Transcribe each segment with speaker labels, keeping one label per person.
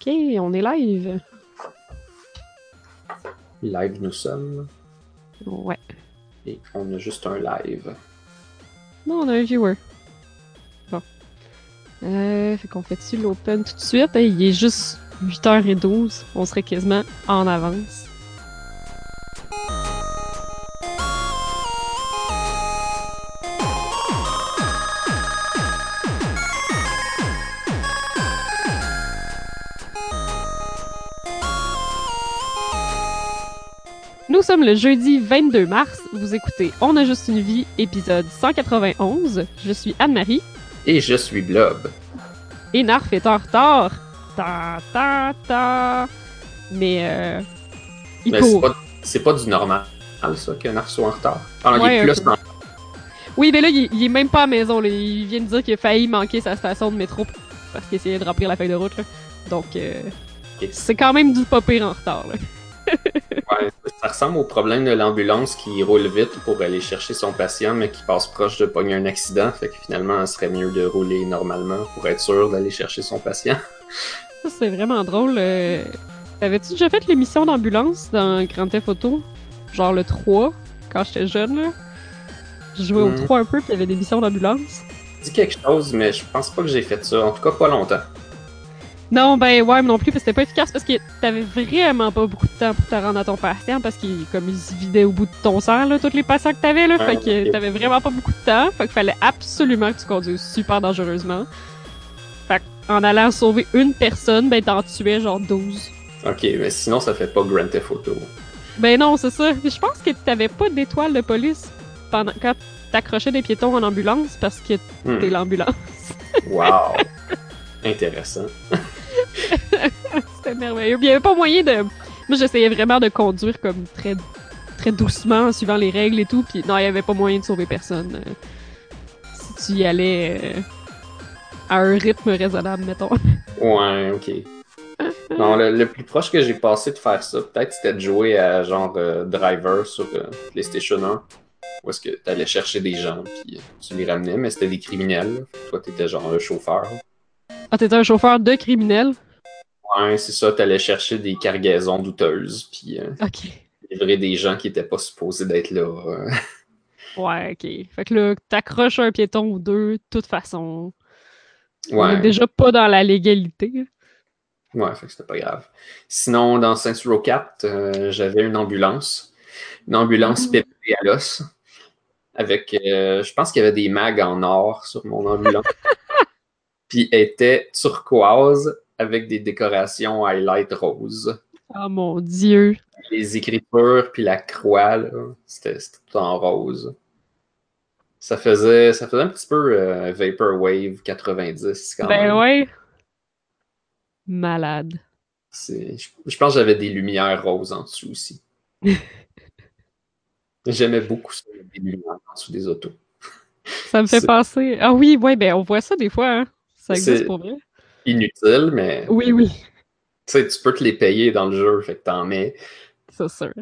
Speaker 1: Ok, on est live.
Speaker 2: Live nous sommes.
Speaker 1: Ouais.
Speaker 2: Et on a juste un live.
Speaker 1: Non, on a un viewer. Bon. Euh, fait qu'on fait-tu l'open tout de suite? Hey, il est juste 8h12. On serait quasiment en avance. Sommes le jeudi 22 mars. Vous écoutez On a juste une vie, épisode 191. Je suis Anne-Marie.
Speaker 2: Et je suis Blob.
Speaker 1: Et Narf est en retard. Ta ta ta. Mais euh, il
Speaker 2: Mais c'est
Speaker 1: court.
Speaker 2: pas, c'est pas du normal, ça, qu'un arc soit en retard. Alors, il est plus en...
Speaker 1: Oui, mais là, il, il est même pas à la maison. là. Il vient de dire qu'il a failli manquer sa station de métro parce qu'il essayait de remplir la feuille de route. là. Donc, euh, c'est quand même du pas pire en retard. Là.
Speaker 2: Ouais, ça ressemble au problème de l'ambulance qui roule vite pour aller chercher son patient, mais qui passe proche de pogner un accident. Fait que finalement, ce serait mieux de rouler normalement pour être sûr d'aller chercher son patient.
Speaker 1: Ça, c'est vraiment drôle. euh. T'avais-tu déjà fait l'émission d'ambulance dans Grand Theft Auto? Genre le 3, quand j'étais jeune, là? Je jouais au
Speaker 2: Hmm.
Speaker 1: 3 un peu, puis il y avait des missions d'ambulance.
Speaker 2: Dis quelque chose, mais je pense pas que j'ai fait ça. En tout cas, pas longtemps.
Speaker 1: Non, ben ouais, mais non plus, parce que c'était pas efficace parce que t'avais vraiment pas beaucoup de temps pour te rendre à ton patient parce qu'il comme il se vidait au bout de ton sang, là, tous les patients que t'avais, là. Fait que t'avais vraiment pas beaucoup de temps. Fait qu'il fallait absolument que tu conduises super dangereusement. Fait en allant sauver une personne, ben t'en tuais genre 12.
Speaker 2: Ok, mais sinon, ça fait pas Grand Theft Auto.
Speaker 1: Ben non, c'est ça. Je pense que t'avais pas d'étoile de police pendant quand t'accrochais des piétons en ambulance parce que
Speaker 2: Hmm.
Speaker 1: t'es l'ambulance.
Speaker 2: Wow! Intéressant.
Speaker 1: C'était merveilleux. Il y avait pas moyen de. Moi, j'essayais vraiment de conduire comme très, très doucement, en suivant les règles et tout. Puis non, il y avait pas moyen de sauver personne. euh, si tu y allais euh, à un rythme raisonnable, mettons.
Speaker 2: Ouais, ok. Non, le, plus proche que j'ai passé de faire ça, peut-être c'était de jouer à genre euh, Driver sur PlayStation 1. Où est-ce que t'allais chercher des gens, puis tu les ramenais, mais c'était des criminels. Toi, t'étais genre un chauffeur.
Speaker 1: Ah, t'étais un chauffeur de criminel?
Speaker 2: Ouais, c'est ça, t'allais chercher des cargaisons douteuses, puis euh, livrer des gens qui étaient pas supposés d'être là. euh.
Speaker 1: Ouais, ok. Fait que là, t'accroches un piéton ou deux, de toute façon. On est
Speaker 2: Ouais,
Speaker 1: déjà pas dans la légalité.
Speaker 2: ouais, fait que c'était pas grave. Sinon, dans Saints Row 4, euh, j'avais une ambulance. Une ambulance
Speaker 1: Mm.
Speaker 2: pépée à l'os. Avec, euh, je pense qu'il y avait des mags en or sur mon ambulance. Puis était turquoise avec des décorations highlight rose.
Speaker 1: Oh mon dieu.
Speaker 2: Les écritures puis la croix, là, c'était tout en rose. Ça faisait, ça faisait un petit peu euh, Vaporwave 90 quand
Speaker 1: Ben
Speaker 2: même.
Speaker 1: ouais. Malade.
Speaker 2: C'est- Je, je pense que j'avais des lumières roses en dessous aussi. J'aimais beaucoup ça, des lumières en dessous des autos.
Speaker 1: Ça me fait penser. Ah oui, ouais, ben on voit ça des fois, hein. Ça existe pour vrai?
Speaker 2: Inutile, mais
Speaker 1: Oui, oui,
Speaker 2: tu sais, tu peux te les payer dans le jeu, fait que t'en mets.
Speaker 1: c'est sûr.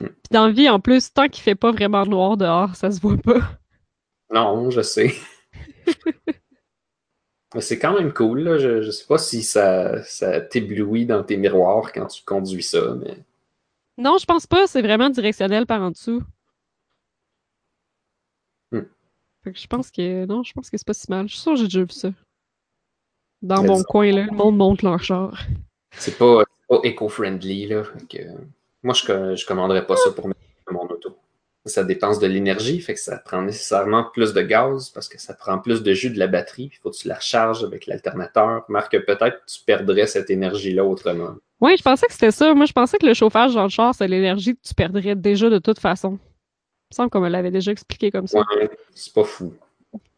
Speaker 2: Hmm.
Speaker 1: Puis dans la vie, en plus, tant qu'il fait pas vraiment noir dehors, ça se voit pas.
Speaker 2: Non, je sais. Mais c'est quand même cool, là. Je, je sais pas si ça, ça t'éblouit dans tes miroirs quand tu conduis ça, mais.
Speaker 1: Non, je pense pas, c'est vraiment directionnel par en dessous.
Speaker 2: Hmm.
Speaker 1: Fait que je pense que. Non, je pense que c'est pas si mal. Je suis sûre que j'ai déjà vu ça. Dans mon coin, là, le monde monte leur char.
Speaker 2: C'est pas, pas éco-friendly, là. Que, moi, je, je commanderais pas ça pour mon auto. Ça dépense de l'énergie, fait que ça prend nécessairement plus de gaz parce que ça prend plus de jus de la batterie. Il faut que tu la recharges avec l'alternateur. Marque que peut-être tu perdrais cette énergie-là autrement.
Speaker 1: Ouais, je pensais que c'était ça. Moi, je pensais que le chauffage dans le char, c'est l'énergie que tu perdrais déjà de toute façon. Il me semble qu'on me l'avait déjà expliqué comme ça.
Speaker 2: Ouais, c'est pas fou.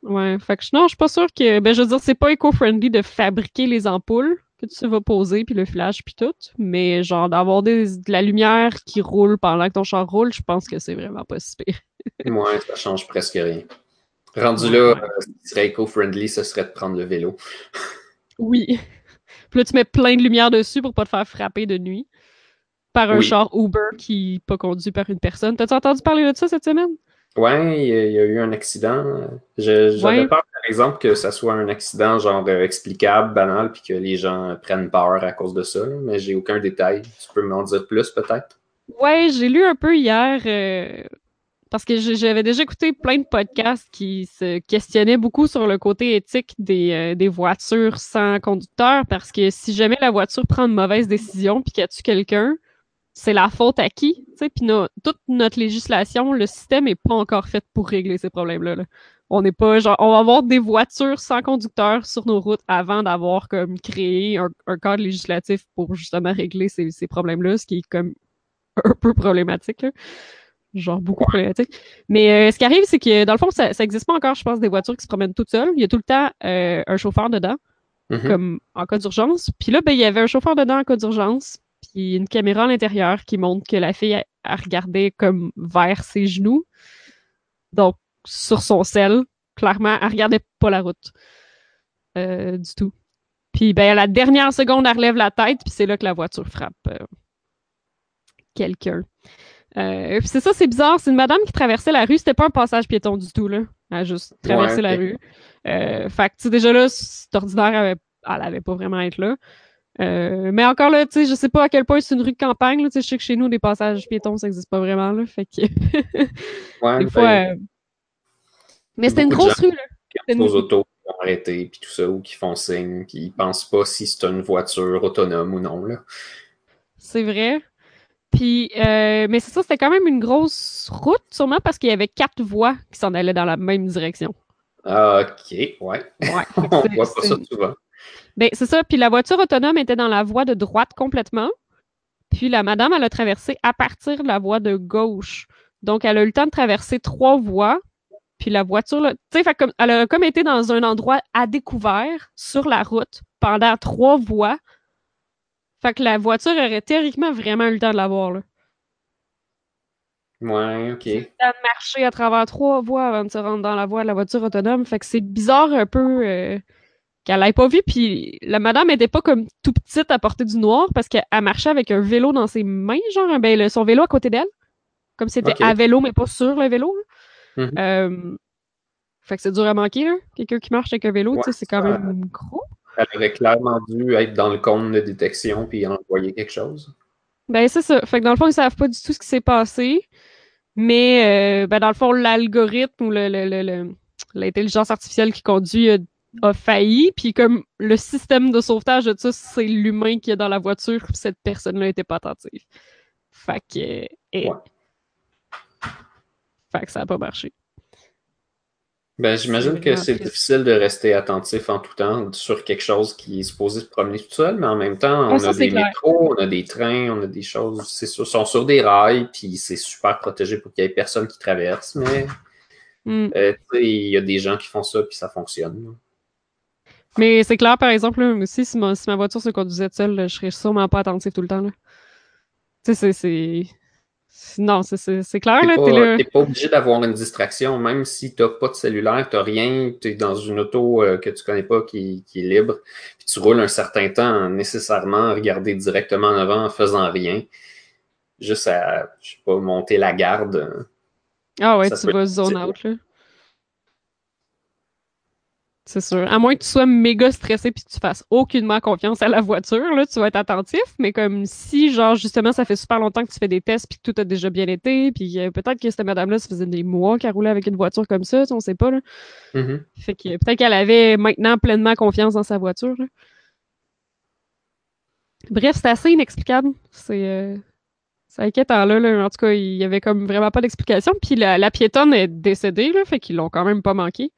Speaker 1: Ouais, fait que non, je suis pas sûre que. Ben, je veux dire, c'est pas éco-friendly de fabriquer les ampoules que tu vas poser, puis le flash, puis tout. Mais genre, d'avoir des- de la lumière qui roule pendant que ton char roule, je pense que c'est vraiment pas si pire.
Speaker 2: Ouais, ça change presque rien. Rendu
Speaker 1: Ouais,
Speaker 2: là,
Speaker 1: ouais.
Speaker 2: euh, ce qui serait éco-friendly, ce serait de prendre le vélo.
Speaker 1: Oui. Puis là, tu mets plein de lumière dessus pour pas te faire frapper de nuit par un
Speaker 2: Oui.
Speaker 1: char Uber qui est pas conduit par une personne. T'as-tu entendu parler de ça cette semaine?
Speaker 2: Ouais, il y, a, eu un accident. J'avais peur, par exemple, que ça soit un accident genre euh, explicable, banal, puis que les gens prennent peur à cause de ça, mais j'ai aucun détail. Tu peux m'en dire plus, peut-être?
Speaker 1: Ouais, j'ai lu un peu hier, euh, parce que j'avais déjà écouté plein de podcasts qui se questionnaient beaucoup sur le côté éthique des, euh, des voitures sans conducteur, parce que si jamais la voiture prend une mauvaise décision puis qu'elle tue quelqu'un, c'est la faute à qui? Puis toute notre législation, le système n'est pas encore fait pour régler ces problèmes-là. On n'est pas genre, on va avoir des voitures sans conducteur sur nos routes avant d'avoir comme créé un, cadre législatif pour justement régler ces, problèmes-là, ce qui est comme un peu problématique. Genre beaucoup problématique. Mais euh, ce qui arrive, c'est que dans le fond, ça n'existe pas encore, je pense, des voitures qui se promènent toutes seules. Il y a tout le temps euh, un chauffeur dedans, mm-hmm. comme en cas d'urgence. Puis là, ben, il y avait un chauffeur dedans en cas d'urgence puis une caméra à l'intérieur qui montre que la fille a, regardé comme vers ses genoux. Donc, sur son sel, clairement, elle regardait pas la route euh, du tout. Puis, ben, à la dernière seconde, elle relève la tête, puis c'est là que la voiture frappe euh, quelqu'un. Euh, puis c'est ça, c'est bizarre. C'est une madame qui traversait la rue. C'était pas un passage piéton du tout, là. Elle a juste traversé la rue. fait que, tu sais, déjà là, c'est ordinaire, elle avait, avait pas vraiment à être là. Euh, mais encore là, tu sais, je sais pas à quel point c'est une rue de campagne. Tu sais, je sais que chez nous, des passages piétons, ça n'existe pas vraiment. Là, fait que.
Speaker 2: ouais, des fois.
Speaker 1: Ben, euh, mais c'était une grosse rue. Là.
Speaker 2: Qui une... aux autos qui ont arrêté, puis tout ça, ou qui font signe, puis ils pensent pas si c'est une voiture autonome ou non. là.
Speaker 1: C'est vrai. Puis, euh, mais c'est ça, c'était quand même une grosse route, sûrement parce qu'il y avait quatre voies qui s'en allaient dans la même direction.
Speaker 2: Ah, ok, ouais. ouais On voit pas ça souvent.
Speaker 1: Ben, c'est ça. Puis la voiture autonome était dans la voie de droite complètement. Puis la madame, elle a traversé à partir de la voie de gauche. Donc, elle a eu le temps de traverser trois voies. Puis la voiture, tu sais, elle a comme été dans un endroit à découvert sur la route pendant trois voies. Fait que la voiture aurait théoriquement vraiment eu le temps de la voir, là.
Speaker 2: Ouais, ok.
Speaker 1: C'est le temps de marcher à travers trois voies avant de se rendre dans la voie de la voiture autonome. Fait que c'est bizarre un peu. Euh, qu'elle l'ait pas vu, puis la madame était pas comme tout petite à porter du noir parce qu'elle marchait avec un vélo dans ses mains, genre ben, son vélo à côté d'elle. Comme c'était à vélo, mais pas sur le vélo. Mm-hmm. Euh, fait que c'est dur à manquer, là. Quelqu'un qui marche avec un vélo, tu sais, c'est quand même gros.
Speaker 2: Elle aurait clairement dû être dans le cône de détection puis envoyer quelque chose.
Speaker 1: Ben, c'est ça. Fait que dans le fond, ils savent pas du tout ce qui s'est passé. Mais, euh, ben, dans le fond, l'algorithme ou l'intelligence artificielle qui conduit a failli, puis comme le système de sauvetage de ça, c'est l'humain qui est dans la voiture, puis cette personne-là était pas attentive. Fait que... Eh. Fait que ça a pas marché.
Speaker 2: Ben, j'imagine que c'est difficile de rester attentif en tout temps sur quelque chose qui est supposé se promener tout seul, mais en même temps, ah, on a des métros, on a des trains, on a des choses, c'est sûr, sont sur des rails, puis c'est super protégé pour qu'il y ait personne qui traverse, mais hmm. euh, il y a des gens qui font ça, puis ça fonctionne.
Speaker 1: Mais c'est clair, par exemple, aussi, si ma, voiture se conduisait seule, je serais sûrement pas attentif tout le temps. Tu sais, c'est. Non, c'est clair.
Speaker 2: T'es pas, pas obligé d'avoir une distraction, même si t'as pas de cellulaire, t'as rien, t'es dans une auto euh, que tu connais pas qui, est libre, puis tu roules un certain temps nécessairement regarder directement en avant en faisant rien. Juste à, je sais pas, monter la garde.
Speaker 1: Ah ouais, tu vas zone out, là. C'est sûr. À moins que tu sois méga stressé puis que tu fasses aucunement confiance à la voiture, là, tu vas être attentif. Mais comme si, genre, justement, ça fait super longtemps que tu fais des tests puis que tout a déjà bien été, puis euh, peut-être que cette madame-là, ça faisait des mois qu'elle roulait avec une voiture comme ça, on sait pas, là.
Speaker 2: Mm-hmm.
Speaker 1: Fait que peut-être qu'elle avait maintenant pleinement confiance dans sa voiture, là. Bref, c'est assez inexplicable. C'est... Euh... C'est inquiétant là, là, En tout cas, il y avait comme vraiment pas d'explication. Puis la, la piétonne est décédée, là, fait qu'ils l'ont quand même pas manqué.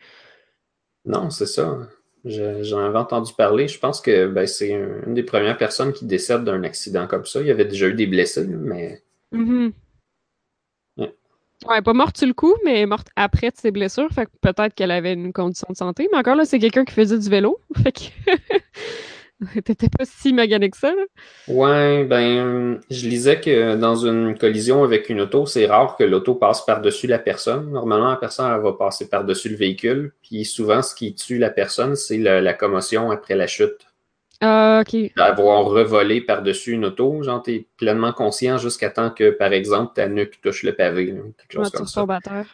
Speaker 2: Non, c'est ça. J'en avais entendu parler. Je pense que ben, c'est une des premières personnes qui décèdent d'un accident comme ça. Il y avait déjà eu des blessés, mais.
Speaker 1: Mm-hmm. ouais. pas morte sur le coup, mais morte après de ses blessures. Fait que peut-être qu'elle avait une condition de santé. Mais encore là, c'est quelqu'un qui faisait du vélo. Fait que. T'étais pas si magané que ça, là?
Speaker 2: Ouais, ben, je lisais que dans une collision avec une auto, c'est rare que l'auto passe par-dessus la personne. Normalement, la personne, elle va passer par-dessus le véhicule. Puis souvent, ce qui tue la personne, c'est la, commotion après la chute.
Speaker 1: Ah, ok.
Speaker 2: D'avoir revolé par-dessus une auto, genre, t'es pleinement conscient jusqu'à temps que, par exemple, ta nuque touche le pavé, là, quelque chose
Speaker 1: Ah,
Speaker 2: comme ça.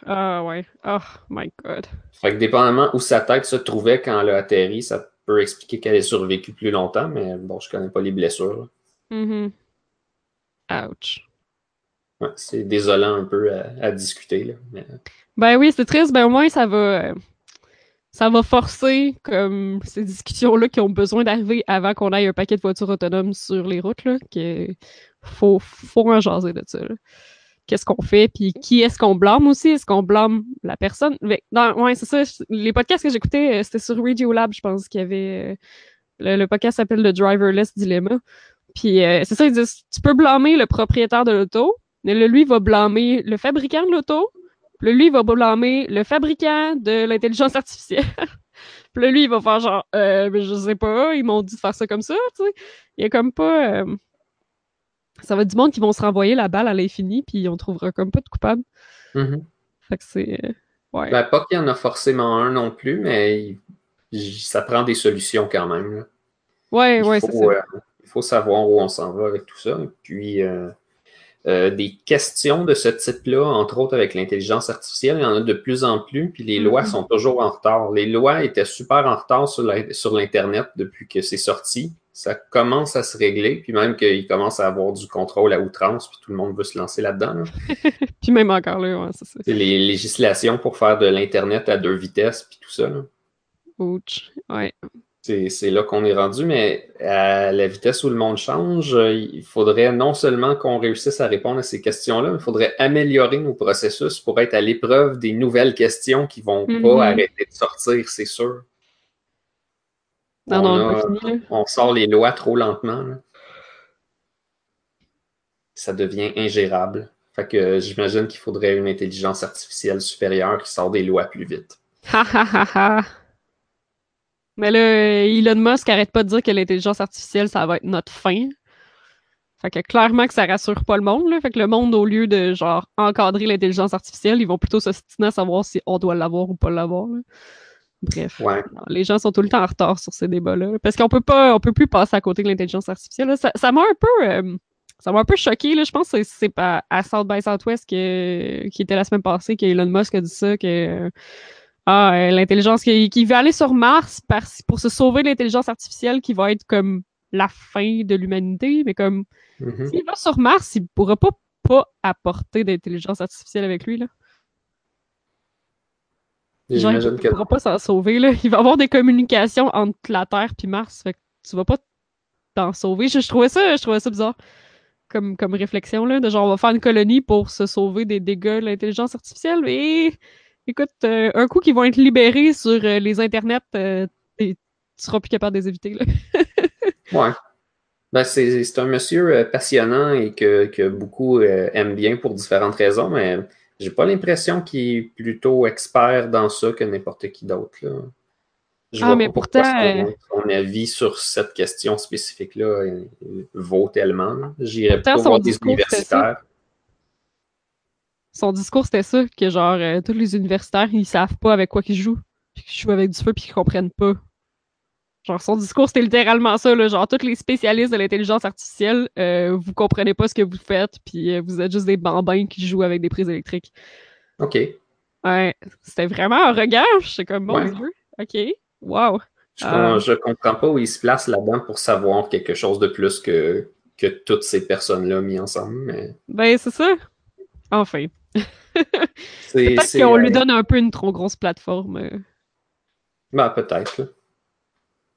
Speaker 1: Ah, ouais. Oh, my God.
Speaker 2: Fait que dépendamment où sa tête se trouvait quand elle a atterri, ça peut expliquer qu'elle ait survécu plus longtemps, mais bon, je connais pas les blessures.
Speaker 1: Mhm. Ouch.
Speaker 2: Ouais, c'est désolant un peu à, à discuter, là. mais-
Speaker 1: Ben oui, c'est triste. Ben au moins, ça va, ça va forcer comme ces discussions-là qui ont besoin d'arriver avant qu'on ait un paquet de voitures autonomes sur les routes, là, que faut, faut en jaser de ça, là. Qu'est-ce qu'on fait, puis qui est-ce qu'on blâme aussi? Est-ce qu'on blâme la personne? Mais, non, ouais, c'est ça. Les podcasts que j'écoutais, euh, c'était sur Radio Lab, je pense, qu'il y avait... euh, le, le podcast s'appelle le Driverless Dilemma. Puis euh, c'est ça, ils disent, tu peux blâmer le propriétaire de l'auto, mais là, lui va blâmer le fabricant de l'auto, puis lui, va blâmer le fabricant de l'intelligence artificielle. puis lui, il va faire genre, je sais pas, ils m'ont dit de faire ça comme ça, tu sais. Il y a comme pas... Ça va être du monde qui vont se renvoyer la balle à l'infini, puis on trouvera comme pas de coupable.
Speaker 2: Mhm.
Speaker 1: Fait que c'est... euh, Ouais.
Speaker 2: Ben, pas qu'il y en a forcément un non plus, mais ça prend des solutions quand même. là.
Speaker 1: ouais,
Speaker 2: Il,
Speaker 1: ouais, c'est ça.
Speaker 2: euh, il faut savoir où on s'en va avec tout ça. Et puis, euh, euh, des questions de ce type-là, entre autres avec l'intelligence artificielle, il y en a de plus en plus, puis les lois
Speaker 1: Mhm.
Speaker 2: sont toujours en retard. Les lois étaient super en retard sur l'Internet depuis que c'est sorti. Ça commence à se régler, puis même qu'il commence à avoir du contrôle à outrance, puis tout le monde veut se lancer là-dedans. là.
Speaker 1: Puis même encore là, ouais, c'est ça.
Speaker 2: C'est les législations pour faire de l'Internet à deux vitesses, puis tout ça. là.
Speaker 1: Ouch. Ouais.
Speaker 2: C'est là qu'on est rendu, mais à la vitesse où le monde change, il faudrait non seulement qu'on réussisse à répondre à ces questions-là, mais il faudrait améliorer nos processus pour être à l'épreuve des nouvelles questions qui vont pas arrêter de sortir, c'est sûr.
Speaker 1: Non,
Speaker 2: on,
Speaker 1: non, on
Speaker 2: a-
Speaker 1: n'a pas fini, là.
Speaker 2: on sort les lois trop lentement. là. Ça devient ingérable. Fait que euh, j'imagine qu'il faudrait une intelligence artificielle supérieure qui sort des lois plus vite.
Speaker 1: Ha ha ha ha. Mais là, Elon Musk arrête pas de dire que l'intelligence artificielle, ça va être notre fin. Fait que clairement que ça rassure pas le monde, là. Fait que le monde, au lieu de, genre, encadrer l'intelligence artificielle, ils vont plutôt s'ostiner à savoir si on doit l'avoir ou pas l'avoir. Bref.
Speaker 2: Ouais.
Speaker 1: Non, les gens sont tout le temps en retard sur ces débats-là. Parce qu'on peut pas, on peut plus passer à côté de l'intelligence artificielle. Ça ça m'a un peu, euh, ça m'a un peu choqué. Là. Je pense que c'est- à, à South by Southwest que, qui était la semaine passée que Elon Musk a dit ça que ah euh, l'intelligence qui, qui veut aller sur Mars pour se sauver de l'intelligence artificielle qui va être comme la fin de l'humanité, mais comme
Speaker 2: Mhm.
Speaker 1: s'il va sur Mars, il pourra pas pas apporter d'intelligence artificielle avec lui là. Genre, il pourra pas s'en sauver, là. Il va y avoir des communications entre la Terre puis Mars, fait que tu vas pas t'en sauver. Je, je trouvais ça, je trouvais ça bizarre comme, comme réflexion, là, de genre, on va faire une colonie pour se sauver des dégâts de l'intelligence artificielle, mais écoute, euh, un coup qu'ils vont être libérés sur euh, les internets, euh, et tu seras plus capable de les éviter, là.
Speaker 2: Ouais. Ben, c'est c'est un monsieur euh, passionnant et que, que beaucoup aiment bien pour différentes raisons, mais j'ai pas l'impression qu'il est plutôt expert dans ça que n'importe qui d'autre. Je
Speaker 1: Ah,
Speaker 2: vois
Speaker 1: mais
Speaker 2: pas
Speaker 1: pourtant, euh,
Speaker 2: son, son avis sur cette question spécifique-là euh, vaut tellement. J'irais plutôt
Speaker 1: son
Speaker 2: voir des universitaires.
Speaker 1: Son discours, c'était ça, que genre, euh, tous les universitaires, ils savent pas avec quoi qu'ils jouent, puis qu'ils jouent avec du feu, puis qu'ils comprennent pas. Genre, son discours, c'était littéralement ça, là, genre, tous les spécialistes de l'intelligence artificielle, euh, vous comprenez pas ce que vous faites, puis euh, vous êtes juste des bambins qui jouent avec des prises électriques.
Speaker 2: OK.
Speaker 1: Ouais, c'était vraiment un regard, j'étais comme, mon
Speaker 2: Ouais.
Speaker 1: Dieu, ok, wow.
Speaker 2: Je,
Speaker 1: Ah.
Speaker 2: je comprends pas où il se place là-dedans pour savoir quelque chose de plus que, que toutes ces personnes-là mis ensemble. Mais
Speaker 1: Ben, c'est ça. Enfin.
Speaker 2: c'est,
Speaker 1: Peut-être
Speaker 2: c'est,
Speaker 1: qu'on
Speaker 2: euh,
Speaker 1: lui donne un peu une trop grosse plateforme. euh.
Speaker 2: Ben, peut-être.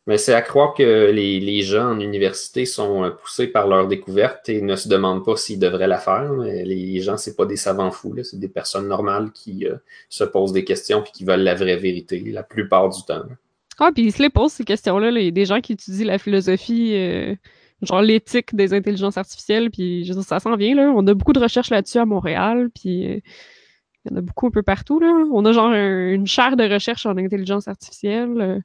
Speaker 2: Mais c'est à croire que les, les gens en université sont euh, poussés par leur découverte et ne se demandent pas s'ils devraient la faire. Mais les gens, c'est pas des savants fous, c'est des personnes normales qui euh, se posent des questions et qui veulent la vraie vérité la plupart du temps.
Speaker 1: Ah, puis ils se les posent, ces questions-là. là. Il y a des gens qui étudient la philosophie, euh, genre l'éthique des intelligences artificielles, puis je ça s'en vient, là. On a beaucoup de recherches là-dessus à Montréal, puis il y en a beaucoup un peu partout, là. On a genre un- une chaire de recherche en intelligence artificielle.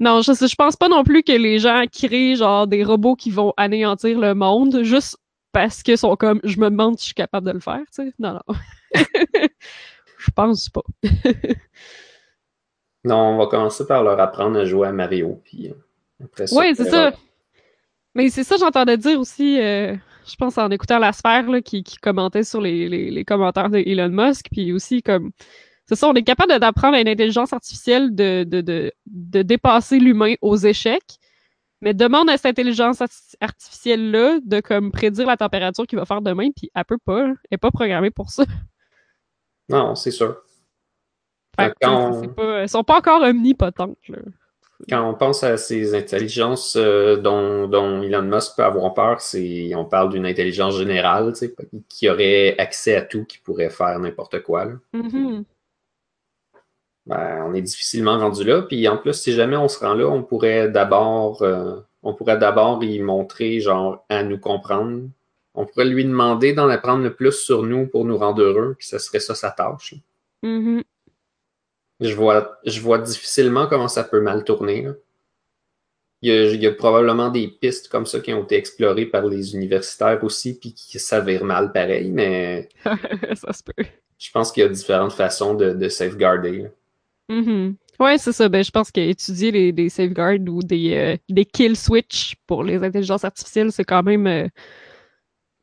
Speaker 1: Non, je, je pense pas non plus que les gens créent, genre, des robots qui vont anéantir le monde, juste parce qu'ils sont comme, je me demande si je suis capable de le faire, tu sais. Non, non. je pense pas.
Speaker 2: Non, on va commencer par leur apprendre à jouer à Mario. Puis, euh,
Speaker 1: Oui, c'est ça. Mais c'est ça, j'entendais dire aussi, euh, je pense en écoutant La Sphère, là, qui, commentait sur les, les, commentaires de Elon Musk, puis aussi comme. C'est ça, on est capable d'apprendre à une intelligence artificielle de, de, de, de dépasser l'humain aux échecs, mais demande à cette intelligence artificielle-là de comme prédire la température qu'il va faire demain, puis elle peut pas. Elle n'est pas programmée pour ça.
Speaker 2: Non, c'est sûr.
Speaker 1: Fait quand... pas, elles sont pas encore omnipotentes. Là.
Speaker 2: Quand on pense à ces intelligences euh, dont, dont, Elon Musk peut avoir peur, c'est on parle d'une intelligence générale qui aurait accès à tout, qui pourrait faire n'importe quoi. Là.
Speaker 1: Mm-hmm.
Speaker 2: Ben, on est difficilement rendu là. Puis en plus, si jamais on se rend là, on pourrait d'abord euh, on pourrait d'abord y montrer genre à nous comprendre. On pourrait lui demander d'en apprendre le plus sur nous pour nous rendre heureux, puis ce serait ça sa tâche.
Speaker 1: Mm-hmm.
Speaker 2: Je vois, je vois difficilement comment ça peut mal tourner. Il, y a, probablement des pistes comme ça qui ont été explorées par les universitaires aussi, puis qui s'avèrent mal pareil, mais.
Speaker 1: ça se peut.
Speaker 2: Je pense qu'il y a différentes façons de, de safeguarder.
Speaker 1: Mm Ouais, c'est ça. Ben, je pense qu'étudier les, des safeguards ou des, euh, des kill switch pour les intelligences artificielles, c'est quand même. Euh,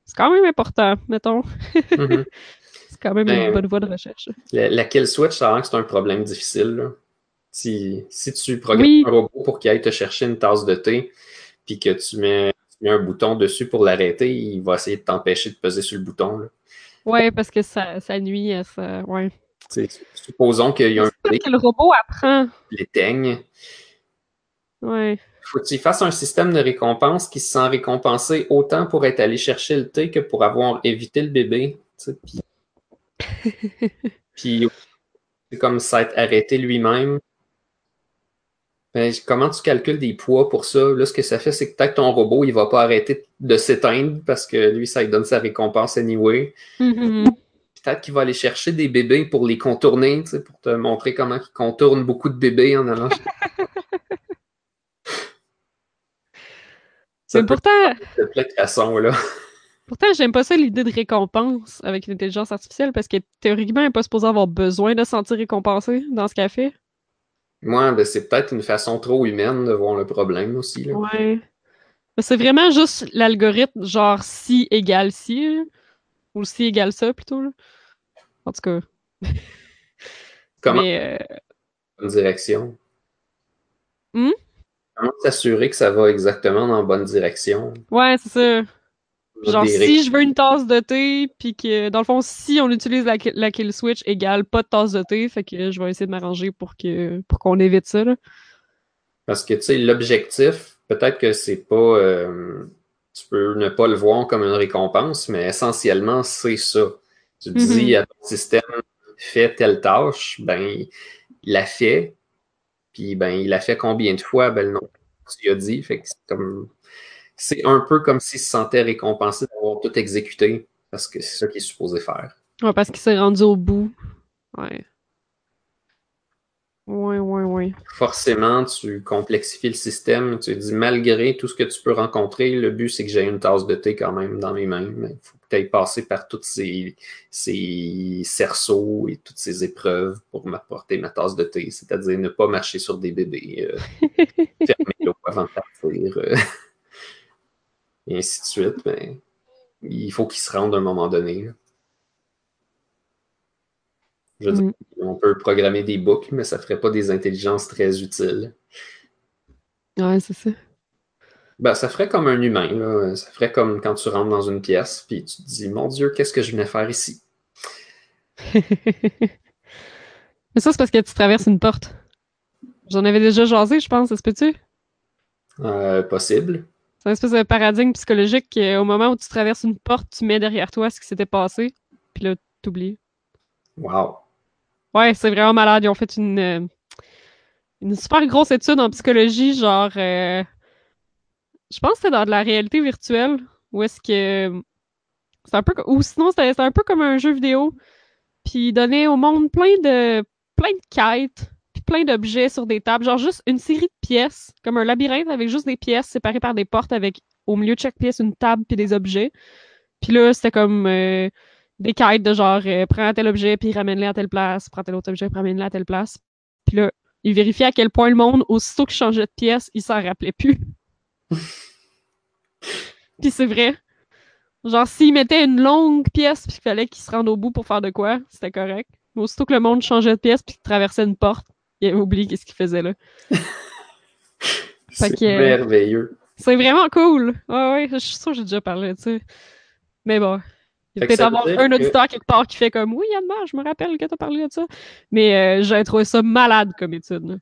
Speaker 1: c'est quand même important, mettons. Mm-hmm. quand même une ben, bonne voie de recherche.
Speaker 2: La, kill switch, ça que c'est un problème difficile. Si, si tu programmes un robot pour qu'il aille te chercher une tasse de thé, puis que tu mets, un bouton dessus pour l'arrêter, il va essayer de t'empêcher de peser sur le bouton. Là.
Speaker 1: Ouais, parce que ça, ça nuit à ça. Ouais.
Speaker 2: Supposons qu'il y a un.
Speaker 1: que le robot apprend.
Speaker 2: L'éteigne.
Speaker 1: Ouais.
Speaker 2: Faut qu'il fasse un système de récompense qui se sent récompensé autant pour être allé chercher le thé que pour avoir évité le bébé. Puis Puis c'est comme s'être arrêté lui-même. Ben, comment tu calcules des poids pour ça? Là, ce que ça fait, c'est que peut-être ton robot, il va pas arrêter de s'éteindre parce que lui, ça lui donne sa récompense anyway.
Speaker 1: Mm-hmm.
Speaker 2: Peut-être qu'il va aller chercher des bébés pour les contourner, pour te montrer comment il contourne beaucoup de bébés en allant.
Speaker 1: C'est pourtant.
Speaker 2: De plein de façons, là.
Speaker 1: Pourtant, j'aime pas ça l'idée de récompense avec l'intelligence artificielle parce que théoriquement, elle n'est pas supposée avoir besoin de se sentir récompensée dans ce qu'elle fait.
Speaker 2: Moi, ben, c'est peut-être une façon trop humaine de voir le problème aussi. Là.
Speaker 1: Ouais. C'est vraiment juste l'algorithme, genre si égale si, ou si égale ça plutôt. En tout cas.
Speaker 2: Comment
Speaker 1: Mais,
Speaker 2: bonne direction?
Speaker 1: Hmm?
Speaker 2: Comment s'assurer que ça va exactement dans la bonne direction?
Speaker 1: Ouais, c'est ça. Genre, si je veux une tasse de thé, puis que, dans le fond, si on utilise la, la kill switch égale pas de tasse de thé, fait que je vais essayer de m'arranger pour que pour qu'on évite ça. Là.
Speaker 2: Parce que, tu sais, l'objectif, peut-être que c'est pas. Euh, tu peux ne pas le voir comme une récompense, mais essentiellement, c'est ça. Tu dis mm-hmm. à ton système, fais telle tâche, ben, il l'a fait, puis ben, il l'a fait combien de fois? Ben, non, tu as dit, fait que c'est comme c'est un peu comme s'il se sentait récompensé d'avoir tout exécuté, parce que c'est ça qu'il est supposé faire.
Speaker 1: Ouais, parce qu'il s'est rendu au bout. Ouais. Ouais, ouais, ouais.
Speaker 2: Forcément, tu complexifies le système. Tu dis, malgré tout ce que tu peux rencontrer, le but, c'est que j'ai une tasse de thé quand même dans mes mains. Il faut que tu ailles passer par tous ces, ces cerceaux et toutes ces épreuves pour m'apporter ma tasse de thé. C'est-à-dire ne pas marcher sur des bébés, euh, fermer l'eau avant de partir. Euh et ainsi de suite. Mais il faut qu'il se rende à un moment donné. Je veux dire, mm. on peut programmer des boucles, mais ça ne ferait pas des intelligences très utiles.
Speaker 1: Ouais, c'est ça.
Speaker 2: Ben, ça ferait comme un humain. Là. Ça ferait comme quand tu rentres dans une pièce, puis tu te dis, mon Dieu, qu'est-ce que je venais faire ici?
Speaker 1: mais ça, c'est parce que tu traverses une porte. J'en avais déjà jasé, je pense, est-ce que tu
Speaker 2: euh, Possible.
Speaker 1: C'est une espèce de paradigme psychologique au moment où tu traverses une porte, tu mets derrière toi ce qui s'était passé, puis là, t'oublies.
Speaker 2: Wow.
Speaker 1: Ouais, c'est vraiment malade. Ils ont fait une, euh, une super grosse étude en psychologie, genre. Euh, je pense que c'était dans de la réalité virtuelle, où est-ce que. C'est un peu. Ou sinon, c'était un peu comme un jeu vidéo. Puis ils donnaient au monde plein de. plein de quêtes plein d'objets sur des tables, genre juste une série de pièces, comme un labyrinthe avec juste des pièces séparées par des portes avec au milieu de chaque pièce une table puis des objets. Puis là, c'était comme euh, des quêtes de genre euh, prends tel objet puis ramène-le à telle place, prends tel autre objet, ramène-le à telle place. Puis là, il vérifiait à quel point le monde, aussitôt qu'il changeait de pièce, il s'en rappelait plus. puis c'est vrai. Genre, s'il mettait une longue pièce puis qu'il fallait qu'il se rende au bout pour faire de quoi, c'était correct. Mais aussitôt que le monde changeait de pièce puis qu'il traversait une porte, il avait oublié qu'est-ce qu'il faisait là.
Speaker 2: C'est
Speaker 1: euh,
Speaker 2: merveilleux.
Speaker 1: C'est vraiment cool. Ouais, ouais, je suis sûre que j'ai déjà parlé de ça. Mais bon. Il peut-être avoir un
Speaker 2: que-
Speaker 1: auditeur quelque part qui fait comme Oui, Yann je me rappelle que t'as parlé de ça. Mais euh, j'ai trouvé ça malade comme étude.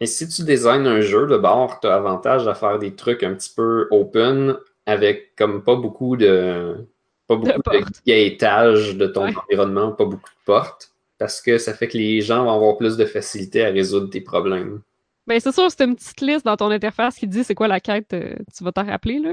Speaker 2: Et si tu designes un jeu de bord, tu as avantage à faire des trucs un petit peu open avec comme pas beaucoup de pas beaucoup de, gaétage de ton
Speaker 1: Ouais.
Speaker 2: environnement, pas beaucoup de portes. Parce que ça fait que les gens vont avoir plus de facilité à résoudre tes problèmes.
Speaker 1: Ben, c'est sûr, c'est une petite liste dans ton interface qui dit c'est quoi la quête, euh, tu vas t'en rappeler, là.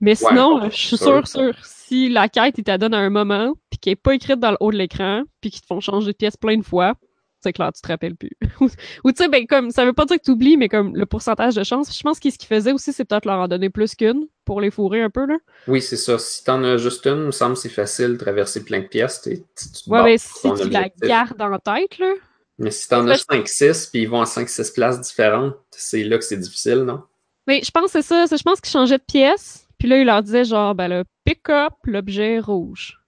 Speaker 1: Mais sinon, je suis
Speaker 2: sûr.
Speaker 1: sûre, si la quête, il t'a donne à un moment, puis qu'elle est pas écrite dans le haut de l'écran, puis qu'ils te font changer de pièce plein de fois, c'est clair, tu te rappelles plus. Ou tu sais, ben, comme, ça veut pas dire que tu oublies, mais comme le pourcentage de chance, je pense que ce qu'ils faisaient aussi, c'est peut-être leur en donner plus qu'une, pour les fourrer un peu, là.
Speaker 2: Oui, c'est ça. Si t'en as juste une, il me semble que c'est facile de traverser plein de pièces. tu te
Speaker 1: Ouais, mais
Speaker 2: sur
Speaker 1: si tu la gardes en tête, là.
Speaker 2: Mais si t'en as 5-6, puis ils vont à 5-6 places différentes, c'est là que c'est difficile, non?
Speaker 1: Mais je pense que c'est ça, je pense qu'ils changeaient de pièce, puis là, ils leur disaient genre, ben là, pick up l'objet rouge.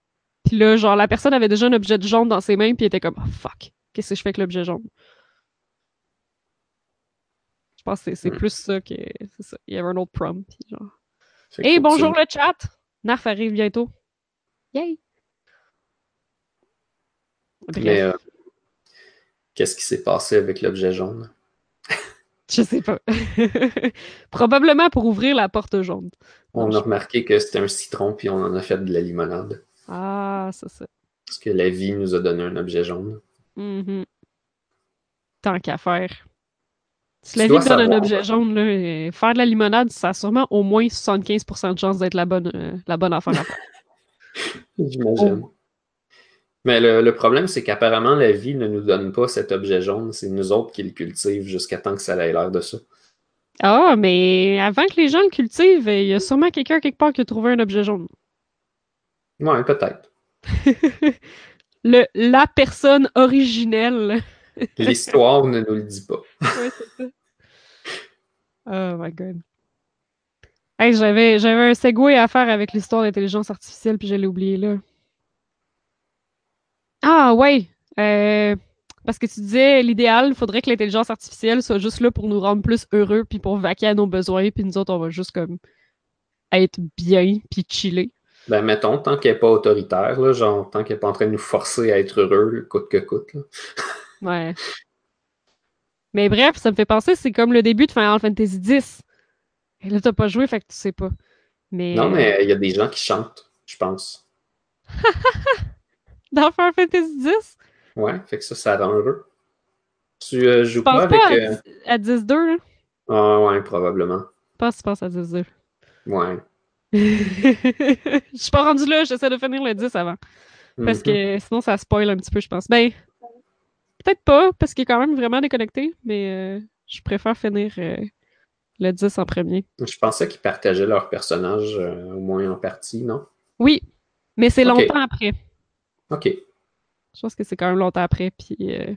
Speaker 1: Puis là, genre, la personne avait déjà un objet de jaune dans ses mains, puis elle était comme, oh fuck, qu'est-ce que je fais avec l'objet jaune? Je pense que c'est- c'est
Speaker 2: Hmm.
Speaker 1: plus ça que. C'est ça. Il y avait un autre prompt, puis genre.
Speaker 2: Que
Speaker 1: Hey, bonjour le chat! Narf arrive bientôt. Yay! Bref,
Speaker 2: Mais euh, qu'est-ce qui s'est passé avec l'objet jaune?
Speaker 1: je sais pas. Probablement pour ouvrir la porte jaune.
Speaker 2: On a remarqué que c'était un citron, puis on en a fait de la limonade.
Speaker 1: Ah, c'est ça.
Speaker 2: Parce que la vie nous a donné un objet jaune.
Speaker 1: Mhm. Tant qu'à faire. Si
Speaker 2: Tu
Speaker 1: la vie te donne un objet jaune, là, faire de la limonade, ça a sûrement au moins 75% de chance d'être la bonne, euh, la bonne affaire à faire.
Speaker 2: J'imagine.
Speaker 1: Oh.
Speaker 2: Mais le, le problème, c'est qu'apparemment, la vie ne nous donne pas cet objet jaune. C'est nous autres qui le cultivent jusqu'à temps que ça ait l'air de ça.
Speaker 1: Ah, mais avant que les gens le cultivent, il y a sûrement quelqu'un quelque part qui a trouvé un objet jaune.
Speaker 2: Ouais, peut-être.
Speaker 1: Le, la personne originelle.
Speaker 2: L'histoire ne nous le dit pas.
Speaker 1: Ouais, c'est ça. Oh my god. Hey, j'avais, j'avais un segway à faire avec l'histoire d'intelligence artificielle, puis je l'ai oublié là. Ah ouais! Euh, parce que tu disais, l'idéal, il faudrait que l'intelligence artificielle soit juste là pour nous rendre plus heureux, puis pour vaquer à nos besoins, puis nous autres, on va juste comme être bien, puis chiller.
Speaker 2: Ben, mettons, tant qu'elle n'est pas autoritaire, là, genre, tant qu'elle n'est pas en train de nous forcer à être heureux, coûte que coûte. là.
Speaker 1: Ouais. Mais bref, ça me fait penser, c'est comme le début de Final Fantasy X. Et là, t'as pas joué, fait que tu sais pas. Mais,
Speaker 2: Non, mais il y a des gens qui chantent, je pense.
Speaker 1: dans Final Fantasy X,
Speaker 2: Ouais, fait que ça, ça rend heureux. Tu euh, joues pas avec.
Speaker 1: à,
Speaker 2: euh,
Speaker 1: 10 à 10-2, là?
Speaker 2: Ah, ouais, probablement.
Speaker 1: Je pense que tu penses à 10-2.
Speaker 2: Ouais.
Speaker 1: Je suis pas rendu là, j'essaie de finir le 10 avant. Parce
Speaker 2: Mhm.
Speaker 1: que sinon, ça spoil un petit peu, je pense. Ben, peut-être pas, parce qu'il est quand même vraiment déconnecté, mais euh, je préfère finir euh, le 10 en premier.
Speaker 2: Je pensais qu'ils partageaient leur personnage, euh, au moins en partie, non?
Speaker 1: Oui, mais c'est longtemps après.
Speaker 2: Ok.
Speaker 1: Je pense que c'est quand même longtemps après, puis euh,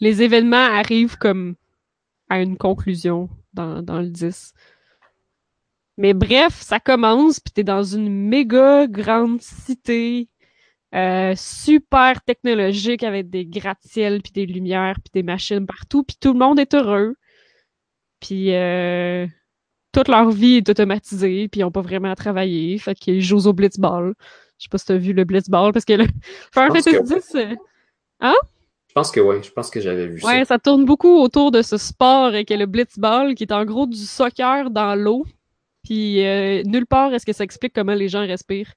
Speaker 1: les événements arrivent comme à une conclusion dans, le 10. Mais bref, ça commence, puis t'es dans une méga grande cité, euh, super technologique avec des gratte-ciels, puis des lumières, puis des machines partout, puis tout le monde est heureux. Puis euh, toute leur vie est automatisée, puis ils n'ont pas vraiment à travailler, fait qu'ils jouent au blitzball. Je sais pas si t'as vu le blitzball, parce que le Final Fantasy X, euh,
Speaker 2: Je pense que oui, je pense que j'avais vu
Speaker 1: Ouais,
Speaker 2: ça.
Speaker 1: ça tourne beaucoup autour de ce sport euh, qu'est le blitzball, qui est en gros du soccer dans l'eau. Puis euh, nulle part est-ce que ça explique comment les gens respirent.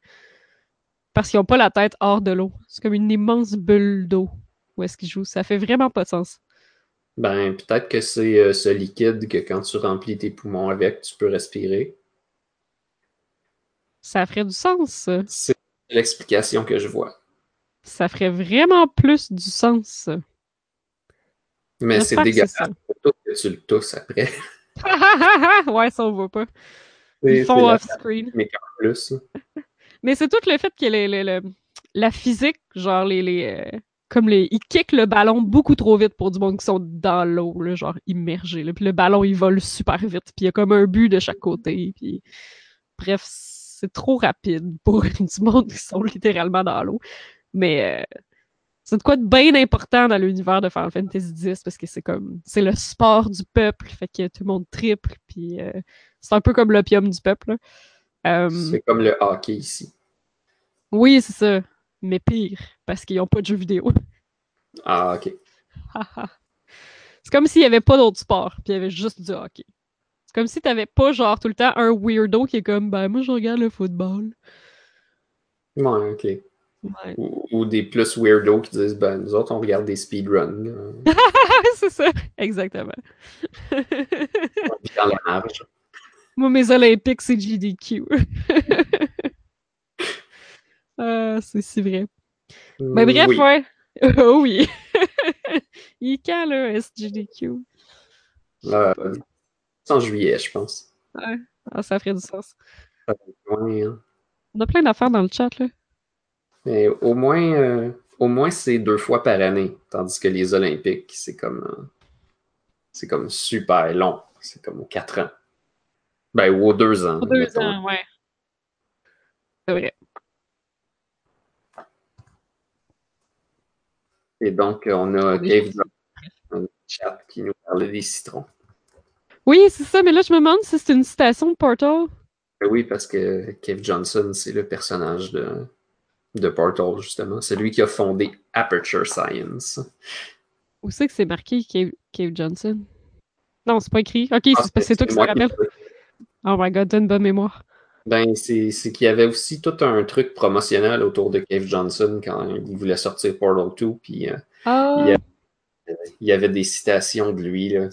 Speaker 1: Parce qu'ils n'ont pas la tête hors de l'eau. C'est comme une immense bulle d'eau où est-ce qu'ils jouent. Ça fait vraiment pas de sens.
Speaker 2: Ben, peut-être que c'est euh, ce liquide que quand tu remplis tes poumons avec, tu peux respirer.
Speaker 1: Ça ferait du sens, ça.
Speaker 2: C'est l'explication que je vois.
Speaker 1: Ça ferait vraiment plus du sens, ça.
Speaker 2: Mais c'est dégueulasse surtout que tu le tousses après.
Speaker 1: ouais, ça on voit pas. Ils font off-screen.
Speaker 2: Mais plus,
Speaker 1: c'est tout le fait que les, les- le- la physique, genre les, les, euh, comme les, ils kickent le ballon beaucoup trop vite pour du monde qui sont dans l'eau, genre immergés. Là. Puis le ballon, il vole super vite. Puis il y a comme un but de chaque côté. Puis bref, c'est trop rapide pour du monde qui sont littéralement dans l'eau. Mais euh, c'est de quoi de bien important dans l'univers de Final Fantasy X parce que c'est comme c'est le sport du peuple, fait que tout le monde triple, puis euh, c'est un peu comme l'opium du peuple. Euh,
Speaker 2: C'est comme le hockey ici.
Speaker 1: oui, c'est ça, mais pire parce qu'ils ont pas de jeux vidéo.
Speaker 2: Ah, ok.
Speaker 1: c'est comme s'il y avait pas d'autres sports, puis il y avait juste du hockey. C'est comme si t'avais pas genre tout le temps un weirdo qui est comme ben moi je regarde le football.
Speaker 2: Ouais, ok.
Speaker 1: Ouais.
Speaker 2: Ou, ou des plus weirdos qui disent, ben, nous autres, on regarde des speedruns.
Speaker 1: c'est ça, exactement.
Speaker 2: On vit dans la marge.
Speaker 1: Moi, mes Olympiques, c'est GDQ. Ah, c'est si vrai. Mais bref,
Speaker 2: Oui.
Speaker 1: ouais. oh oui. Il est quand, là, SGDQ?
Speaker 2: Euh, en juillet, je pense.
Speaker 1: Ah, ça ferait du sens.
Speaker 2: Ouais, hein.
Speaker 1: On a plein d'affaires dans le chat, là.
Speaker 2: Mais au moins, euh, au moins c'est deux fois par année. Tandis que les Olympiques, c'est comme, euh, c'est comme super long. C'est comme aux quatre ans. Ben, ou aux deux ans.
Speaker 1: Pour deux
Speaker 2: mettons.
Speaker 1: ans, ouais. C'est vrai.
Speaker 2: Et donc, on a Johnson dans le chat qui nous parlait des citrons.
Speaker 1: Oui, c'est ça, mais là, je me demande si c'est une citation de Portal.
Speaker 2: Ben oui, parce que Cave Johnson, c'est le personnage de, de Portal, justement. C'est lui qui a fondé Aperture Science.
Speaker 1: Où c'est que c'est marqué Cave, Cave Johnson? Non, c'est pas écrit. Ok, c'est
Speaker 2: Ah,
Speaker 1: c'est toi qui te rappelle. Oh my god, t'as une bonne mémoire.
Speaker 2: Ben, c'est qu'il y avait aussi tout un truc promotionnel autour de Cave Johnson quand il voulait sortir Portal 2, puis euh,
Speaker 1: Ah,
Speaker 2: Il y a- il y avait des citations de lui, là.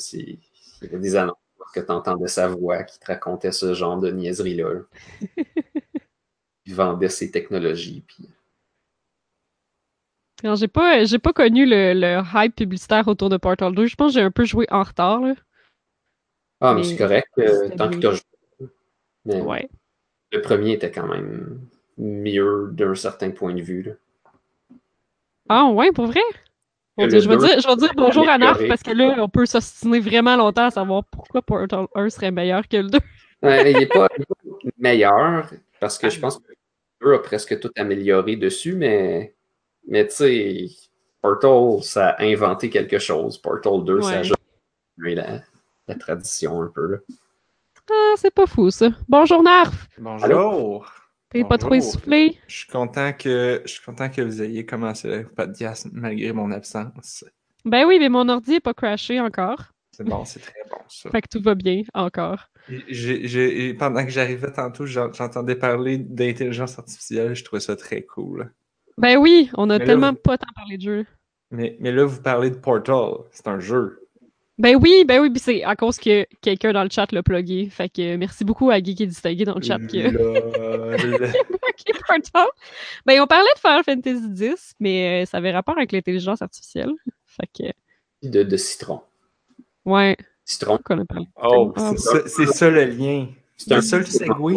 Speaker 2: Il y avait des annonces que tu entendais sa voix qui te racontait ce genre de niaiserie-là. là. il vendait ses technologies, puis...
Speaker 1: Alors, j'ai pas, j'ai pas connu le, le hype publicitaire autour de Portal 2. Je pense que j'ai un peu joué en retard, là.
Speaker 2: Ah, mais
Speaker 1: Mais
Speaker 2: c'est correct, euh, tant que tu as joué. Mais
Speaker 1: Ouais.
Speaker 2: le premier était quand même mieux d'un certain point de vue, là.
Speaker 1: Ah, ouais, pour vrai? Dieu, je vais dire, je vais dire bonjour à Narf parce que là, on peut s'ostiner vraiment longtemps à savoir pourquoi Portal 1 serait meilleur que le 2.
Speaker 2: Ouais, il n'est pas, il est pas meilleur, parce que
Speaker 1: Ah.
Speaker 2: je pense que le 2 a presque tout amélioré dessus, mais, mais tu sais, Portal, ça a inventé quelque chose. Portal 2, ça a juste la, la tradition un peu. Là.
Speaker 1: Ah, c'est pas fou, ça. Bonjour Narf!
Speaker 3: Bonjour.
Speaker 1: T'es pas trop essoufflé?
Speaker 3: Je suis content que je suis content que vous ayez commencé le podcast malgré mon absence.
Speaker 1: Ben oui, mais mon ordi est pas crashé encore.
Speaker 3: C'est bon, c'est très bon ça.
Speaker 1: Fait que tout va bien, encore.
Speaker 3: Pendant que j'arrivais tantôt, j'en- j'entendais parler d'intelligence artificielle, je trouvais ça très cool.
Speaker 1: Ben oui, on a
Speaker 3: Mais là,
Speaker 1: tellement
Speaker 3: vous-
Speaker 1: pas tant parlé de jeu.
Speaker 3: Mais, mais là, vous parlez de Portal, c'est un jeu.
Speaker 1: Ben oui, ben oui, puis c'est à cause que quelqu'un dans le chat l'a plugué. Fait que merci beaucoup à Guy qui est distingué dans le chat que. Ben, on parlait de Final Fantasy X, mais euh, ça avait rapport avec l'intelligence artificielle. Fait que,
Speaker 2: De, de citron.
Speaker 1: ouais,
Speaker 2: Citron,
Speaker 1: qu'on a parlé.
Speaker 3: Oh,
Speaker 1: Ah,
Speaker 3: c'est ça, le lien.
Speaker 2: c'est un
Speaker 3: le segway.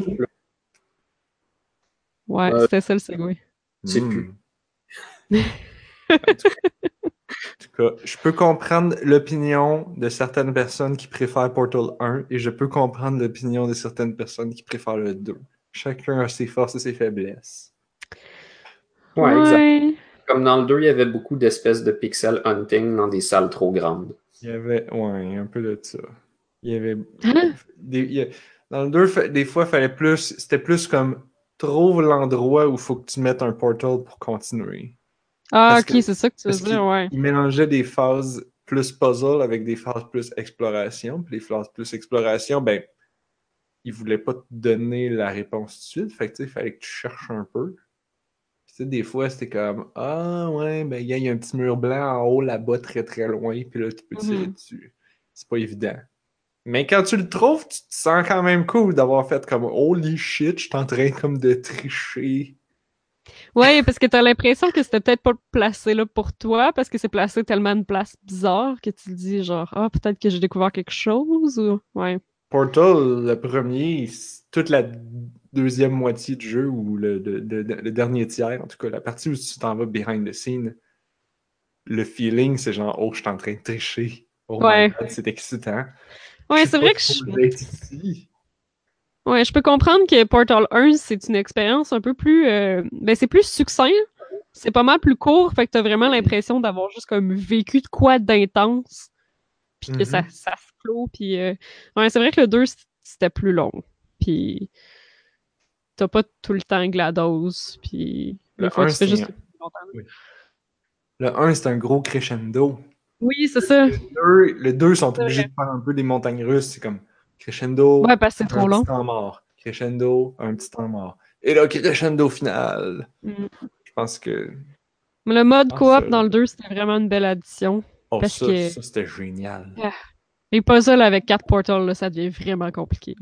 Speaker 1: Ouais,
Speaker 2: Euh,
Speaker 1: c'était ça le segway.
Speaker 2: C'est
Speaker 3: Hmm.
Speaker 2: plus.
Speaker 3: En tout cas- je peux comprendre l'opinion de certaines personnes qui préfèrent Portal 1 et je peux comprendre l'opinion de certaines personnes qui préfèrent le 2. Chacun a ses forces et ses faiblesses.
Speaker 2: Ouais, exact. Comme dans le 2, il y avait beaucoup d'espèces de pixel hunting dans des salles trop grandes.
Speaker 3: Il y avait, ouais, un peu de ça. Il y avait,
Speaker 1: Hein?
Speaker 3: des, il y a- dans le 2, fa- des fois, fallait plus, c'était plus comme trouve l'endroit où il faut que tu mettes un portal pour continuer.
Speaker 1: Ah,
Speaker 3: Parce
Speaker 1: ok, c'est ça que tu veux dire, ouais.
Speaker 3: Il mélangeait des phases plus puzzle avec des phases plus exploration. Puis les phases plus exploration, ben, il voulait pas te donner la réponse tout de suite. Fait que, tu sais, il fallait que tu cherches un peu. Puis, tu sais, des fois, c'était comme Ah, ouais, ben, il y, a- il y a un petit mur blanc en haut là-bas, très très loin. Puis là, tu peux tirer
Speaker 1: Mhm.
Speaker 3: dessus. C'est pas évident. Mais quand tu le trouves, tu te sens quand même cool d'avoir fait comme Holy shit, je suis en train comme de tricher.
Speaker 1: Ouais, parce que t'as l'impression que c'était peut-être pas placé là pour toi, parce que c'est placé tellement une place bizarre que tu te dis genre, ah, peut-être que j'ai découvert quelque chose, ou... Ouais.
Speaker 3: Portal, le premier, toute la deuxième moitié du jeu, ou le, de- de- de- le dernier tiers, en tout cas, la partie où tu t'en vas behind the scene, le feeling, c'est genre, oh, je suis en train de tricher. Oh
Speaker 1: Ouais.
Speaker 3: C'est excitant.
Speaker 1: Ouais, c'est vrai que je... Ouais, je peux comprendre que Portal 1, c'est une expérience un peu plus... euh, Ben, c'est plus succinct. C'est pas mal plus court, fait que t'as vraiment l'impression d'avoir juste comme vécu de quoi d'intense. Puis que
Speaker 3: Mhm.
Speaker 1: ça, ça se clôt, puis... euh, Ouais, c'est vrai que le 2, c- c'était plus long. Puis... T'as pas tout le temps GLaDOS, puis...
Speaker 3: Le
Speaker 1: Des fois,
Speaker 3: 1,
Speaker 1: tu fais juste...
Speaker 3: c'est- Le 1, c'est un gros crescendo.
Speaker 1: Oui, c'est ça.
Speaker 3: Le 2, le 2 sont
Speaker 1: C'est
Speaker 3: obligés de faire un peu des montagnes russes. C'est comme crescendo,
Speaker 1: Ouais, parce que c'est
Speaker 3: un
Speaker 1: trop long.
Speaker 3: petit temps mort. Crescendo, un petit temps mort. Et là, crescendo final.
Speaker 1: Mhm.
Speaker 3: Je pense que.
Speaker 1: Mais le mode
Speaker 3: Ah,
Speaker 1: coop dans le 2, c'était vraiment une belle addition.
Speaker 3: Oh,
Speaker 1: Parce
Speaker 3: ça,
Speaker 1: que-
Speaker 3: ça c'était génial.
Speaker 1: Les puzzles avec quatre portals, là, ça devient vraiment compliqué.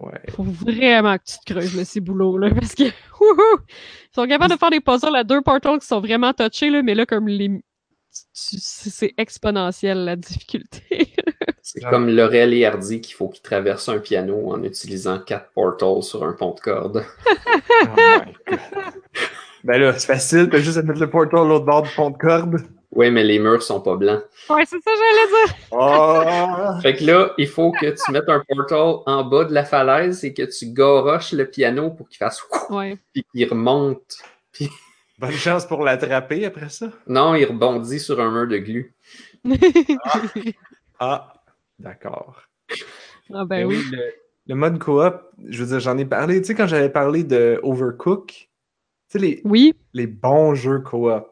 Speaker 3: Ouais.
Speaker 1: Faut vraiment que tu te creuses le ciboulot, là, parce que wouhou! ils sont capables de faire des puzzles à deux portals qui sont vraiment touchés, là, mais là, comme les. C'est exponentiel la difficulté.
Speaker 2: C'est
Speaker 3: Genre-
Speaker 2: comme Laurel et Hardy qu'il faut qu'ils traversent un piano en utilisant quatre portals sur un pont de corde.
Speaker 3: Oh my God. Ben là, c'est facile, t'as juste à mettre le portal à l'autre bord du pont de corde.
Speaker 2: Oui, mais les murs sont pas blancs.
Speaker 1: ouais, c'est ça, j'allais dire.
Speaker 3: Oh!
Speaker 2: Fait que là, il faut que tu mettes un portal en bas de la falaise et que tu goroches le piano pour qu'il fasse
Speaker 1: Ouais.
Speaker 2: puis qu'il remonte.
Speaker 3: Bonne chance pour l'attraper après ça.
Speaker 2: Non, il rebondit sur un mur de glu.
Speaker 3: Ah, d'accord.
Speaker 1: ah, ben
Speaker 3: Ben
Speaker 1: oui.
Speaker 3: Le, le mode coop, je veux dire, j'en ai parlé, tu sais, quand j'avais parlé de Overcook, tu sais, les,
Speaker 1: Oui.
Speaker 3: les bons jeux coop,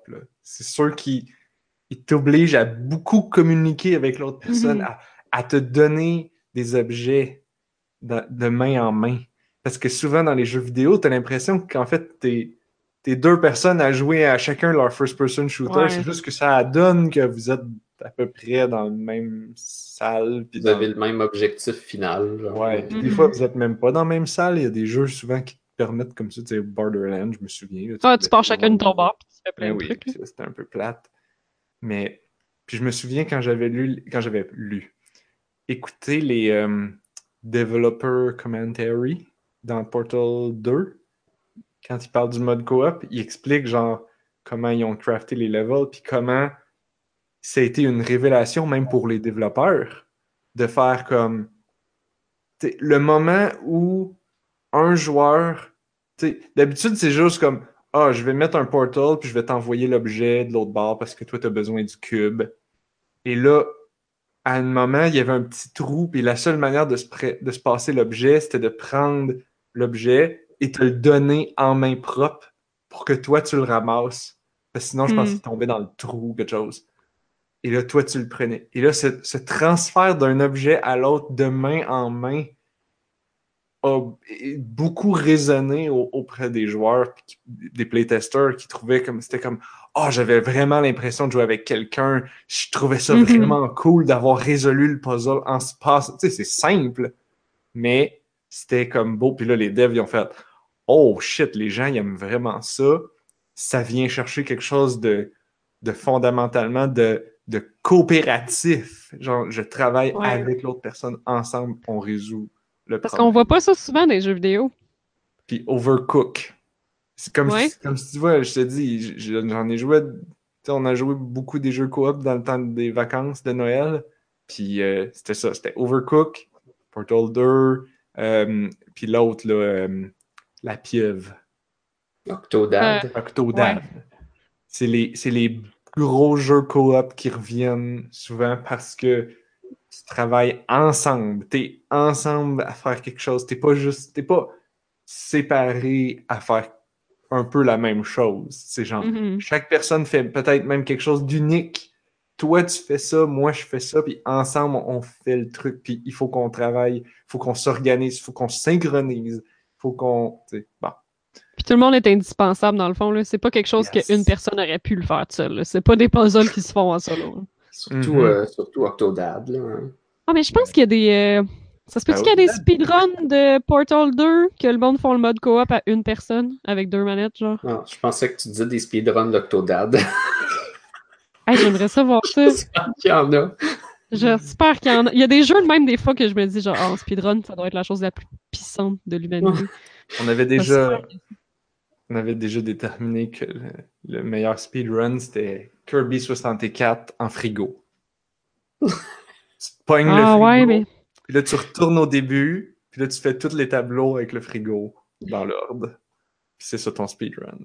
Speaker 3: c'est ceux qui t'obligent à beaucoup communiquer avec l'autre personne,
Speaker 1: Mhm.
Speaker 3: à, à te donner des objets de, de main en main. Parce que souvent dans les jeux vidéo, t'as l'impression qu'en fait, t'es t'es deux personnes à jouer à chacun leur first-person shooter.
Speaker 1: Ouais.
Speaker 3: C'est juste que ça donne que vous êtes à peu près dans la même salle. puis
Speaker 2: Vous
Speaker 3: dans-
Speaker 2: avez le même objectif final. genre.
Speaker 3: Ouais, puis des
Speaker 1: Mhm.
Speaker 3: fois, vous êtes même pas dans la même salle. Il y a des jeux souvent qui te permettent comme ça, tu sais, Borderlands, je me souviens. là,
Speaker 1: Ah, tu pars chacun de ton bord, puis tu fais plein
Speaker 3: Ben
Speaker 1: de
Speaker 3: oui,
Speaker 1: trucs.
Speaker 3: c'était un peu plate. Mais, puis je me souviens quand j'avais lu, quand j'avais lu, écouté les euh, Developer Commentary dans Portal 2, quand ils parlent du mode coop, ils expliquent genre comment ils ont crafté les levels, puis comment ça a été une révélation même pour les développeurs de faire comme le moment où un joueur d'habitude c'est juste comme ah je vais mettre un portal puis je vais t'envoyer l'objet de l'autre bord parce que toi tu as besoin du cube et là à un moment il y avait un petit trou puis la seule manière de se, de se passer l'objet c'était de prendre l'objet et te le donner en main propre pour que toi tu le ramasses. Parce que sinon je pense
Speaker 1: Hmm.
Speaker 3: qu'il tombait dans le trou ou quelque chose et là, toi, tu le prenais. Et là, ce, ce transfert d'un objet à l'autre de main en main a beaucoup résonné au- auprès des joueurs, des playtesters qui trouvaient comme c'était comme Oh, j'avais vraiment l'impression de jouer avec quelqu'un. Je trouvais ça
Speaker 1: Mhm.
Speaker 3: vraiment cool d'avoir résolu le puzzle en se passant. Tu sais, c'est simple, mais c'était comme beau. Puis là, les devs, ils ont fait Oh shit, les gens, ils aiment vraiment ça. Ça vient chercher quelque chose de, de fondamentalement de, de coopératif. Genre, je travaille
Speaker 1: Ouais.
Speaker 3: avec l'autre personne ensemble, on résout le
Speaker 1: Parce
Speaker 3: problème.
Speaker 1: qu'on voit pas ça souvent dans les jeux vidéo.
Speaker 3: Puis Overcook. C'est comme,
Speaker 1: Ouais.
Speaker 3: si, comme si tu vois, je te dis, j'en ai joué. tu sais, On a joué beaucoup des jeux coop dans le temps des vacances de Noël. Puis euh, c'était ça, c'était Overcook, Portal 2, euh, puis l'autre, là, euh, La Pieuvre,
Speaker 2: Octodad.
Speaker 3: Octodad. C'est les, c'est les gros jeux coop qui reviennent souvent parce que tu travailles ensemble. Tu es ensemble à faire quelque chose. Tu pas juste. T'es pas séparé à faire un peu la même chose. C'est genre.
Speaker 1: Mhm.
Speaker 3: Chaque personne fait peut-être même quelque chose d'unique. Toi, tu fais ça, moi, je fais ça, puis ensemble, on fait le truc. Puis il faut qu'on travaille, il faut qu'on s'organise, il faut qu'on synchronise, il faut qu'on. Bon.
Speaker 1: Puis tout le monde est indispensable dans le fond. Là. C'est pas quelque chose
Speaker 3: Yes.
Speaker 1: qu'une personne aurait pu le faire seule. C'est pas des puzzles qui se font en solo. là.
Speaker 2: Surtout,
Speaker 3: Mhm.
Speaker 2: euh, surtout Octodad. Là, hein.
Speaker 1: Ah, mais je pense qu'il y a des. euh, Ça se peut-tu
Speaker 3: Ah
Speaker 1: qu'il y a des speedruns de Portal 2 que le monde font le mode coop à une personne avec deux manettes, genre?
Speaker 2: Ah, je pensais que tu disais des speedruns d'Octodad.
Speaker 1: Hey, j'aimerais ça voir ça.
Speaker 2: Il y en a.
Speaker 1: J'espère qu'il y en a. Il y a des jeux de même des fois que je me dis, genre, oh, speedrun, ça doit être la chose la plus puissante de l'humanité.
Speaker 3: On avait déjà. On avait déjà déterminé que le, le meilleur speedrun, c'était Kirby 64 en frigo. tu pognes le
Speaker 1: Ah
Speaker 3: frigo,
Speaker 1: ouais, mais
Speaker 3: puis là, tu retournes au début, puis là, tu fais tous les tableaux avec le frigo dans l'ordre. Puis c'est ça ton speedrun.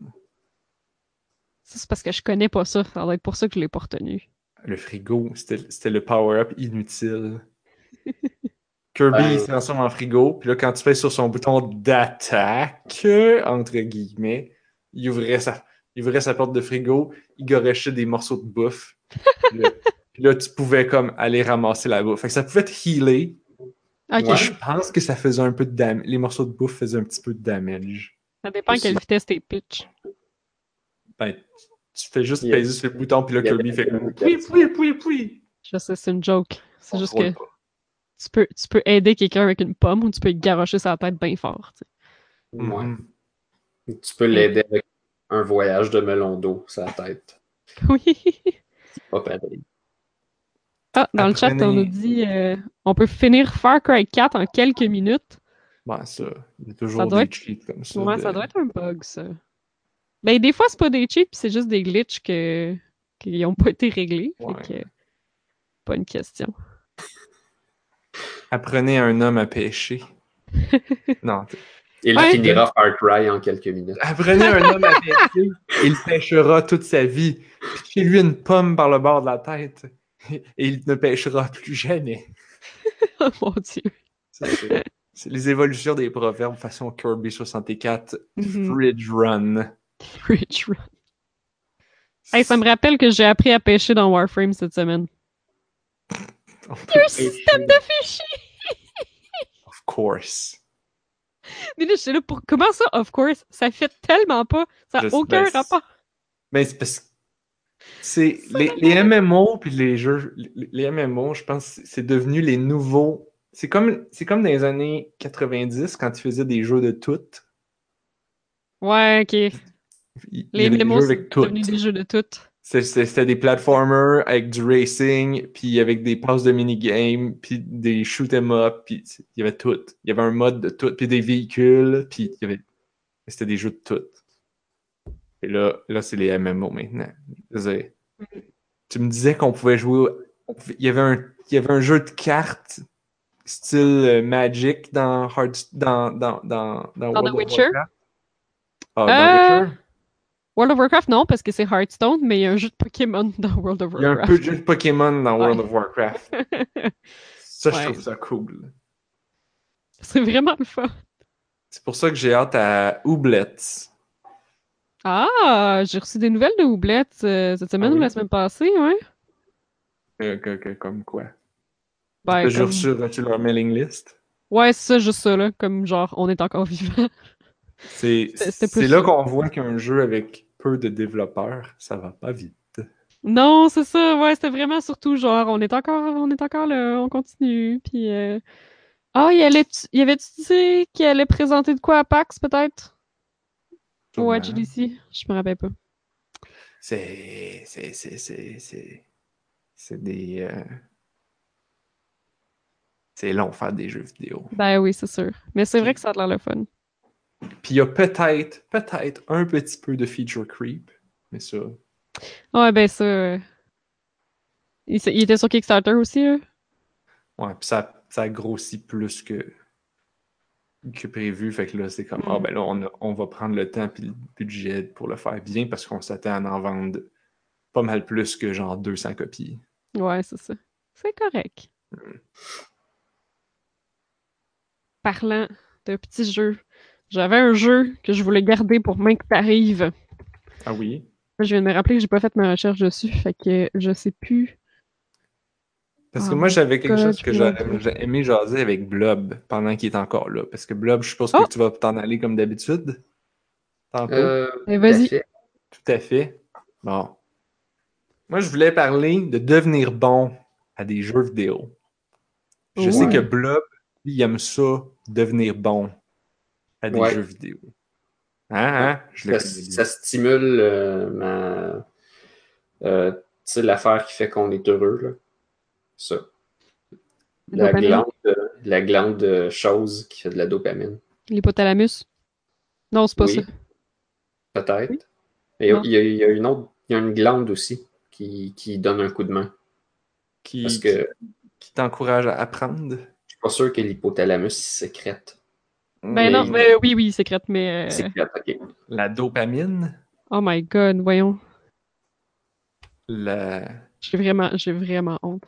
Speaker 1: ça, c'est parce que je connais pas ça. Ça doit être pour ça que je l'ai pas retenu.
Speaker 3: Le frigo, c'était le power-up inutile. Kirby, il se transforme en frigo, puis là, quand tu fais sur son bouton d'attaque, entre guillemets, il ouvrait sa, il ouvrait sa porte de frigo, il garochait des morceaux de bouffe. Puis là, puis là, tu pouvais comme aller ramasser la bouffe. Fait que ça pouvait te healer.
Speaker 1: Ok.
Speaker 2: Ouais.
Speaker 3: Je pense que ça faisait un peu de damage. Les morceaux de bouffe faisaient un petit peu de damage.
Speaker 1: Ça dépend à quelle vitesse t'es pitch.
Speaker 3: Ben, tu fais juste
Speaker 2: Il y a-
Speaker 3: peser sur le bouton, puis là, Kirby fait
Speaker 2: un
Speaker 3: comme oui, oui, oui, oui.
Speaker 1: Je sais, c'est une joke. C'est juste que
Speaker 3: pas.
Speaker 1: Tu peux, tu peux aider quelqu'un avec une pomme ou tu peux garocher sa tête bien fort.
Speaker 2: Ouais.
Speaker 3: Mhm.
Speaker 2: Tu peux l'aider avec un voyage de melon d'eau sur la tête.
Speaker 1: Oui.
Speaker 2: Pas pareil.
Speaker 1: Ah, dans le chat, on nous dit euh, on peut finir Far Cry 4 en quelques minutes.
Speaker 3: Ben, ça, il y a toujours
Speaker 1: doit
Speaker 3: des
Speaker 1: être-
Speaker 3: cheats comme ça.
Speaker 1: Ouais,
Speaker 3: de-
Speaker 1: ça doit être un bug, ça. Ben, des fois, c'est pas des cheats, puis c'est juste des glitches que... qui ont pas été réglés. Fait que, pas une question.
Speaker 3: Apprenez à un homme à pêcher. non,
Speaker 2: Il
Speaker 1: Ouais.
Speaker 2: finira Far Cry en quelques minutes.
Speaker 3: apprenez à un homme à pêcher. Il pêchera toute sa vie. Piquez-lui une pomme par le bord de la tête. Et il ne pêchera plus jamais.
Speaker 1: oh mon dieu.
Speaker 3: C'est les évolutions des proverbes façon Kirby 64
Speaker 1: Mhm.
Speaker 3: Fridge Run.
Speaker 1: Fridge Run. Hey, ça me rappelle que j'ai appris à pêcher dans Warframe cette semaine. Un système de fichiers!
Speaker 3: Of course.
Speaker 1: Mais là, j'étais là pour. Comment ça, of course? Ça fait tellement pas. Ça
Speaker 3: Je
Speaker 1: n'a aucun
Speaker 3: ben,
Speaker 1: rapport.
Speaker 3: Mais c'est parce que c'est les, les MMO puis les jeux les, les MMO, je pense c'est devenu les nouveaux. C'est comme c'est comme dans les années 90 quand tu faisais des jeux de toutes.
Speaker 1: Ouais, ok.
Speaker 3: Il
Speaker 1: Les MMO, c'est devenu des jeux de toutes.
Speaker 3: C'était des platformers avec du racing, puis avec des passes de minigame, puis des shoot 'em up, puis il y avait tout. Il y avait un mode de tout, puis des véhicules, puis il y avait c'était des jeux de tout. Et là, là c'est les MMO maintenant. Dire, tu me disais qu'on pouvait jouer. il, y avait un, il y avait un jeu de cartes style euh, Magic dans dans, dans, dans, dans,
Speaker 1: The Witcher?
Speaker 3: Ah, dans
Speaker 1: Euh,
Speaker 3: Witcher?
Speaker 1: World of Warcraft, non, parce que c'est Hearthstone, mais il y a un jeu de Pokémon dans World of
Speaker 3: Il y a un
Speaker 1: Warcraft.
Speaker 3: peu de jeu de Pokémon dans World of Warcraft. Ça, je
Speaker 1: Ouais.
Speaker 3: trouve ça cool.
Speaker 1: c'est vraiment le fun.
Speaker 3: C'est pour ça que j'ai hâte à Oublette.
Speaker 1: Ah, j'ai reçu des nouvelles de Houblette euh, cette semaine
Speaker 3: Ah oui?
Speaker 1: ou la semaine passée, ouais.
Speaker 3: Euh, que- que- comme quoi?
Speaker 1: Ben, comme-
Speaker 3: reçu, reçu leur mailing list?
Speaker 1: Ouais, c'est ça, juste ça, là. Comme genre, on est encore vivant.
Speaker 3: C'est là qu'on voit qu'un jeu avec peu de développeurs, ça va pas vite.
Speaker 1: Non, c'est ça, ouais, c'était vraiment surtout genre, on est encore, on est encore là, on continue, puis... euh, Ah, il allait, il avait-tu dit qu'il allait présenter de quoi à PAX, peut-être? Ou à. GDC? Je me rappelle pas.
Speaker 3: C'est. C'est. C'est. C'est. C'est c'est des. euh, C'est long faire des jeux vidéo.
Speaker 1: Ben oui, c'est sûr. Mais c'est vrai que ça a l'air le fun.
Speaker 3: Puis il y a peut-être, peut-être un petit peu de feature creep, mais ça.
Speaker 1: Ouais, ben ça... euh, Il, était sur Kickstarter aussi, là?
Speaker 3: Ouais, puis ça, ça grossit plus que, que prévu. Fait que là, c'est comme,
Speaker 1: Mm.
Speaker 3: ah ben là, on, a- on va prendre le temps puis le budget pour le faire bien parce qu'on s'attend à en vendre pas mal plus que genre 200 copies.
Speaker 1: Ouais, c'est ça. C'est correct. Parlant de petits jeux, j'avais un jeu que je voulais garder pour main que t'arrives.
Speaker 3: Ah oui?
Speaker 1: Je viens de me rappeler que j'ai pas fait ma recherche dessus, fait que je sais plus.
Speaker 3: Parce que
Speaker 1: Oh
Speaker 3: moi, j'avais quelque
Speaker 1: God,
Speaker 3: chose que j'aurais j'ai aimé jaser avec Blob pendant qu'il est encore là. Parce que Blob, je suppose
Speaker 1: Oh!
Speaker 3: que tu vas t'en aller comme d'habitude? Tantôt?
Speaker 2: Euh,
Speaker 1: Eh, vas-y.
Speaker 2: tout à fait.
Speaker 3: Tout à fait. Bon. Moi, je voulais parler de devenir bon à des jeux vidéo. Je sais que Blob, il aime ça, devenir bon à des
Speaker 2: Ouais.
Speaker 3: jeux vidéo. Hein, hein? Je
Speaker 2: Ça, stimule euh, ma. euh, tu sais, l'affaire qui fait qu'on est heureux, là. Ça. La glande, euh, la glande de chose qui fait de la dopamine.
Speaker 1: L'hypothalamus? Non, c'est pas
Speaker 2: Oui.
Speaker 1: ça.
Speaker 2: peut-être.
Speaker 1: Oui.
Speaker 2: Il y a-
Speaker 1: Non.
Speaker 2: il y, a, il y a une autre, il y a une glande aussi qui, qui donne un coup de main.
Speaker 3: Qui,
Speaker 2: Parce que
Speaker 3: qui t'encourage à apprendre?
Speaker 2: je suis pas sûr que l'hypothalamus sécrète.
Speaker 1: Ben
Speaker 2: Mais-
Speaker 1: non, ben oui, oui, secrète, mais. euh,
Speaker 2: Sécrète, ok.
Speaker 3: La dopamine?
Speaker 1: Oh my god, voyons.
Speaker 3: La...
Speaker 1: J'ai vraiment, j'ai vraiment honte.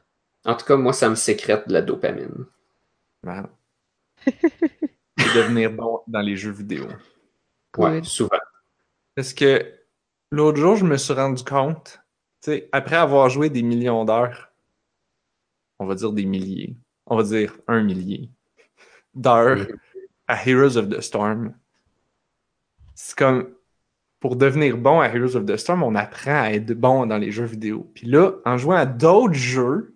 Speaker 2: En tout cas, moi, ça me sécrète de la dopamine.
Speaker 3: Wow. Et devenir bon dans les jeux vidéo.
Speaker 2: Ouais,
Speaker 1: Good.
Speaker 2: souvent.
Speaker 3: Parce que l'autre jour, je me suis rendu compte, tu sais, après avoir joué des millions d'heures, on va dire des milliers, on va dire un millier d'heures
Speaker 2: Mhm.
Speaker 3: À Heroes of the Storm, c'est comme, pour devenir bon à Heroes of the Storm, on apprend à être bon dans les jeux vidéo. Puis là, en jouant à d'autres jeux,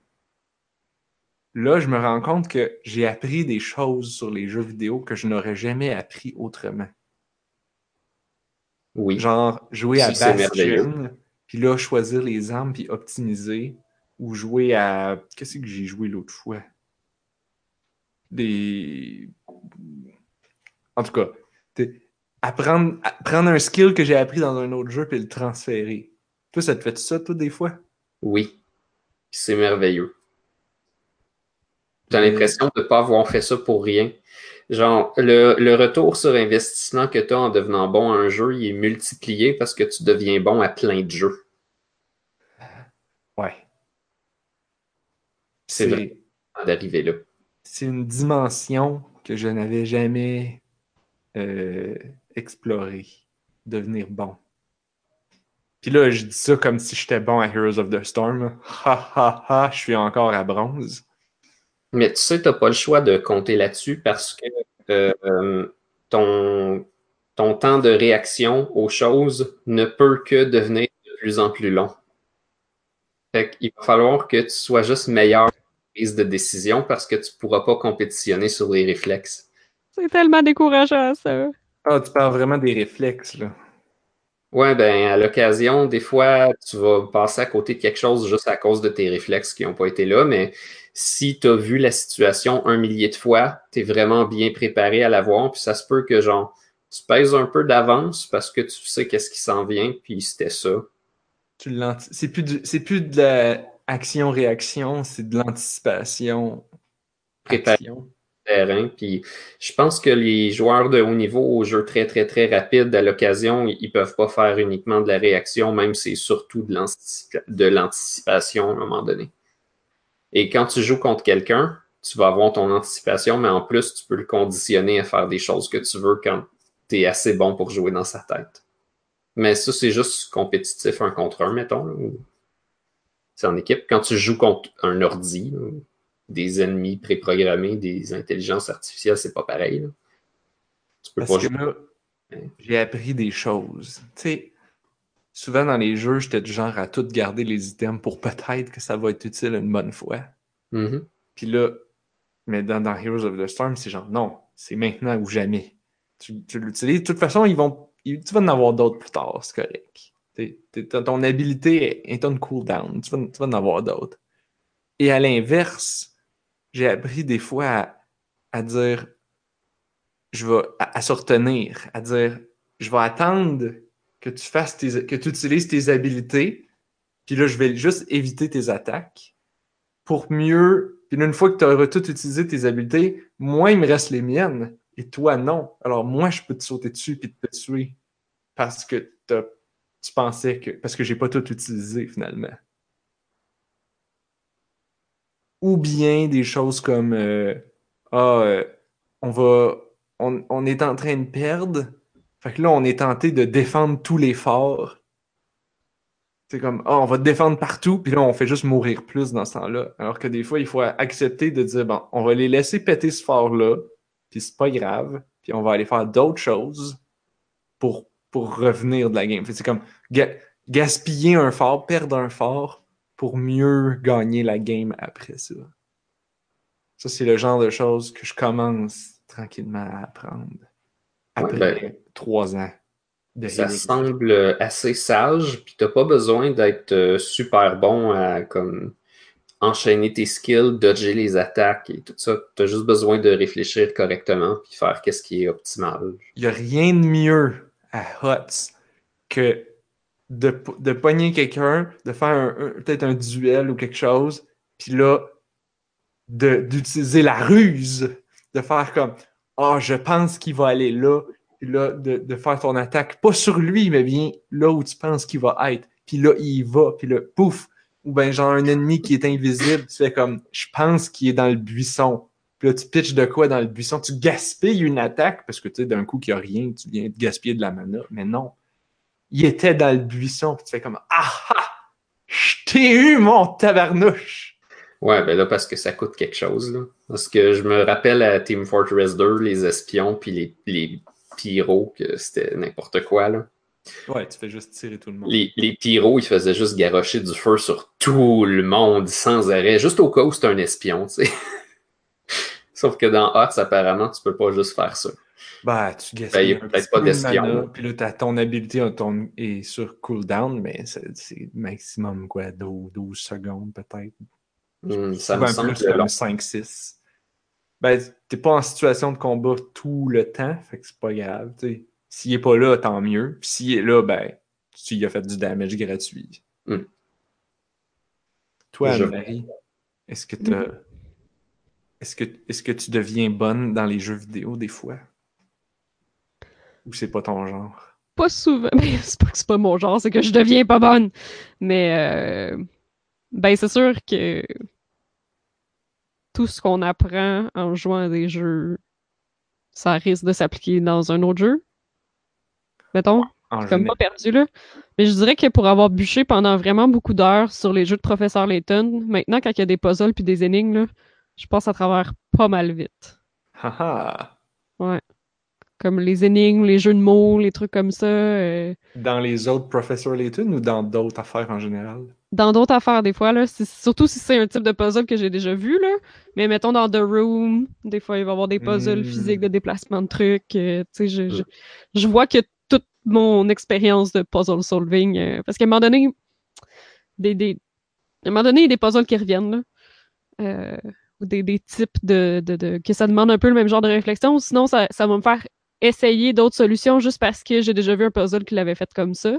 Speaker 3: là, je me rends compte que j'ai appris des choses sur les jeux vidéo que je n'aurais jamais appris autrement.
Speaker 2: Oui.
Speaker 3: Genre, jouer à. Bastion, puis là, choisir les armes, puis optimiser. Ou jouer à... Qu'est-ce que j'ai joué l'autre fois? Des... En tout cas, apprendre, prendre un skill que j'ai appris dans un autre jeu, puis le transférer. Toi, ça te fait ça, toi, des fois?
Speaker 2: Oui. C'est merveilleux.
Speaker 3: Mais-
Speaker 2: l'impression de ne pas avoir fait ça pour rien. Genre, le, le retour sur investissement que tu as en devenant bon à un jeu, il est multiplié parce que tu deviens bon à plein de jeux.
Speaker 3: Ouais.
Speaker 2: C'est vrai d'arriver là.
Speaker 3: c'est une dimension que je n'avais jamais euh, explorée. Devenir bon. Puis là, je dis ça comme si j'étais bon à Heroes of the Storm. Ha ha ha, je suis encore à bronze.
Speaker 2: Mais tu sais, tu n'as pas le choix de compter là-dessus parce que euh, ton, ton temps de réaction aux choses ne peut que devenir de plus en plus long. Fait qu'il va falloir que tu sois juste meilleur prise de décision parce que tu pourras pas compétitionner sur les réflexes.
Speaker 1: C'est tellement décourageant, ça.
Speaker 3: Ah, tu parles vraiment des réflexes, là.
Speaker 2: Ouais, ben à l'occasion, des fois, tu vas passer à côté de quelque chose juste à cause de tes réflexes qui n'ont pas été là, mais si tu as vu la situation un millier de fois, tu es vraiment bien préparé à la voir, puis ça se peut que genre tu pèses un peu d'avance parce que tu sais qu'est-ce qui s'en vient, puis c'était ça.
Speaker 3: Tu c'est plus du- c'est plus de la action-réaction, c'est de l'anticipation.
Speaker 2: Préparé. Terrain. Puis je pense que les joueurs de haut niveau au jeu très, très, très rapide, à l'occasion, ils peuvent pas faire uniquement de la réaction, même c'est surtout de l'anticipa- de l'anticipation à un moment donné. Et quand tu joues contre quelqu'un, tu vas avoir ton anticipation, mais en plus, tu peux le conditionner à faire des choses que tu veux quand tu es assez bon pour jouer dans sa tête. Mais ça, c'est juste compétitif un contre un, mettons. C'est en équipe. Quand tu joues contre un ordi, des ennemis préprogrammés, des intelligences artificielles, c'est pas pareil. là. Tu peux
Speaker 3: Parce
Speaker 2: pas
Speaker 3: que là, j'ai appris des choses. Tu sais, souvent dans les jeux, j'étais du genre à tout garder les items pour peut-être que ça va être utile une bonne fois.
Speaker 2: Mhm.
Speaker 3: Puis là, mais dans, dans Heroes of the Storm, c'est genre non, c'est maintenant ou jamais. Tu, tu l'utilises. De toute façon, ils vont, ils- tu vas en avoir d'autres plus tard, c'est correct. T'es- t'es- ton ton habilité est, est on cooldown. Tu vas, tu vas en avoir d'autres. Et à l'inverse, j'ai appris des fois à, à dire je vais à, à se retenir, à dire je vais attendre que tu fasses tes, que tu utilises tes habilités, puis là je vais juste éviter tes attaques pour mieux. Puis là, une fois que tu auras tout utilisé tes habilités, moi il me reste les miennes et toi non. Alors moi je peux te sauter dessus puis te tuer parce que tu pensais que parce que j'ai pas tout utilisé finalement. Ou bien des choses comme euh, ah euh, on va on, on est en train de perdre. Fait que là, on est tenté de défendre tous les forts. C'est comme, ah, on va défendre partout, puis là, on fait juste mourir plus dans ce temps-là. Alors que des fois, il faut accepter de dire, bon, on va les laisser péter ce fort-là, puis c'est pas grave, puis on va aller faire d'autres choses pour, pour revenir de la game. C'est comme ga- gaspiller un fort, perdre un fort pour mieux gagner la game après ça. Ça, c'est le genre de choses que je commence tranquillement à apprendre. Après
Speaker 2: ben,
Speaker 3: trois ans. de
Speaker 2: Ça semble assez sage, puis t'as pas besoin d'être euh, super bon à comme enchaîner tes skills, dodger les attaques et tout ça. T'as juste besoin de réfléchir correctement puis faire qu'est-ce qui est optimal.
Speaker 3: Il n'y a rien de mieux à HOTS que de, de pogner quelqu'un, de faire peut-être un duel ou quelque chose, puis là, d'utiliser la ruse, de faire comme Ah, je pense qu'il va aller là, puis là, de, de faire ton attaque, pas sur lui, mais bien là où tu penses qu'il va être, puis là, il y va, puis là, pouf, ou bien genre un ennemi qui est invisible, tu fais comme Je pense qu'il est dans le buisson. Puis là, tu pitches de quoi dans le buisson? Tu gaspilles une attaque parce que tu sais, d'un coup, qu'il n'y a rien, tu viens de gaspiller de la mana. Mais non. Il était dans le buisson. Puis tu fais comme Ah ah! Je t'ai eu, mon tabarnouche!
Speaker 2: Ouais, ben là, parce que ça coûte quelque chose, là. Parce que je me rappelle à Team Fortress 2, les espions puis les, les pyros, que c'était n'importe quoi, là.
Speaker 3: Ouais, tu fais juste tirer tout le monde.
Speaker 2: Les, les pyros, ils faisaient juste garrocher du feu sur tout le monde sans arrêt, juste au cas où c'est un espion, tu sais. Sauf que dans Hots, apparemment, tu peux pas juste faire ça.
Speaker 3: Bah, tu
Speaker 2: Ben,
Speaker 3: gaspilles
Speaker 2: peut-être pas d'espion, là.
Speaker 3: Puis là, t'as- ton habilité on ton- est sur cooldown, mais c'est maximum quoi, 12, 12 secondes peut-être.
Speaker 2: Hmm, ça me semble
Speaker 3: plus comme 5-6. Ben, t'es pas en situation de combat tout le temps, fait que c'est pas grave. S'il est pas là, tant mieux. Puis s'il est là, ben, tu y as fait du damage gratuit.
Speaker 2: Hmm.
Speaker 3: Toi,
Speaker 2: Je-
Speaker 3: Anne-Marie, est-ce que t'as. Est-ce que, est-ce que tu deviens bonne dans les jeux vidéo des fois? Ou c'est pas ton genre?
Speaker 1: Pas souvent. Mais c'est pas que c'est pas mon genre, c'est que je deviens pas bonne. Mais euh, ben c'est sûr que tout ce qu'on apprend en jouant à des jeux, ça risque de s'appliquer dans un autre jeu. Mettons.
Speaker 3: En
Speaker 1: comme pas perdu là. Mais je dirais que pour avoir bûché pendant vraiment beaucoup d'heures sur les jeux de Professeur Layton, maintenant quand il y a des puzzles puis des énigmes, là, je passe à travers pas mal vite.
Speaker 3: Haha.
Speaker 1: Comme les énigmes, les jeux de mots, les trucs comme ça. euh,
Speaker 3: Dans les autres Professor Layton ou dans d'autres affaires en général?
Speaker 1: dans d'autres affaires, des fois, là, surtout si c'est un type de puzzle que j'ai déjà vu, là. Mais mettons dans The Room, des fois, il va y avoir des puzzles
Speaker 3: Mm.
Speaker 1: physiques de déplacement de trucs. euh, tu sais, je, je, je vois que toute mon expérience de puzzle solving, euh, parce qu'à un moment donné, des, des, à un moment donné, il y a des puzzles qui reviennent, là. Euh, ou des, des types de, de, de- que ça demande un peu le même genre de réflexion. Sinon, ça, ça va me faire essayer d'autres solutions juste parce que j'ai déjà vu un puzzle qui l'avait fait comme ça.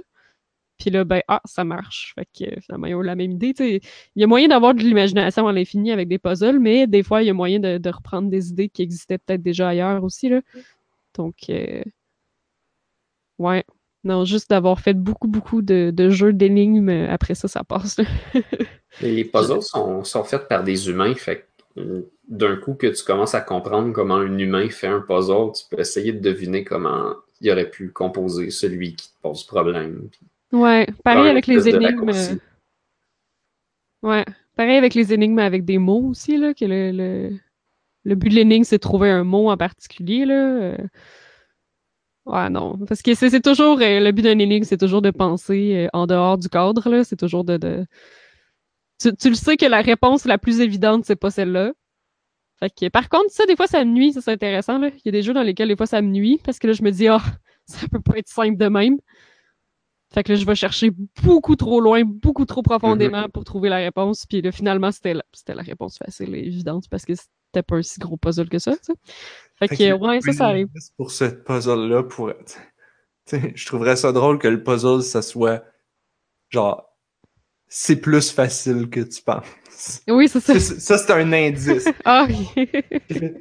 Speaker 1: Puis là, ben, ah, ça marche. Fait que euh, finalement, ils ont la même idée. tu sais. Il y a moyen d'avoir de l'imagination à l'infini avec des puzzles, mais des fois, il y a moyen de, de reprendre des idées qui existaient peut-être déjà ailleurs aussi. Là. Donc, euh, ouais. Non, juste d'avoir fait beaucoup, beaucoup de, de jeux d'énigmes, euh, après ça, ça passe.
Speaker 2: Les puzzles sont, sont faits par des humains, fait que, d'un coup que tu commences à comprendre comment un humain fait un puzzle, tu peux essayer de deviner comment il aurait pu composer celui qui te pose problème.
Speaker 1: Ouais, pareil avec les énigmes. Ouais, pareil avec les énigmes avec des mots aussi, là, que le, le, le but de l'énigme, c'est de trouver un mot en particulier, là. euh. Ouais, non. Parce que c'est toujours, euh, le but d'un énigme, c'est toujours de penser euh, en dehors du cadre, là. C'est toujours de, de... Tu, tu le sais que la réponse la plus évidente, c'est pas celle-là. Fait que, par contre, ça, des fois, ça me nuit, ça, c'est intéressant, là. Il y a des jeux dans lesquels, des fois, ça me nuit, parce que là, je me dis, ah, ça peut pas être simple de même. Fait que là, je vais chercher beaucoup trop loin, beaucoup trop profondément pour trouver la réponse. Puis là, finalement, c'était la, c'était la réponse facile et évidente parce que c'était pas un si gros puzzle que ça. Fait que, ouais, ça, ça arrive.
Speaker 3: Pour ce puzzle-là, pour je trouverais ça drôle que le puzzle, ça soit genre. C'est plus facile que tu penses.
Speaker 1: Oui, c'est ça.
Speaker 3: Ça, c'est- ça, c'est un indice.
Speaker 1: Ah,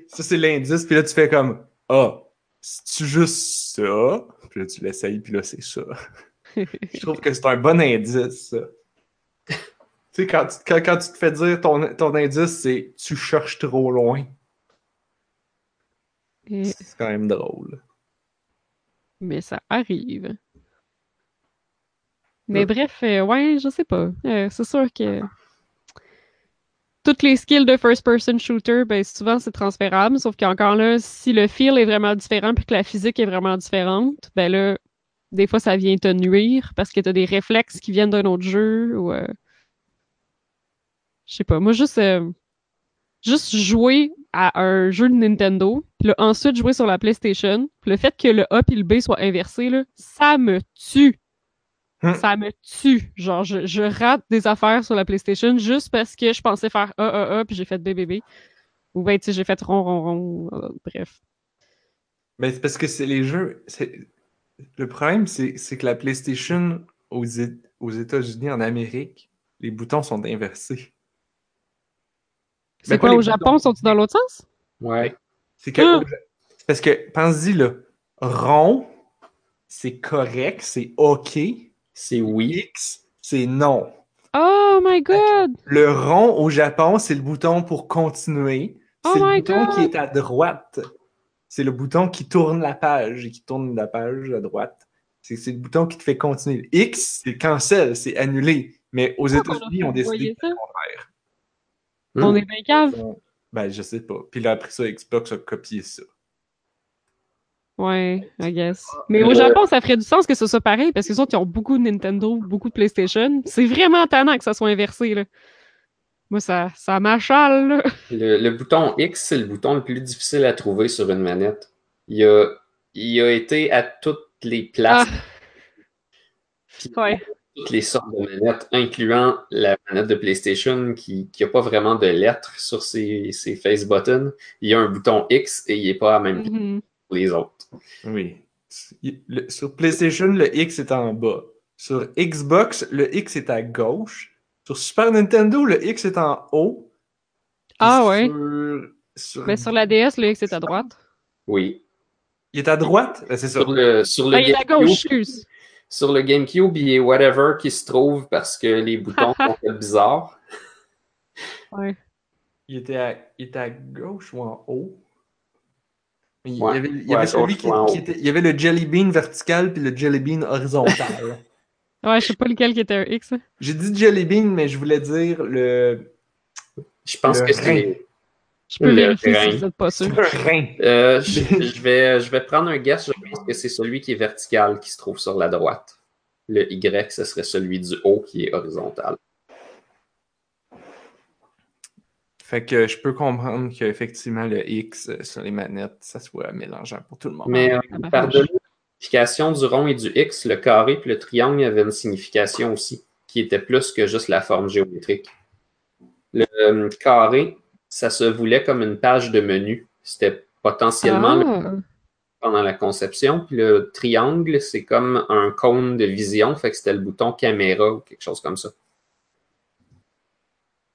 Speaker 3: ça, c'est l'indice, puis là, tu fais comme Ah, c'est-tu juste ça? Puis là, tu l'essayes, puis là, c'est ça. Je trouve que c'est un bon indice, ça. tu sais, quand, tu- quand, quand tu te fais dire ton, ton indice, c'est tu cherches trop loin.
Speaker 1: Et-
Speaker 3: C'est quand même drôle.
Speaker 1: mais ça arrive. Mais
Speaker 3: Ouais.
Speaker 1: bref, euh, ouais, je sais pas. Euh, c'est sûr que toutes les skills de first-person shooter, ben souvent c'est transférable, sauf qu'encore là, si le feel est vraiment différent puis que la physique est vraiment différente, ben là, des fois ça vient te nuire parce que t'as des réflexes qui viennent d'un autre jeu ou euh, je sais pas. Moi juste euh, juste jouer à un jeu de Nintendo, puis là, ensuite jouer sur la PlayStation, puis le fait que le A et le B soient inversés là, ça me tue.
Speaker 3: Hmm.
Speaker 1: Ça me tue. Genre, je, je rate des affaires sur la PlayStation juste parce que je pensais faire A, A, A, puis j'ai fait B, B, B. Ou ben, tu sais, j'ai fait rond, rond, rond. euh, bref.
Speaker 3: Mais c'est parce que c'est les jeux. c'est- Le problème, c'est c'est que la PlayStation aux, aux États-Unis, en Amérique, les boutons sont inversés.
Speaker 1: C'est
Speaker 3: Mais
Speaker 1: quoi, au Japon, sont-ils dans l'autre sens?
Speaker 2: Ouais.
Speaker 3: C'est que.
Speaker 1: Ah.
Speaker 3: parce que, pense-y, là, rond, c'est correct, c'est OK.
Speaker 2: C'est oui.
Speaker 3: X, c'est non.
Speaker 1: Oh my god!
Speaker 3: Le rond au Japon, c'est le bouton pour continuer.
Speaker 1: Oh
Speaker 3: C'est le
Speaker 1: my
Speaker 3: bouton
Speaker 1: God!
Speaker 3: qui est à droite. C'est le bouton qui tourne la page et qui tourne la page à droite. C'est le bouton qui te fait continuer. X, c'est cancel, c'est annulé. Mais aux États-Unis,
Speaker 1: on
Speaker 3: décide de
Speaker 1: ça?
Speaker 3: faire le contraire.
Speaker 2: Hmm.
Speaker 1: On est bien cave.
Speaker 3: Ben, je sais pas. Puis là, après ça, Xbox a copié ça.
Speaker 1: Ouais, I guess. Mais
Speaker 2: Euh,
Speaker 1: au Japon, ça ferait du sens que ce soit pareil, parce que les autres, ils ont beaucoup de Nintendo, beaucoup de PlayStation. C'est vraiment tannant que ça soit inversé, là. Moi, ça, ça m'achale, là.
Speaker 2: Le, le bouton X, c'est le bouton le plus difficile à trouver sur une manette. Il a, il a été à toutes les places, puis
Speaker 1: Ouais.
Speaker 2: toutes les sortes de manettes, incluant la manette de PlayStation qui n'a pas vraiment de lettres sur ses, ses face buttons. Il y a un bouton X et il n'est pas à même place
Speaker 1: Mhm.
Speaker 2: Les autres.
Speaker 3: Oui. Le- sur PlayStation, le X est en bas. Sur Xbox, le X est à gauche. Sur Super Nintendo, le X est en haut.
Speaker 1: Ah ouais.
Speaker 3: Sur, sur-
Speaker 1: Mais sur la DS, le X est à droite.
Speaker 2: Oui.
Speaker 3: Il est à droite? Ben, c'est ça.
Speaker 2: Sur le, sur le
Speaker 1: Ah, il est à
Speaker 2: GameCube-
Speaker 1: gauche, excuse.
Speaker 2: Sur le GameCube, il y a whatever qui se trouve parce que les boutons sont bizarres.
Speaker 1: Ouais.
Speaker 3: Il était, à, il était à gauche ou en haut? Il y avait, il y
Speaker 2: Ouais,
Speaker 3: avait
Speaker 2: à
Speaker 3: celui
Speaker 2: gauche
Speaker 3: qui,
Speaker 2: ou en
Speaker 3: qui
Speaker 2: haut.
Speaker 3: était. Il y avait le Jelly Bean vertical puis le Jelly Bean horizontal.
Speaker 1: Ouais, je sais pas lequel qui était un X. hein.
Speaker 3: J'ai dit Jelly Bean, mais je voulais dire le.
Speaker 2: Je pense
Speaker 3: Le
Speaker 2: que c'est.
Speaker 1: Je peux
Speaker 2: Le
Speaker 1: vérifier
Speaker 2: rein.
Speaker 1: si vous êtes pas sûr.
Speaker 3: C'est un rein.
Speaker 2: Euh, je, je vais, je vais prendre un guess. Je pense que c'est celui qui est vertical qui se trouve sur la droite. Le Y, ce serait celui du haut qui est horizontal.
Speaker 3: Fait que je peux comprendre qu'effectivement le X euh, sur les manettes, ça soit mélangeant pour tout le monde.
Speaker 2: Mais euh, par-delà la signification du rond et du X, le carré et le triangle avaient une signification aussi, qui était plus que juste la forme géométrique. Le euh, carré, ça se voulait comme une page de menu. C'était potentiellement le
Speaker 1: Ah.
Speaker 2: pendant la conception. Puis le triangle, c'est comme un cône de vision, fait que c'était le bouton caméra ou quelque chose comme ça.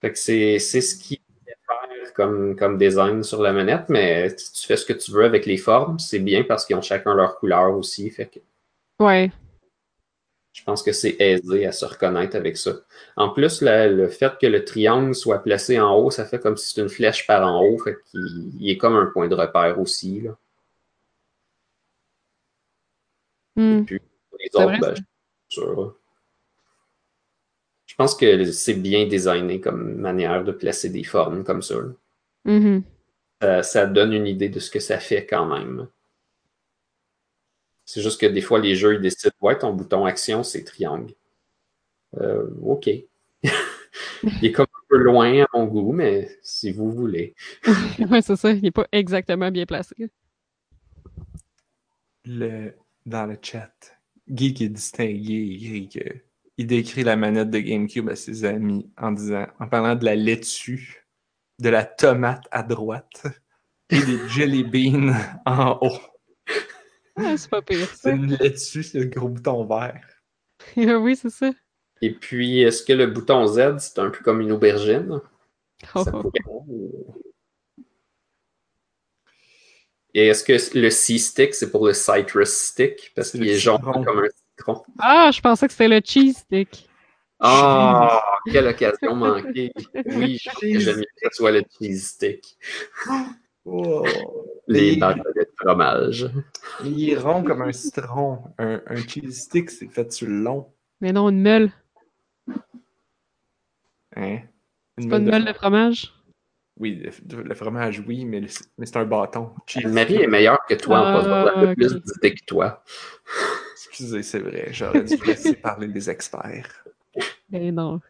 Speaker 2: Fait que c'est c'est ce qui comme, comme design sur la manette, mais si tu fais ce que tu veux avec les formes, c'est bien parce qu'ils ont chacun leur couleur aussi. Fait que
Speaker 1: Ouais.
Speaker 2: je pense que c'est aisé à se reconnaître avec ça. En plus, le fait que le triangle soit placé en haut, ça fait comme si c'était une flèche par en haut, fait qu'il il est comme un point de repère aussi. Là.
Speaker 1: Hmm.
Speaker 2: Puis pour les autres, ben, je suis sûr. Je pense que c'est bien designé comme manière de placer des formes comme ça.
Speaker 1: Mhm.
Speaker 2: Ça, ça donne une idée de ce que ça fait quand même. C'est juste que des fois, les jeux ils décident Ouais, ton bouton action, c'est triangle. Euh, OK. Il est comme un peu loin à mon goût, mais si vous voulez.
Speaker 1: ouais, c'est ça. Il est pas exactement bien placé.
Speaker 3: Le, dans le chat, Geek est distingué, il écrit que il décrit la manette de GameCube à ses amis en disant, en parlant de la laitue, de la tomate à droite et des jelly beans en haut.
Speaker 1: Ah, c'est pas pire,
Speaker 3: C'est
Speaker 1: ça.
Speaker 3: une laitue, c'est le gros bouton vert.
Speaker 1: oui, c'est ça.
Speaker 2: Et puis, est-ce que le bouton Z, c'est un peu comme une aubergine?
Speaker 1: Oh,
Speaker 2: Ça Et est-ce que le C-stick, c'est pour le citrus stick? Parce qu'il est jaune comme un citron.
Speaker 1: Ah, je pensais que c'était le cheese stick.
Speaker 2: Ah, quelle occasion manquée. Oui, j'aime mieux que ce soit le cheese stick.
Speaker 3: Oh.
Speaker 2: Les bâtonnets de fromage.
Speaker 3: Il est rond comme un citron. Un, un cheese stick, c'est fait sur le long.
Speaker 1: Mais non, une meule.
Speaker 3: Hein?
Speaker 1: C'est pas une meule de fromage?
Speaker 3: Oui, le, le fromage, oui, mais, c'est un bâton. Cheese
Speaker 2: Marie est meilleure que toi en
Speaker 1: Ah,
Speaker 2: passant. Elle a
Speaker 1: ok.
Speaker 2: plus d'idées que toi.
Speaker 3: Excusez, c'est vrai. J'aurais dû laisser parler des experts.
Speaker 1: Mais non.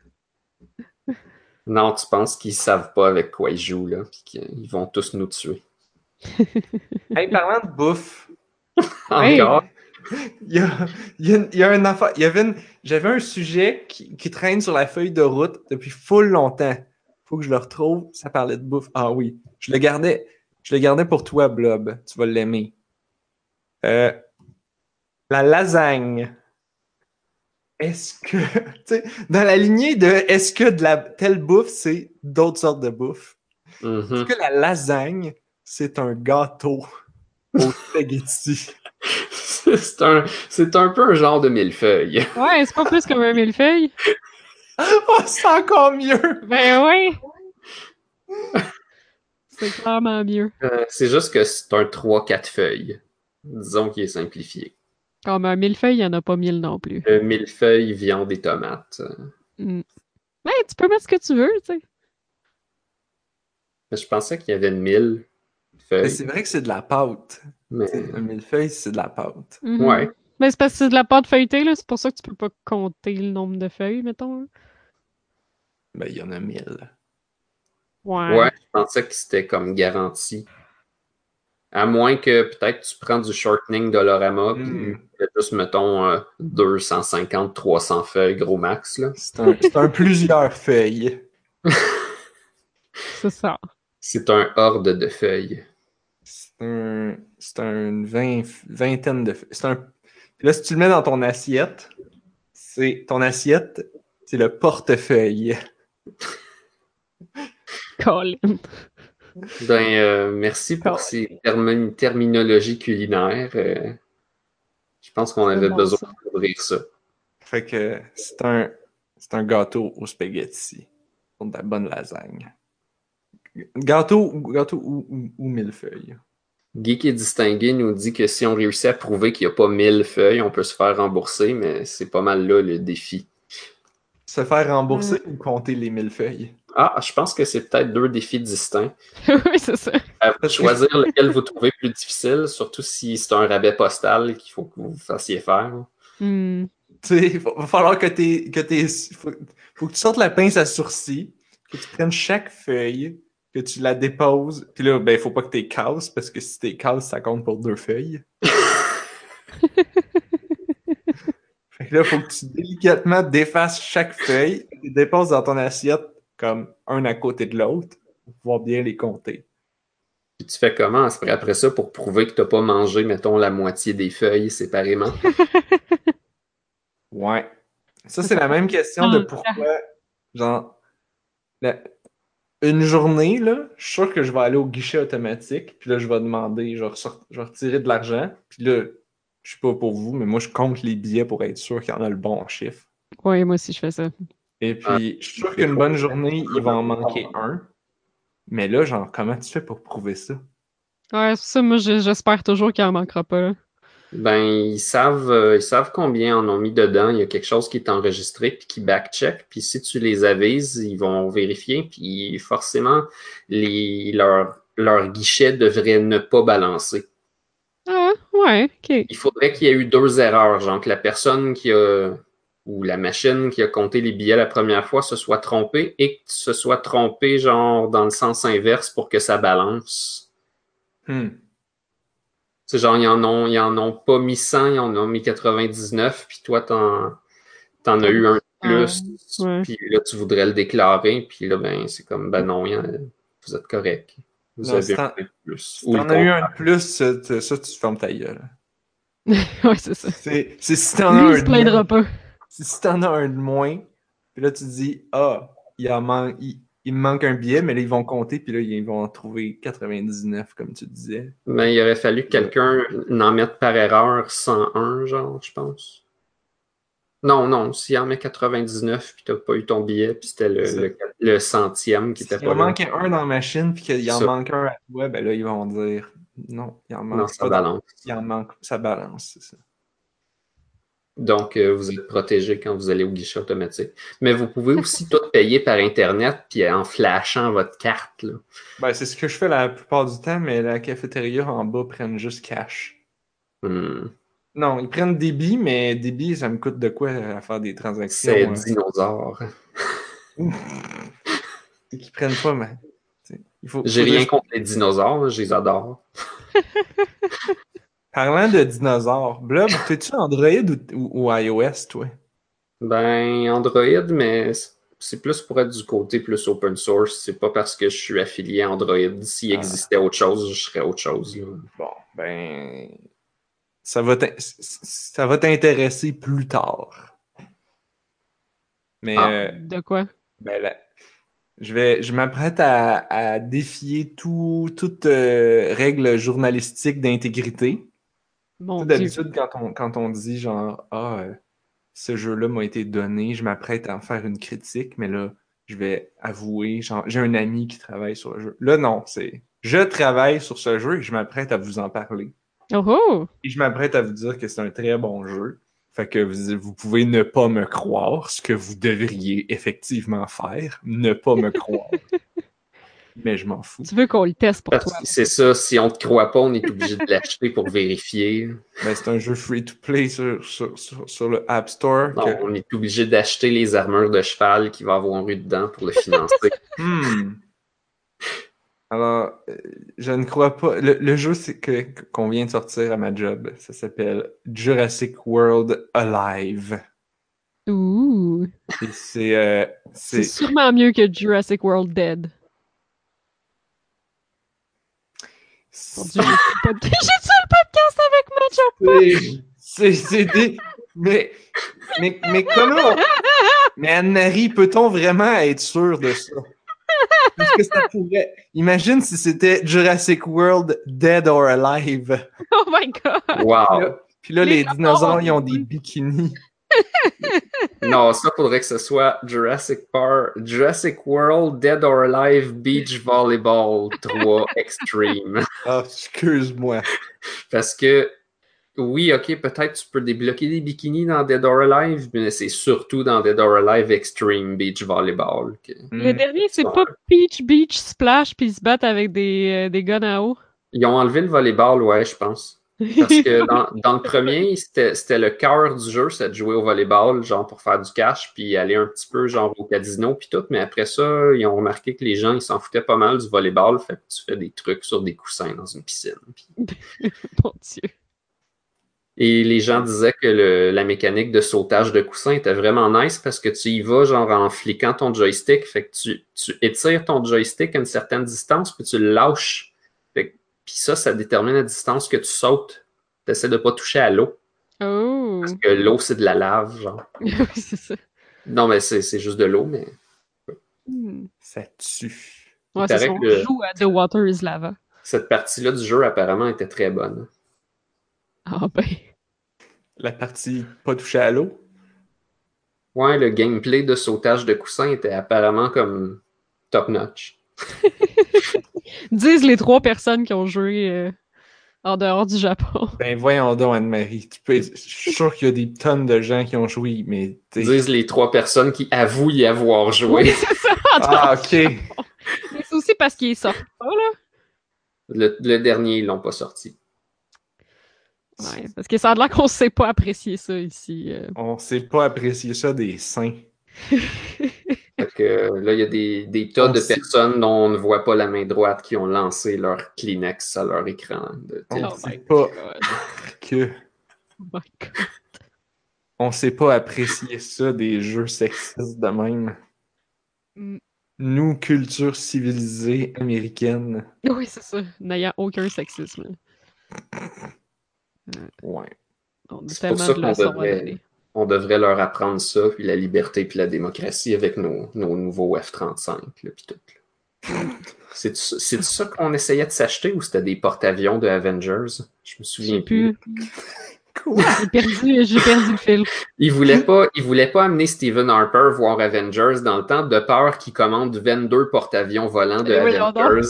Speaker 2: Non, tu penses qu'ils savent pas avec quoi ils jouent, là, puis qu'ils vont tous nous tuer.
Speaker 3: Hey, parlant de bouffe.
Speaker 2: Encore?
Speaker 3: il y a, il y a- il y a affaire. Il y avait une- j'avais un sujet qui, qui traîne sur la feuille de route depuis full longtemps. Faut que je le retrouve. Ça parlait de bouffe. Ah oui. Je le gardais. Je le gardais pour toi, Blob. Tu vas l'aimer. Euh, La lasagne. Est-ce que, tu sais, dans la lignée de est-ce que de la telle bouffe, c'est d'autres sortes de bouffe?
Speaker 2: Mhm.
Speaker 3: Est-ce que la lasagne, c'est un gâteau au spaghetti?
Speaker 2: c'est un, c'est un peu un genre de millefeuille.
Speaker 1: Ouais, c'est pas plus comme un millefeuille.
Speaker 3: Oh, c'est encore mieux!
Speaker 1: Ben ouais! C'est clairement mieux.
Speaker 2: Euh, c'est juste que c'est un 3-4 feuilles. Disons qu'il est simplifié.
Speaker 1: Comme un millefeuille, il n'y en a pas mille non plus.
Speaker 2: Euh, millefeuille, viande et tomates.
Speaker 1: Mm. Ouais, tu peux mettre ce que tu veux, tu sais.
Speaker 2: Mais Je pensais qu'il y avait 1000
Speaker 3: Mais
Speaker 2: feuilles.
Speaker 3: c'est vrai que c'est de la pâte.
Speaker 2: Mais,
Speaker 3: Un millefeuille, c'est de la pâte.
Speaker 1: Mhm.
Speaker 2: ouais.
Speaker 1: Mais c'est parce que c'est de la pâte feuilletée, là. C'est pour ça que tu peux pas compter le nombre de feuilles, mettons. hein.
Speaker 3: Ben, il y en a mille.
Speaker 1: Ouais.
Speaker 2: Ouais, je pensais que c'était comme garanti. À moins que peut-être tu prends du shortening Dolorama, puis
Speaker 3: Mm.
Speaker 2: tu fais juste, mettons, euh, 250, 300 feuilles, gros max. Là.
Speaker 3: C'est un, plusieurs feuilles.
Speaker 1: C'est ça.
Speaker 2: C'est un horde de feuilles.
Speaker 3: C'est un, c'est une vingt- vingtaine de feuilles. Un, puis là, si tu le mets dans ton assiette, c'est ton assiette, c'est le portefeuille.
Speaker 1: Colin.
Speaker 2: Ben, euh, merci pour ces termi- terminologies culinaires. euh, je pense qu'on avait besoin
Speaker 1: ça.
Speaker 2: de couvrir ça.
Speaker 3: Fait que c'est un, gâteau au spaghetti. Pour de la bonne lasagne. Gâteau, ou- gâteau ou, ou, ou millefeuille.
Speaker 2: Geek et distingué nous dit que si on réussit à prouver qu'il n'y a pas 1000 feuilles, on peut se faire rembourser, mais c'est pas mal là le défi.
Speaker 3: Se faire rembourser ou compter les millefeuilles?
Speaker 2: Ah, je pense que c'est peut-être deux défis distincts.
Speaker 1: oui, c'est ça.
Speaker 2: À vous de choisir lequel vous trouvez plus difficile, surtout si c'est un rabais postal qu'il faut que vous fassiez faire.
Speaker 3: Tu sais, il va, falloir que t'aies, que faut, faut que tu sortes la pince à sourcils, que tu prennes chaque feuille, que tu la déposes, puis là, ben, faut pas que t'es casses, parce que si t'es casses, ça compte pour deux feuilles. fait que là, faut que tu délicatement défasses chaque feuille, les déposes dans ton assiette comme un à côté de l'autre, pour pouvoir bien les compter.
Speaker 2: Puis tu fais comment après après ça pour prouver que tu n'as pas mangé, mettons, la moitié des feuilles séparément?
Speaker 3: Ouais. Ça, c'est la même question de
Speaker 1: Ah.
Speaker 3: pourquoi, genre, la- une journée, là, je suis sûr que je vais aller au guichet automatique, puis là, je vais demander, je vais, ressort- je vais retirer de l'argent, puis là, je sais pas pour vous, mais moi, je compte les billets pour être sûr qu'il y en a le bon chiffre.
Speaker 1: Oui, moi aussi, je fais ça.
Speaker 3: Et puis, je suis sûr qu'une bonne journée, il va en manquer un. Mais là, genre, comment tu fais pour prouver ça?
Speaker 1: Ouais, c'est ça, moi, je- j'espère toujours qu'il en manquera pas. là.
Speaker 2: Ben, ils savent, euh, ils savent combien en ont mis dedans. Il y a quelque chose qui est enregistré puis qui backcheck. Puis si tu les avises, ils vont vérifier. Puis forcément, les, leur, leur guichet devrait ne pas balancer.
Speaker 1: Ah, ouais, ok.
Speaker 2: Il faudrait qu'il y ait eu deux erreurs, genre que la personne qui a ou la machine qui a compté les billets la première fois se soit trompée et que tu se sois trompé genre dans le sens inverse pour que ça balance.
Speaker 3: Hmm.
Speaker 2: C'est genre, ils en, ont, ils en ont pas mis 100, ils en ont mis 99, puis toi, t'en, t'en as eu un de plus,
Speaker 1: ouais.
Speaker 2: puis là, tu voudrais le déclarer, puis là, ben, c'est comme, ben non, vous êtes correct. Vous
Speaker 3: Non,
Speaker 2: avez un plus.
Speaker 3: Si t'en as eu un de plus, ça, tu fermes ta gueule.
Speaker 1: ouais, c'est ça.
Speaker 3: C'est c'est si t'en as un
Speaker 1: il se plaindra pas.
Speaker 3: Si, t'en as un de moins, puis là tu dis Ah, il, en man- il, il me manque un billet, mais là ils vont compter, puis là ils vont en trouver 99, comme tu disais.
Speaker 2: Ben, il aurait fallu que quelqu'un n'en mette par erreur 101, genre, je pense. Non, non, s'il en met 99, puis t'as pas eu ton billet, puis c'était le,
Speaker 3: C'est
Speaker 2: le, le centième qui
Speaker 3: Si
Speaker 2: était
Speaker 3: il
Speaker 2: pas
Speaker 3: en
Speaker 2: là.
Speaker 3: manquait un dans la machine, puis qu'il en manque un à toi, ben là ils vont dire Non, il en manque
Speaker 2: Non, ça
Speaker 3: pas.
Speaker 2: balance.
Speaker 3: Il en manque, ça balance, c'est ça.
Speaker 2: Donc, euh, vous êtes protégé quand vous allez au guichet automatique. Mais vous pouvez aussi tout payer par Internet puis en flashant votre carte. Là.
Speaker 3: Ben c'est ce que je fais la plupart du temps, mais la cafétéria en bas prennent juste cash.
Speaker 2: Hmm.
Speaker 3: Non, ils prennent débit, mais débit, ça me coûte de quoi à faire des transactions?
Speaker 2: C'est
Speaker 3: euh?
Speaker 2: dinosaure.
Speaker 3: C'est qu'ils prennent pas, mais. t'sais, Il faut,
Speaker 2: J'ai
Speaker 3: faut
Speaker 2: rien
Speaker 3: juste-
Speaker 2: contre les dinosaures, je les adore.
Speaker 3: Parlant de dinosaures, Blob, t'es-tu Android ou, ou- ou iOS, toi?
Speaker 2: Ben, Android, mais c'est plus pour être du côté plus open source. C'est pas parce que je suis affilié à Android. S'il
Speaker 3: Ah.
Speaker 2: existait autre chose, je serais autre chose. là.
Speaker 3: Bon, ben. ça va ça t'intéresser plus tard. Mais
Speaker 2: Ah.
Speaker 3: euh,
Speaker 1: De quoi?
Speaker 3: ben là, je vais, je m'apprête à, à défier tout, toute euh, règle journalistique d'intégrité.
Speaker 1: Mon Dieu.
Speaker 3: D'habitude, quand on, quand on dit genre Ah, euh, ce jeu-là m'a été donné, je m'apprête à en faire une critique, mais là, je vais avouer, genre, j'ai un ami qui travaille sur le jeu. Là, non, c'est je travaille sur ce jeu et je m'apprête à vous en parler.
Speaker 1: Oh oh!
Speaker 3: Et je m'apprête à vous dire que c'est un très bon jeu. Fait que vous, vous pouvez ne pas me croire, ce que vous devriez effectivement faire, ne pas me croire. mais je m'en fous.
Speaker 1: Tu veux qu'on le teste pour
Speaker 2: Parce
Speaker 1: toi?
Speaker 2: C'est ça, si on te croit pas, on est obligé de l'acheter pour vérifier.
Speaker 3: Ben, c'est un jeu free-to-play sur, sur, sur, sur le App Store.
Speaker 2: Non,
Speaker 3: que-
Speaker 2: on est obligé d'acheter les armures de cheval qu'il va avoir eu dedans pour le financer.
Speaker 3: Hmm. Alors, euh, je ne crois pas. Le, le jeu c'est que qu'on vient de sortir à ma job, ça s'appelle Jurassic World Alive.
Speaker 1: Ouh!
Speaker 3: Et c'est euh,
Speaker 1: C'est
Speaker 3: c'est
Speaker 1: sûrement mieux que Jurassic World Dead. Mon Dieu, j'ai tué le podcast avec Macho!
Speaker 3: c'est c'est c'est des mais mais mais comment? Mais Anne-Marie, peut-on vraiment être sûr de ça? Parce que ça pourrait. Imagine si c'était Jurassic World Dead or Alive.
Speaker 1: Oh my god!
Speaker 2: Wow!
Speaker 3: Là- Puis là,
Speaker 1: Les
Speaker 3: les, dinosaures, ils ont des bikinis.
Speaker 2: Non, ça faudrait que ce soit Jurassic Park, Jurassic World, Dead or Alive, Beach Volleyball 3 Extreme.
Speaker 3: Ah, excuse-moi.
Speaker 2: Parce que, oui, ok, peut-être tu peux débloquer des bikinis dans Dead or Alive, mais c'est surtout dans Dead or Alive Extreme Beach Volleyball. que-
Speaker 1: Le
Speaker 3: Hmm.
Speaker 1: dernier, c'est pas Peach Beach Splash puis ils se battent avec des, euh, des guns à eau.
Speaker 2: Ils ont enlevé le volleyball, ouais, je pense. Parce que dans, dans le premier, c'était le cœur du jeu, c'était de jouer au volleyball, genre pour faire du cash, puis aller un petit peu genre au casino, puis tout. Mais après ça, ils ont remarqué que les gens, ils s'en foutaient pas mal du volleyball, fait que tu fais des trucs sur des coussins dans une piscine. Puis-
Speaker 1: Mon Dieu.
Speaker 2: Et les gens disaient que le- la mécanique de sautage de coussin était vraiment nice parce que tu y vas genre en fliquant ton joystick, fait que tu, tu étires ton joystick à une certaine distance, puis tu le lâches. Puis ça, ça détermine la distance que tu sautes. Tu essaies de pas toucher à l'eau.
Speaker 1: Oh!
Speaker 2: Parce que l'eau, c'est de la lave, genre.
Speaker 1: oui, c'est ça.
Speaker 2: Non, mais c'est c'est juste de l'eau, mais
Speaker 1: Hmm.
Speaker 3: Ça tue.
Speaker 1: Ouais, c'est ça.
Speaker 2: Que-
Speaker 1: joue à The Water is Lava.
Speaker 2: cette partie-là du jeu, apparemment, était très bonne.
Speaker 1: Ah ben.
Speaker 3: La partie pas touchée à l'eau?
Speaker 2: Ouais, le gameplay de sautage de coussin était apparemment comme top-notch.
Speaker 1: Disent les trois personnes qui ont joué euh, en dehors du Japon.
Speaker 3: Ben voyons donc, Anne-Marie. Tu peux... Je suis sûr qu'il y a des tonnes de gens qui ont joué, mais t'es-
Speaker 2: Disent les trois personnes qui avouent y avoir joué.
Speaker 1: Oui, c'est ça.
Speaker 3: Ah,
Speaker 1: du
Speaker 3: ok.
Speaker 1: Japon. Mais c'est aussi parce qu'il est sorti pas, là.
Speaker 2: Le, le dernier, ils l'ont pas sorti.
Speaker 1: Ouais, parce que ça a l'air qu'on sait pas apprécier ça ici. euh.
Speaker 3: On sait pas apprécier ça des seins.
Speaker 2: Fait que euh, là, il y a des, des tas
Speaker 3: On
Speaker 2: de
Speaker 3: sait-
Speaker 2: personnes dont on ne voit pas la main droite qui ont lancé leur Kleenex à leur écran de
Speaker 3: On.
Speaker 1: Oh
Speaker 3: sait
Speaker 1: my
Speaker 3: pas
Speaker 1: God.
Speaker 3: que
Speaker 1: Oh my God.
Speaker 3: on sait pas apprécier ça des jeux sexistes de même.
Speaker 1: Mm.
Speaker 3: Nous, culture civilisée américaine.
Speaker 1: Oui, c'est ça. N'ayant aucun sexisme.
Speaker 3: Ouais.
Speaker 1: On a tellement
Speaker 2: ça
Speaker 1: de leçons à
Speaker 2: devrait-
Speaker 1: donner.
Speaker 2: On devrait leur apprendre ça, puis la liberté, puis la démocratie avec nos, nos nouveaux F-35, là, puis tout. là. C'est ça qu'on essayait de s'acheter ou c'était des porte-avions de Avengers? Je me souviens plus.
Speaker 1: plus. J'ai perdu, perdu le fil.
Speaker 2: Ils voulaient pas, pas amener Stephen Harper voir Avengers dans le temps de peur qu'il commande 22 porte-avions volants de
Speaker 1: oui.
Speaker 2: Avengers.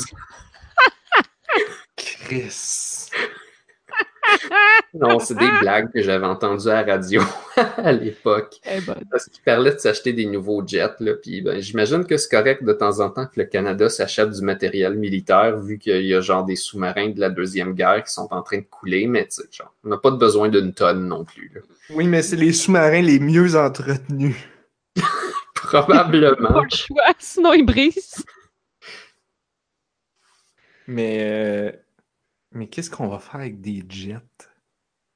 Speaker 3: Chris.
Speaker 2: Non, c'est des blagues que j'avais entendues à la radio à l'époque.
Speaker 1: Eh ben,
Speaker 2: Parce qu'ils parlaient de s'acheter des nouveaux jets, là, puis ben, j'imagine que c'est correct de temps en temps que le Canada s'achète du matériel militaire, vu qu'il y a genre des sous-marins de la Deuxième Guerre qui sont en train de couler, mais tu sais, genre, on n'a pas de besoin d'une tonne non plus. là.
Speaker 3: Oui, mais c'est les sous-marins les mieux entretenus.
Speaker 2: Probablement.
Speaker 1: pas le choix, sinon il brise.
Speaker 3: Mais, euh, mais qu'est-ce qu'on va faire avec des jets?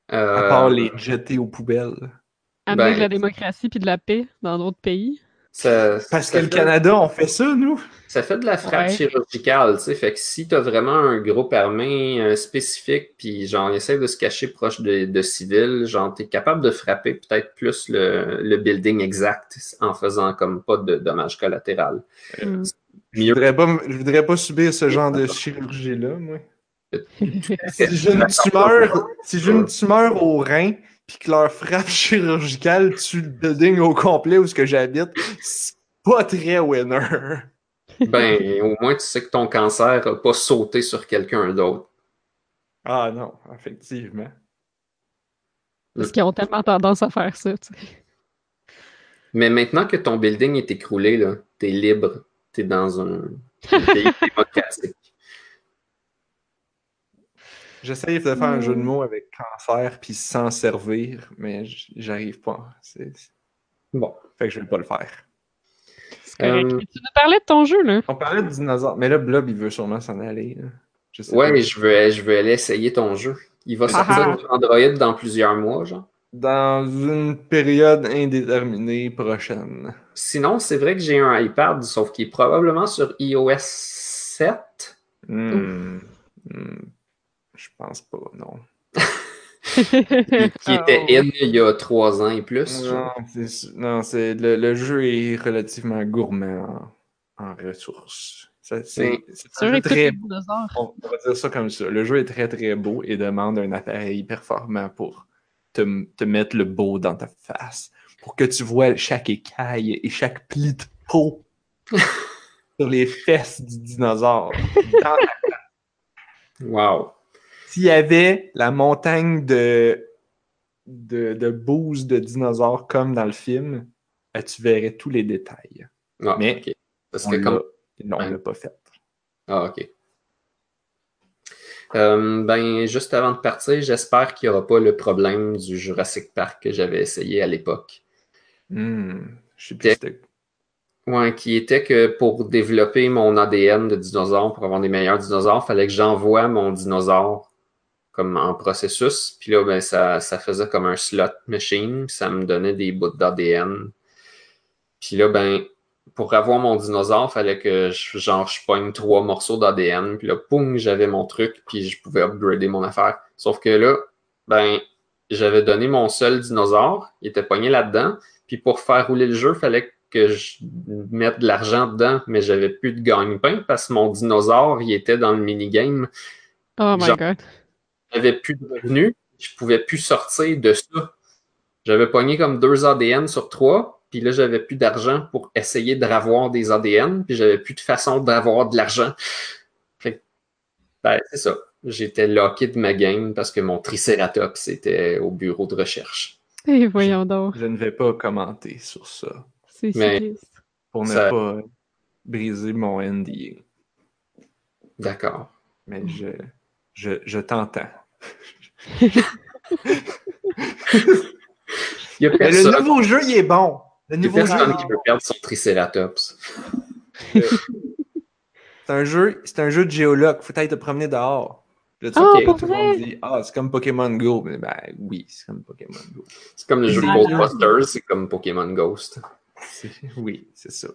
Speaker 3: À
Speaker 2: Euh,
Speaker 3: part les jeter aux poubelles.
Speaker 1: Amener
Speaker 2: Ben-
Speaker 1: de la démocratie puis de la paix dans d'autres pays.
Speaker 2: Ça,
Speaker 3: Parce
Speaker 2: ça
Speaker 3: que le
Speaker 2: fait-
Speaker 3: Canada, on fait ça, nous.
Speaker 2: Ça fait de la frappe
Speaker 1: Ouais.
Speaker 2: chirurgicale, tu sais. Fait que si t'as vraiment un groupe armé euh, spécifique, puis genre, essaie de se cacher proche de, de civils, genre, t'es capable de frapper peut-être plus le, le building exact en faisant comme pas de dommages collatéraux.
Speaker 1: Mm.
Speaker 3: Je voudrais pas, je voudrais pas subir ce genre de chirurgie-là, moi. Si j'ai une tumeur, si j'ai une tumeur au rein, puis que leur frappe chirurgicale tue le building au complet où ce que j'habite, c'est pas très winner.
Speaker 2: Ben, au moins, tu sais que ton cancer a pas sauté sur quelqu'un d'autre.
Speaker 3: Ah non, effectivement.
Speaker 1: Parce qu'ils ont tellement tendance à faire ça, tu sais.
Speaker 2: Mais maintenant que ton building est écroulé, là, t'es libre. T'es dans un, un pays démocratique.
Speaker 3: J'essaye de faire un jeu de mots avec cancer puis s'en servir, mais j'arrive pas. C'est-
Speaker 2: Bon.
Speaker 3: Fait que je vais pas le faire.
Speaker 1: C'est correct.
Speaker 2: Euh,
Speaker 1: Tu nous parlais de ton jeu, là.
Speaker 3: On parlait de dinosaures, mais là, Blob, il veut sûrement s'en aller. là. Je sais
Speaker 2: Ouais,
Speaker 3: pas.
Speaker 2: mais je veux, je veux aller essayer ton jeu. Il va sortir
Speaker 1: Ah ah.
Speaker 2: sur Android dans plusieurs mois, genre.
Speaker 3: Dans une période indéterminée prochaine.
Speaker 2: Sinon, c'est vrai que j'ai un iPad, sauf qu'il est probablement sur iOS 7.
Speaker 3: Hmm. Hmm. Je pense pas, non.
Speaker 2: qui était in il y a trois ans et plus.
Speaker 3: Non, c'est, le, le jeu est relativement gourmand en, en ressources. Ça, c'est,
Speaker 1: écoute
Speaker 3: très
Speaker 1: dinosaures.
Speaker 3: On va dire ça comme ça. Le jeu est très très beau et demande un appareil performant pour te, te mettre le beau dans ta face. Pour que tu vois chaque écaille et chaque pli de peau sur les fesses du dinosaure. Dans ta-
Speaker 2: Wow.
Speaker 3: S'il y avait la montagne de, de, de bouse de dinosaures comme dans le film, euh, tu verrais tous les détails.
Speaker 2: Ah,
Speaker 3: Mais-.
Speaker 2: Parce que comme.
Speaker 3: Non, on
Speaker 2: Ouais.
Speaker 3: l'a pas fait.
Speaker 2: Ah, ok. Euh, ben, juste avant de partir, j'espère qu'il n'y aura pas le problème du Jurassic Park que j'avais essayé à l'époque.
Speaker 3: Hmm, je sais plus
Speaker 2: Ouais, qui était que pour développer mon ADN de dinosaure, pour avoir des meilleurs dinosaures, fallait que j'envoie mon dinosaure comme en processus. Puis là, ben, ça, ça faisait comme un slot machine, puis ça me donnait des bouts d'ADN. Puis là, ben, pour avoir mon dinosaure, fallait que je, genre, je pogne trois morceaux d'ADN, puis là, poum, j'avais mon truc, puis je pouvais upgrader mon affaire. Sauf que là, ben, j'avais donné mon seul dinosaure, il était pogné là-dedans, puis pour faire rouler le jeu, fallait que je mette de l'argent dedans, mais j'avais plus de gagne-pain parce que mon dinosaure, il était dans le minigame.
Speaker 1: Oh my
Speaker 2: Genre-
Speaker 1: god.
Speaker 2: J'avais plus de revenus, je pouvais plus sortir de ça. J'avais pogné comme deux ADN sur trois, puis là, j'avais plus d'argent pour essayer de ravoir des ADN, puis j'avais plus de façon d'avoir de l'argent. Ben, c'est ça. J'étais locké de ma game parce que mon Triceratops était au bureau de recherche.
Speaker 1: Et voyons donc.
Speaker 3: Je ne vais pas commenter sur ça.
Speaker 1: C'est
Speaker 3: pour ne
Speaker 2: Ça-
Speaker 3: pas briser mon NDA.
Speaker 2: D'accord.
Speaker 3: Mais je, je, je t'entends.
Speaker 2: Il y a
Speaker 3: Mais
Speaker 2: personne,
Speaker 3: le nouveau jeu, il est bon. Le
Speaker 2: il y a
Speaker 3: nouveau jeu,
Speaker 2: qui
Speaker 3: est
Speaker 2: veut perdre son Triceratops.
Speaker 3: bon. c'est un jeu, c'est un jeu de géologue. Faut aller te promener dehors. Là, tu
Speaker 1: Ah,
Speaker 3: tout le monde
Speaker 1: vrai?
Speaker 3: dit Ah, c'est comme Pokémon Go. Mais ben oui, c'est comme Pokémon Go.
Speaker 2: C'est comme le jeu
Speaker 3: C'est-
Speaker 2: Ghostbusters, c'est comme Pokémon Ghost.
Speaker 3: Oui, c'est ça.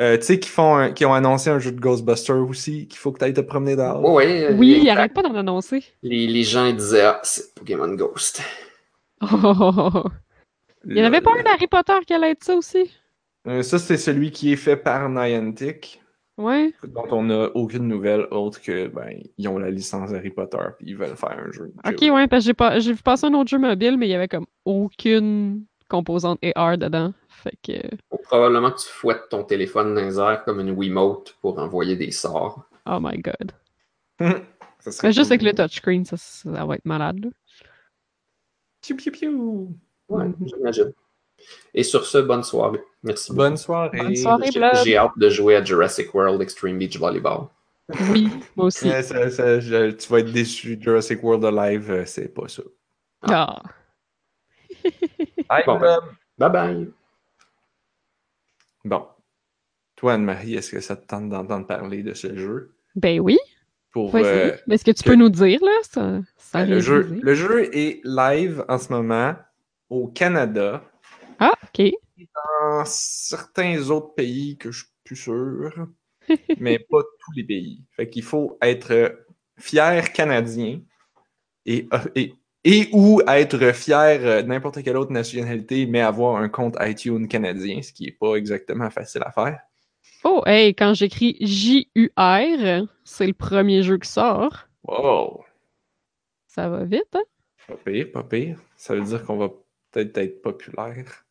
Speaker 3: Euh, tu sais qu'ils font un- qu'ils ont annoncé un jeu de Ghostbusters aussi, qu'il faut que tu ailles te promener dehors.
Speaker 2: Ouais,
Speaker 1: Oui, il
Speaker 2: exact.
Speaker 1: arrête pas d'en annoncer.
Speaker 2: Les, les gens ils disaient Ah, c'est Pokémon Ghost.
Speaker 1: Oh, oh, oh, oh. Il y en avait pas un d'Harry Potter qui allait être ça aussi?
Speaker 3: Euh, ça, c'est celui qui est fait par Niantic.
Speaker 1: Ouais.
Speaker 3: dont on n'a aucune nouvelle autre que ben ils ont la licence Harry Potter puis ils veulent faire un jeu.
Speaker 1: Ok, ouais, parce que j'ai pas j'ai vu passer un autre jeu mobile, mais il y avait comme aucune composante AR dedans. Fait que.
Speaker 2: Faut probablement que tu fouettes ton téléphone dans les airs comme une Wiimote pour envoyer des sorts.
Speaker 1: Oh my god.
Speaker 3: Ça
Speaker 1: Mais juste
Speaker 3: cool.
Speaker 1: avec le touchscreen, ça, ça va être malade. là.
Speaker 3: Piou, piou, piou.
Speaker 2: Ouais,
Speaker 1: Mhm.
Speaker 2: j'imagine. Et sur ce, bonne soirée. Merci.
Speaker 3: Bonne soirée.
Speaker 1: Bonne soirée.
Speaker 2: J'ai- hâte de jouer à Jurassic World Extreme Beach Volleyball.
Speaker 1: Oui, moi aussi.
Speaker 3: Ouais, ça- ça- je- tu vas être déçu. Jurassic World Alive, euh, c'est pas ça.
Speaker 1: Ah.
Speaker 3: Bye,
Speaker 2: Bon,
Speaker 3: Blob.
Speaker 2: Bye bye.
Speaker 3: Bon. Toi, Anne-Marie, est-ce que ça te tente d'entendre parler de ce jeu?
Speaker 1: Ben oui,
Speaker 3: Pour, euh,
Speaker 1: Mais est-ce que tu
Speaker 3: que-
Speaker 1: peux nous dire, là? Ça, ça
Speaker 3: le, jeu,
Speaker 1: dire.
Speaker 3: le jeu est live en ce moment au Canada.
Speaker 1: Ah, ok.
Speaker 3: dans certains autres pays que je suis plus sûr, mais pas tous les pays. Fait qu'il faut être fier canadien et, et, et ou être fier de n'importe quelle autre nationalité, mais avoir un compte iTunes canadien, ce qui n'est pas exactement facile à faire.
Speaker 1: Oh, hey, quand j'écris J-U-R, c'est le premier jeu qui sort.
Speaker 3: Wow!
Speaker 1: Ça va vite, hein?
Speaker 3: Pas pire, pas pire. Ça veut dire qu'on va peut-être être populaire.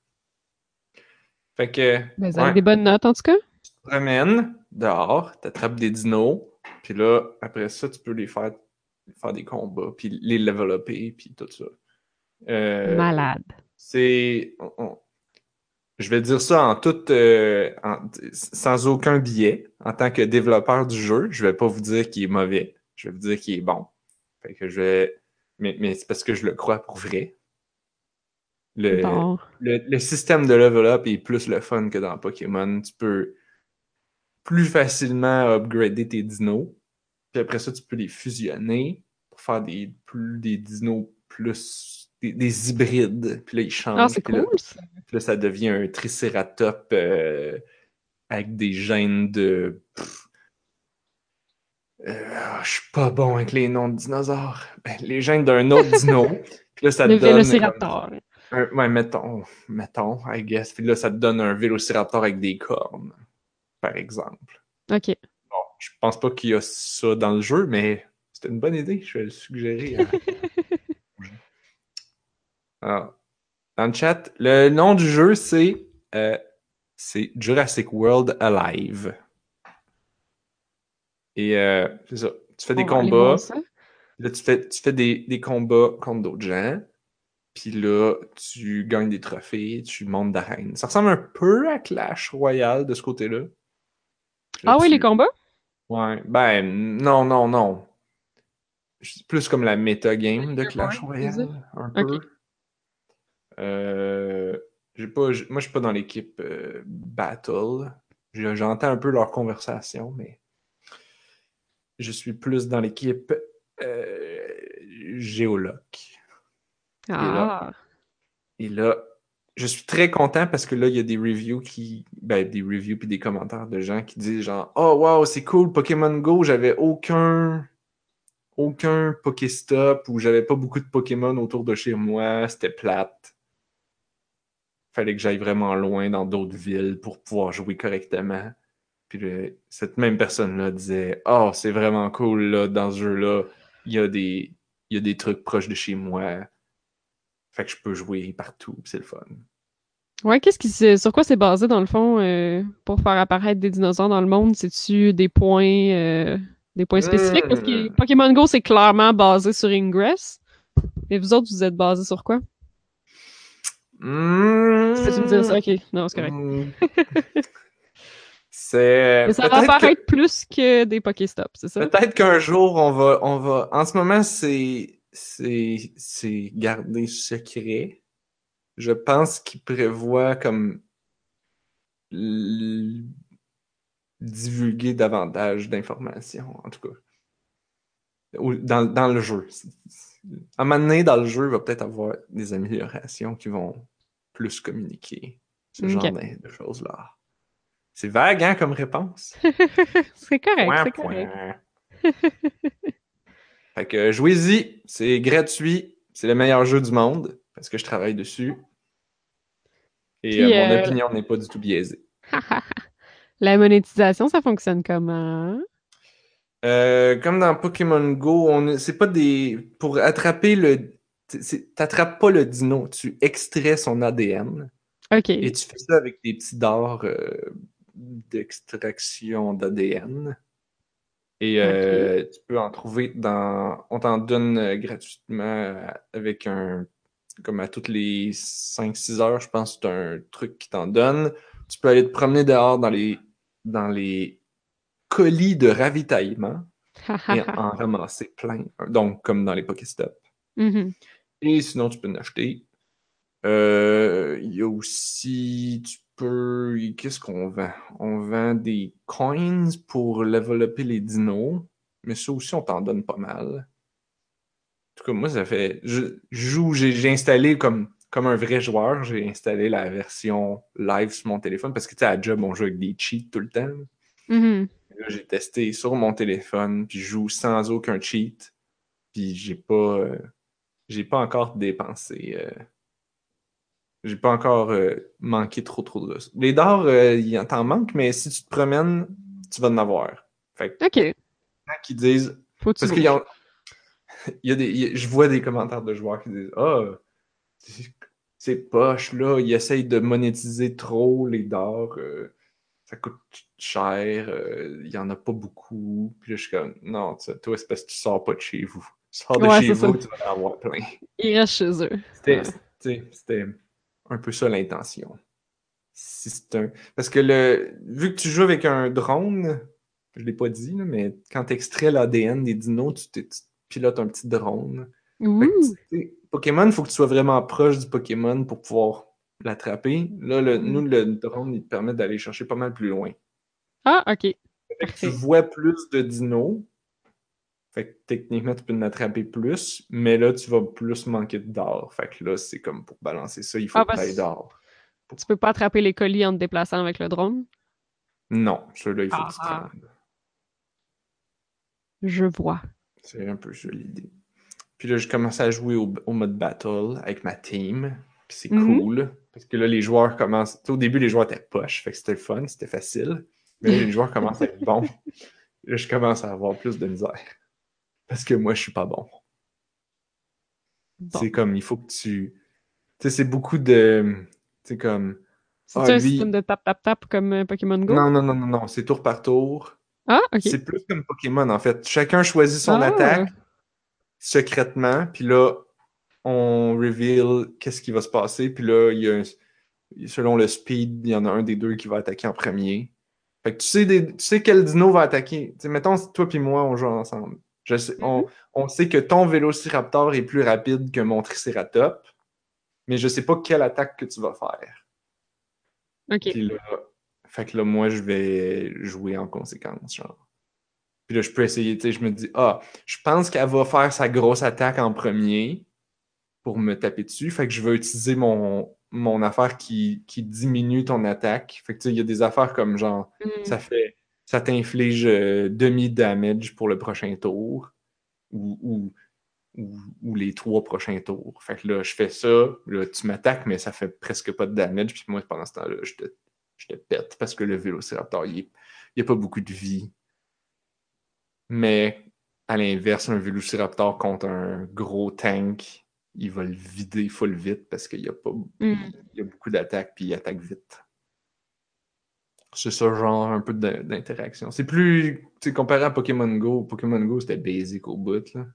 Speaker 3: Fait que.
Speaker 1: Ben, vous avez des bonnes notes, en tout cas?
Speaker 3: Tu te promènes dehors, t'attrapes des dinos, puis là, après ça, tu peux les faire, faire des combats, puis les développer, puis tout ça. Euh,
Speaker 1: Malade.
Speaker 3: C'est. Je vais dire ça en tout, euh, sans aucun biais. En tant que développeur du jeu, je vais pas vous dire qu'il est mauvais. Je vais vous dire qu'il est bon. Fait que je vais. Mais, mais c'est parce que je le crois pour vrai. Le, le, le, système de level up est plus le fun que dans Pokémon. Tu peux plus facilement upgrader tes dinos. Puis après ça, tu peux les fusionner pour faire des, plus, des dinos plus. Des, hybrides. Puis là, ils changent.
Speaker 1: Ah, c'est cool,
Speaker 3: là,
Speaker 1: ça.
Speaker 3: Puis là, ça devient un Triceratops euh, avec des gènes de. Euh, je suis pas bon avec les noms de dinosaures. Ben, les gènes d'un autre dino. Puis là, ça
Speaker 1: Le
Speaker 3: te donne.
Speaker 1: vélociraptor.
Speaker 3: Un, ouais, mettons, mettons, I guess. Puis là, ça te donne un vélociraptor avec des cornes, par exemple.
Speaker 1: OK.
Speaker 3: Je pense pas qu'il y a ça dans le jeu, mais c'était une bonne idée. Je vais le suggérer. Alors, dans le chat, le nom du jeu, c'est euh, Jurassic World Alive. Et euh, c'est ça. Tu fais des
Speaker 1: On aller
Speaker 3: combats. Là, tu fais, tu fais des, des combats contre d'autres gens. Puis là, tu gagnes des trophées, tu montes d'arène. Ça ressemble un peu à Clash Royale de ce côté-là. Là,
Speaker 1: Ah oui,
Speaker 3: tu-
Speaker 1: les combats?
Speaker 3: Ouais, ben non, non, non. C'est plus comme la méta-game de Clash Royale, un peu.
Speaker 1: Ok.
Speaker 3: Euh, j'ai pas, moi, je suis pas dans l'équipe euh, Battle. Je- J'entends un peu leur conversation, mais je suis plus dans l'équipe euh, Géoloc.
Speaker 1: Ah.
Speaker 3: Et là, je suis très content parce que là, il y a des reviews qui. Ben, des reviews puis des commentaires de gens qui disent genre Oh wow, c'est cool, Pokémon Go, j'avais aucun. aucun Pokéstop ou j'avais pas beaucoup de Pokémon autour de chez moi, c'était plate. Fallait que j'aille vraiment loin dans d'autres villes pour pouvoir jouer correctement. Puis cette même personne-là disait Oh, c'est vraiment cool là, dans ce jeu-là, il y. Il y a des trucs proches de chez moi. Fait que je peux jouer partout, c'est le fun.
Speaker 1: Ouais, qu'est-ce qui sur quoi c'est basé dans le fond euh, pour faire apparaître des dinosaures dans le monde? C'est-tu des points euh, des points spécifiques? Parce que
Speaker 3: Hmm.
Speaker 1: Pokémon Go, c'est clairement basé sur Ingress. Et vous autres, vous êtes basés sur quoi?
Speaker 3: Mmh.
Speaker 1: Si tu me dire ça, ok. Non, c'est correct.
Speaker 3: Mmh. C'est
Speaker 1: Mais ça va
Speaker 3: que-
Speaker 1: apparaître plus que des Pokéstops, c'est ça?
Speaker 3: Peut-être qu'un jour, on va, on va. En ce moment, c'est, c'est, gardé secret. Je pense qu'il prévoit comme divulguer davantage d'informations, en tout cas. Ou dans, dans le jeu. À un moment donné, dans le jeu, il va peut-être avoir des améliorations qui vont plus communiquer ce genre de de choses-là. C'est vague, hein, comme réponse?
Speaker 1: c'est correct,
Speaker 3: Point,
Speaker 1: c'est correct.
Speaker 3: fait que jouez-y, c'est gratuit, c'est le meilleur jeu du monde parce que je travaille dessus. Et
Speaker 1: Puis,
Speaker 3: euh, mon
Speaker 1: euh,
Speaker 3: opinion n'est pas du tout biaisée.
Speaker 1: La monétisation, ça fonctionne comment?
Speaker 3: Euh, comme dans Pokémon Go, on c'est pas des pour attraper le t'attrapes pas le dino, tu extrais son ADN
Speaker 1: Ok.
Speaker 3: et tu fais ça avec des petits dards d'extraction d'ADN. Et euh, tu peux en trouver dans. On t'en donne euh, gratuitement euh, avec un. Comme à toutes les 5-6 heures, je pense que c'est un truc qui t'en donne. Tu peux aller te promener dehors dans les, dans les colis de ravitaillement et en ramasser plein. Donc, comme dans les Pokéstop.
Speaker 1: Mhm.
Speaker 3: Et sinon, tu peux en acheter. Euh, Il y a aussi, tu peux, qu'est-ce qu'on vend? On vend des coins pour développer les dinos, mais ça aussi, on t'en donne pas mal. En tout cas, moi, ça fait, je, je joue, j'ai installé comme comme un vrai joueur, j'ai installé la version live sur mon téléphone parce que, tu sais, à job, on joue avec des cheats tout le temps.
Speaker 1: Mhm.
Speaker 3: Là, j'ai testé sur mon téléphone, puis je joue sans aucun cheat. Puis j'ai pas. euh, j'ai pas encore dépensé. euh, j'ai pas encore euh, manqué trop trop de ressources. Les dards, euh, t'en manque, mais si tu te promènes, tu vas en avoir. Fait que
Speaker 1: Ok.
Speaker 3: qui disent.
Speaker 1: Faut
Speaker 3: Parce qu'il y a. il y a des, il y a- je vois des commentaires de joueurs qui disent Ah, c'est- c'est poche, là, ils essayent de monétiser trop les dards. euh, ça coûte cher, euh, il y en a pas beaucoup. Puis là, je suis comme, non, toi, c'est parce que tu sors pas de chez vous. Tu sors de
Speaker 1: Ouais,
Speaker 3: chez vous,
Speaker 1: ça.
Speaker 3: tu vas en avoir plein.
Speaker 1: Ils restent chez eux. Ouais.
Speaker 3: c'était un peu ça l'intention. Si c'est un... Parce que le... vu que tu joues avec un drone, je l'ai pas dit, là, mais quand tu extrais l'ADN des dinos, tu, te- tu pilotes un petit drone. Que, Pokémon, il faut que tu sois vraiment proche du Pokémon pour pouvoir l'attraper. Là, le-
Speaker 1: Mhm.
Speaker 3: nous, le drone, il te permet d'aller chercher pas mal plus loin.
Speaker 1: Ah, ok. Parfait.
Speaker 3: tu vois plus de dinos. Fait que techniquement, tu peux en attraper plus, mais là, tu vas plus manquer d'or. Fait que là, c'est comme pour balancer ça, il faut
Speaker 1: Ah,
Speaker 3: que tu d'or.
Speaker 1: Tu peux pas attraper les colis en te déplaçant avec le drone?
Speaker 3: Non, celui-là, il faut
Speaker 1: Ah,
Speaker 3: que tu te
Speaker 1: ah.
Speaker 3: rendes.
Speaker 1: Je vois.
Speaker 3: C'est un peu ça l'idée. Puis là, je commence à jouer au, au mode battle avec ma team. Puis c'est
Speaker 1: Mhm.
Speaker 3: cool. Parce que là, les joueurs commencent. Au début, les joueurs étaient poches. Fait que c'était le fun, c'était facile. Mais là, les joueurs commencent à être bons. Là, je commence à avoir plus de misère. Parce que moi, je suis pas bon.
Speaker 1: Bon.
Speaker 3: C'est comme, il faut que tu. Tu sais, c'est beaucoup de. Tu sais, comme.
Speaker 1: C'est
Speaker 3: Ah,
Speaker 1: un
Speaker 3: lui-
Speaker 1: système de tap-tap-tap comme euh, Pokémon Go?
Speaker 3: Non, non, non, non, non. C'est tour par tour.
Speaker 1: Ah, ok.
Speaker 3: C'est plus comme Pokémon, en fait. Chacun choisit son
Speaker 1: Ah.
Speaker 3: attaque secrètement, puis là, on reveal qu'est-ce qui va se passer, puis là, il y a un- selon le speed, il y en a un des deux qui va attaquer en premier. Fait que tu sais, des- tu sais quel dino va attaquer. Tu sais, mettons, toi puis moi, on joue ensemble. Je sais- on, on sait que ton Vélociraptor est plus rapide que mon Triceratops, mais je sais pas quelle attaque que tu vas faire.
Speaker 1: Ok.
Speaker 3: Puis là, fait que là, moi, je vais jouer en conséquence, genre. Puis là, je peux essayer, tu sais, je me dis, ah, je pense qu'elle va faire sa grosse attaque en premier pour me taper dessus. Fait que je vais utiliser mon, mon affaire qui, qui diminue ton attaque. Fait que, tu sais, il y a des affaires comme genre,
Speaker 1: Hmm.
Speaker 3: ça fait, ça t'inflige euh, demi-damage pour le prochain tour ou, ou, ou, ou les trois prochains tours. Fait que là, je fais ça, là, tu m'attaques, mais ça fait presque pas de damage. Puis moi, pendant ce temps-là, je te, je te pète parce que le Vélociraptor, il n'y a pas beaucoup de vie. Mais à l'inverse, un Vélociraptor contre un gros tank, il va le vider full vite parce qu'il y a pas il y a beaucoup d'attaques puis il attaque vite. C'est ça, genre un peu d'interaction. C'est plus, tu sais, comparé à Pokémon Go, Pokémon Go c'était basic au bout, là.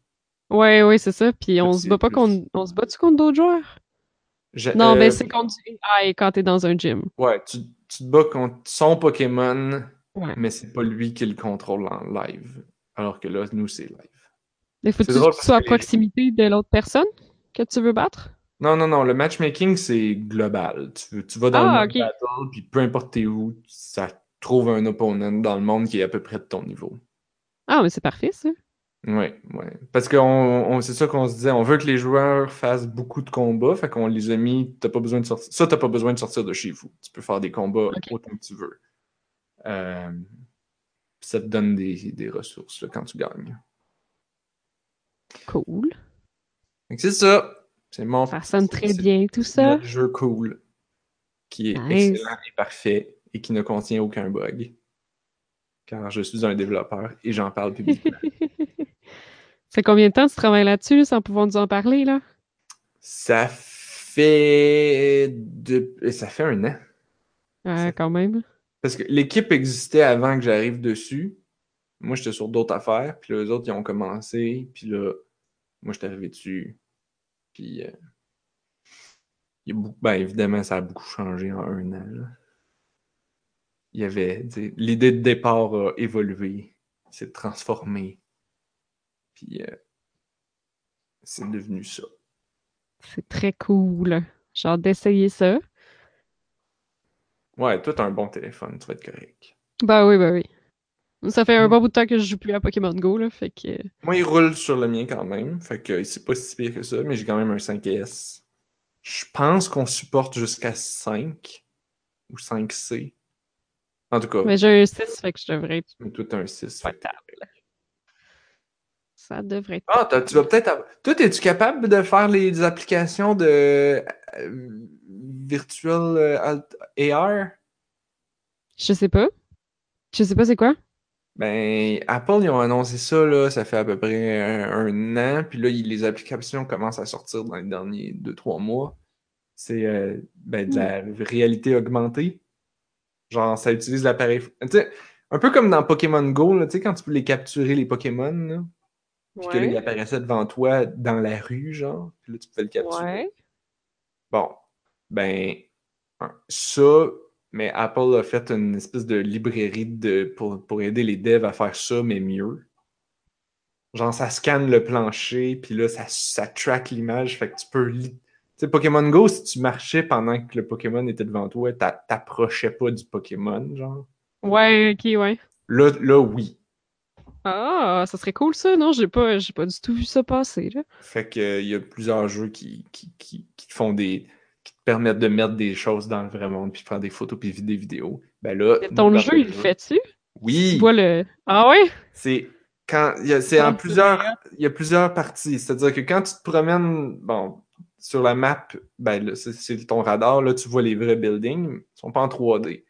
Speaker 1: Ouais, ouais, c'est ça. Puis on se bat pas
Speaker 3: plus-
Speaker 1: contre. On se bat-tu contre d'autres joueurs? Non,
Speaker 3: euh,
Speaker 1: ben c'est contre du AI quand t'es dans un gym.
Speaker 3: Ouais, tu, tu te bats contre son Pokémon,
Speaker 1: Ouais.
Speaker 3: mais c'est pas lui qui le contrôle en live. Alors que là, nous, c'est live.
Speaker 1: Mais faut que tu sois à proximité de l'autre personne que tu veux battre?
Speaker 3: Non, non, non, le matchmaking, c'est global. Tu, tu vas dans
Speaker 1: Ah,
Speaker 3: le mode
Speaker 1: ok.
Speaker 3: battle, puis peu importe t'es où, ça trouve un opponent dans le monde qui est à peu près de ton niveau.
Speaker 1: Ah, mais c'est parfait, ça.
Speaker 3: Oui, oui. Parce que on, on- c'est ça qu'on se disait, on veut que les joueurs fassent beaucoup de combats, fait qu'on les a mis, t'as pas besoin de sortir. Ça, t'as pas besoin de sortir de chez vous. Tu peux faire des combats autant que tu veux. Euh, ça te donne des, des ressources là, quand tu gagnes.
Speaker 1: Cool.
Speaker 3: C'est ça. C'est mon
Speaker 1: Ça sonne très
Speaker 3: c'est-
Speaker 1: bien, tout
Speaker 3: c'est
Speaker 1: ça.
Speaker 3: notre jeu cool. Qui est
Speaker 1: Nice.
Speaker 3: excellent et parfait et qui ne contient aucun bug. Car je suis un développeur et j'en parle publiquement.
Speaker 1: Ça fait combien de temps tu travailles là-dessus sans pouvoir nous en parler, là?
Speaker 3: Ça fait de... ça fait un an.
Speaker 1: Euh,
Speaker 3: Ça-
Speaker 1: quand même.
Speaker 3: Parce que l'équipe existait avant que j'arrive dessus. Moi, j'étais sur d'autres affaires. Puis eux autres, ils ont commencé. Puis là, moi, j'étais arrivé dessus. Puis, euh, il y a beaucoup- ben, évidemment, ça a beaucoup changé en un an. là. Il y avait, l'idée de départ a évolué, s'est transformée. Puis, euh, c'est devenu ça.
Speaker 1: C'est très cool. Hâte d'essayer ça.
Speaker 3: Ouais, toi, t'as un bon téléphone, tu vas être correct.
Speaker 1: Bah oui, bah oui. Ça fait un
Speaker 3: Mm.
Speaker 1: bon bout de temps que je joue plus à Pokémon Go, là, fait que...
Speaker 3: Moi, il roule sur le mien quand même. Fait que c'est pas si pire que ça, mais j'ai quand même un 5S. Je pense qu'on supporte jusqu'à 5 ou 5C. En tout cas,
Speaker 1: Mais j'ai un 6, fait que je devrais être
Speaker 3: tout un 6. fait.
Speaker 1: Ça devrait être.
Speaker 3: Ah, tu vas peut-être. avoir- Toi, es-tu capable de faire les applications de euh, virtual euh, AR?
Speaker 1: Je sais pas. Je sais pas c'est quoi.
Speaker 3: Ben, Apple, ils ont annoncé ça, là, ça fait à peu près un, un an, puis là, il- les applications commencent à sortir dans les derniers 2-3 mois. C'est euh, ben, de la réalité augmentée. Genre, ça utilise l'appareil. Tu sais, un peu comme dans Pokémon Go, là, tu sais, quand tu peux les capturer, les Pokémon, là, puis que là, ils apparaissaient devant toi dans la rue, genre, puis là, tu pouvais le capturer.
Speaker 1: Ouais.
Speaker 3: Bon, ben, ça, mais Apple a fait une espèce de librairie de, pour, pour aider les devs à faire ça, mais mieux. Genre, ça scanne le plancher, puis là, ça, ça track l'image, fait que tu peux... Tu sais, Pokémon Go, si tu marchais pendant que le Pokémon était devant toi, t'a- t'approchais pas du Pokémon, genre.
Speaker 1: Ouais, ok, ouais.
Speaker 3: Là, là, oui.
Speaker 1: Ah, ça serait cool ça, non? J'ai pas, j'ai pas du tout vu ça passer, là.
Speaker 3: Fait que euh, y a plusieurs jeux qui, qui, qui, font des. Permettent de mettre des choses dans le vrai monde, puis de faire des photos, puis des vidéos. Ben là.
Speaker 1: Ton jeu, il le fait-tu?
Speaker 3: Oui!
Speaker 1: Tu vois le. Ah ouais?
Speaker 3: C'est quand il y a- c'est en plusieurs il y a plusieurs parties. C'est-à-dire que quand tu te promènes bon sur la map, ben là, c'est- ton radar, là, tu vois les vrais buildings, ils sont pas en 3D.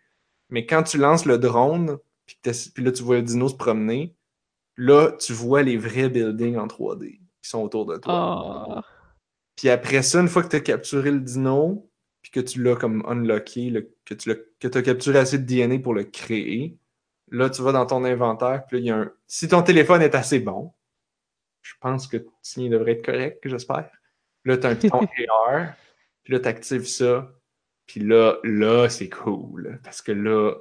Speaker 3: Mais quand tu lances le drone, puis, puis là tu vois le dino se promener, là tu vois les vrais buildings en 3D qui sont autour de toi.
Speaker 1: Ah.
Speaker 3: Puis après ça, une fois que tu as capturé le dino, puis que tu l'as comme unlocké, le- que tu as capturé assez de DNA pour le créer, là, tu vas dans ton inventaire, puis là, il y a un... Si ton téléphone est assez bon, je pense que le tien devrait être correct, j'espère. Là, tu as un piton AR, puis là, tu actives ça, puis là, là, c'est cool, parce que là,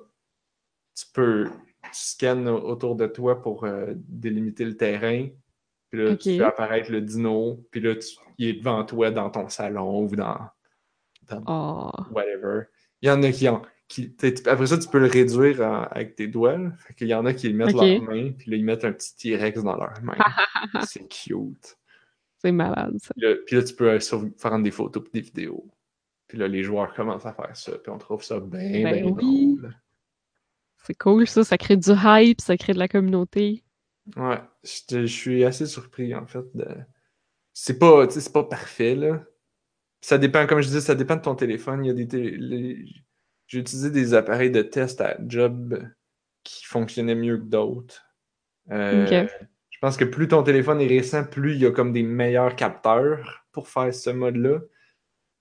Speaker 3: tu peux... Tu scannes autour de toi pour euh, délimiter le terrain, puis là, tu fais apparaître le dino, puis là, tu- il est devant toi dans ton salon ou dans, dans
Speaker 1: Ah.
Speaker 3: whatever. Il y en a qui ont. Qui, après ça, tu peux le réduire en- avec tes doigts. là. Fait qu'il y en a qui le mettent
Speaker 1: Ok.
Speaker 3: leurs mains, puis là, ils mettent un petit T-Rex dans leurs mains. C'est cute.
Speaker 1: C'est malade, ça.
Speaker 3: Puis là, puis là, tu peux euh, prendre des photos et des vidéos. Puis là, les joueurs commencent à faire ça, puis on trouve ça bien,
Speaker 1: Ben
Speaker 3: bien
Speaker 1: oui.
Speaker 3: drôle.
Speaker 1: C'est cool, ça. Ça crée du hype, ça crée de la communauté.
Speaker 3: Ouais, je je suis assez surpris en fait de. C'est pas, c'est pas parfait là. Ça dépend, comme je disais, ça dépend de ton téléphone. Il y a des télé- les- J'ai utilisé des appareils de test à job qui fonctionnaient mieux que d'autres. Euh. Je pense que plus ton téléphone est récent, plus il y a comme des meilleurs capteurs pour faire ce mode-là.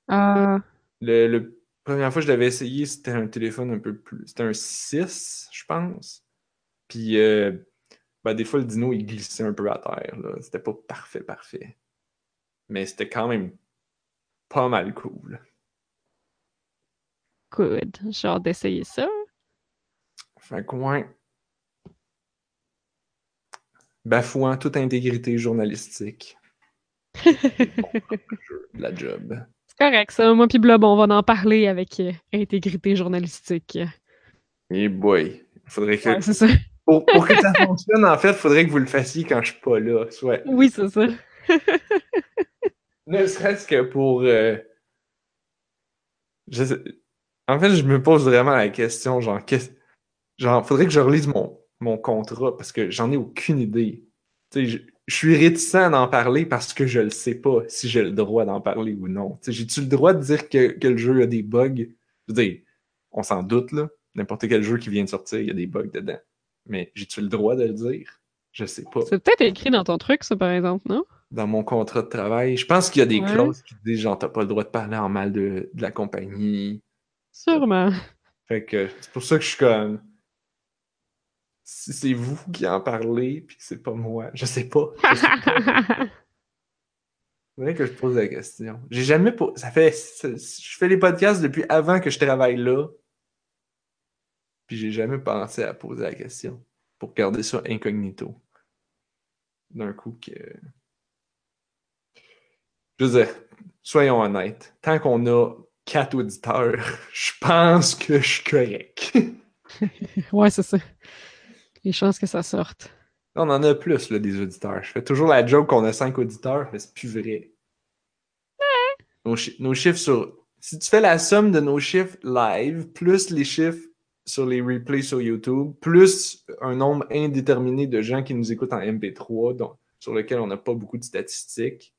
Speaker 1: Ah.
Speaker 3: Le, le- la première fois que je l'avais essayé, c'était un téléphone un peu plus. C'était un 6, je pense. Puis, euh, ben, des fois, le dino, il glissait un peu à terre. là. C'était pas parfait, parfait. Mais c'était quand même pas mal cool.
Speaker 1: Good. J'ai hâte d'essayer ça.
Speaker 3: Fait que, ouais. Bafouant toute intégrité journalistique. de la job.
Speaker 1: C'est correct, ça. Moi puis Blob, on va en parler avec euh, intégrité journalistique.
Speaker 3: Et boy, il faudrait que.
Speaker 1: Ouais, c'est ça.
Speaker 3: Pour, pour que ça fonctionne, en fait, il faudrait que vous le fassiez quand je suis pas là. Soit
Speaker 1: Oui, c'est ça.
Speaker 3: Ne serait-ce que pour. euh, En fait, je me pose vraiment la question, genre, qu'est-ce. Genre, faudrait que je relise mon, mon contrat parce que j'en ai aucune idée. Tu sais, je, suis réticent d'en parler parce que je le sais pas si j'ai le droit d'en parler ou non. Tu sais, j'ai-tu le droit de dire que, que le jeu a des bugs? Je veux dire, on s'en doute, là. N'importe quel jeu qui vient de sortir, il y a des bugs dedans. Mais j'ai-tu le droit de le dire? Je sais pas.
Speaker 1: C'est peut-être écrit dans ton truc, ça, par exemple, non?
Speaker 3: Dans mon contrat de travail. Je pense qu'il y a des
Speaker 1: Ouais.
Speaker 3: clauses qui disent genre t'as pas le droit de parler en mal de, de la compagnie.
Speaker 1: Sûrement.
Speaker 3: Fait que c'est pour ça que je suis comme si c'est vous qui en parlez puis que c'est pas moi, je sais pas. Pas. Faudrait que je pose la question. J'ai jamais ça fait je fais les podcasts depuis avant que je travaille là. Puis j'ai jamais pensé à poser la question pour garder ça incognito. D'un coup que je veux dire, soyons honnêtes, tant qu'on a quatre auditeurs, je pense que je suis correct.
Speaker 1: ouais, c'est ça. Les chances que ça sorte.
Speaker 3: On en a plus, là, des auditeurs. Je fais toujours la joke qu'on a cinq auditeurs, mais c'est plus vrai. nos, chi- nos chiffres sur. Si tu fais la somme de nos chiffres live, plus les chiffres sur les replays sur YouTube, plus un nombre indéterminé de gens qui nous écoutent en MP3, donc, sur lequel on n'a pas beaucoup de statistiques,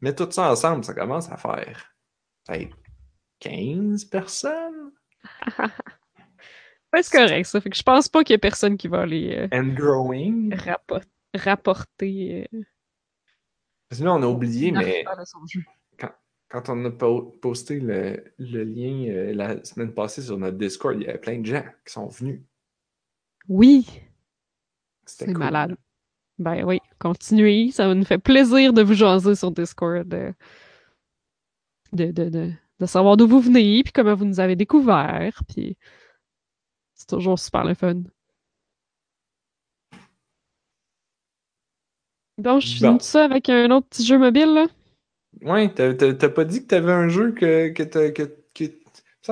Speaker 3: mets tout ça ensemble, ça commence à faire peut-être 15 personnes.
Speaker 1: Ouais, c'est correct, ça. Fait que je pense pas qu'il y ait personne qui va les euh,
Speaker 3: And growing.
Speaker 1: rappor- rapporter. euh,
Speaker 3: Parce que là, on a oublié, mais quand on a po- posté le, le lien euh, la semaine passée sur notre Discord, il y avait plein de gens qui sont venus.
Speaker 1: Oui,
Speaker 3: C'était
Speaker 1: c'est
Speaker 3: cool.
Speaker 1: malade. Ben oui, continuez. Ça nous fait plaisir de vous jaser sur Discord. euh, De, de, de, de savoir d'où vous venez, puis comment vous nous avez découvert. Puis c'est toujours super le fun. Donc, je finis
Speaker 3: Bon.
Speaker 1: tout ça avec un autre petit jeu mobile, là.
Speaker 3: Ouais, t'as pas dit que t'avais un jeu que, que. Que, que... Il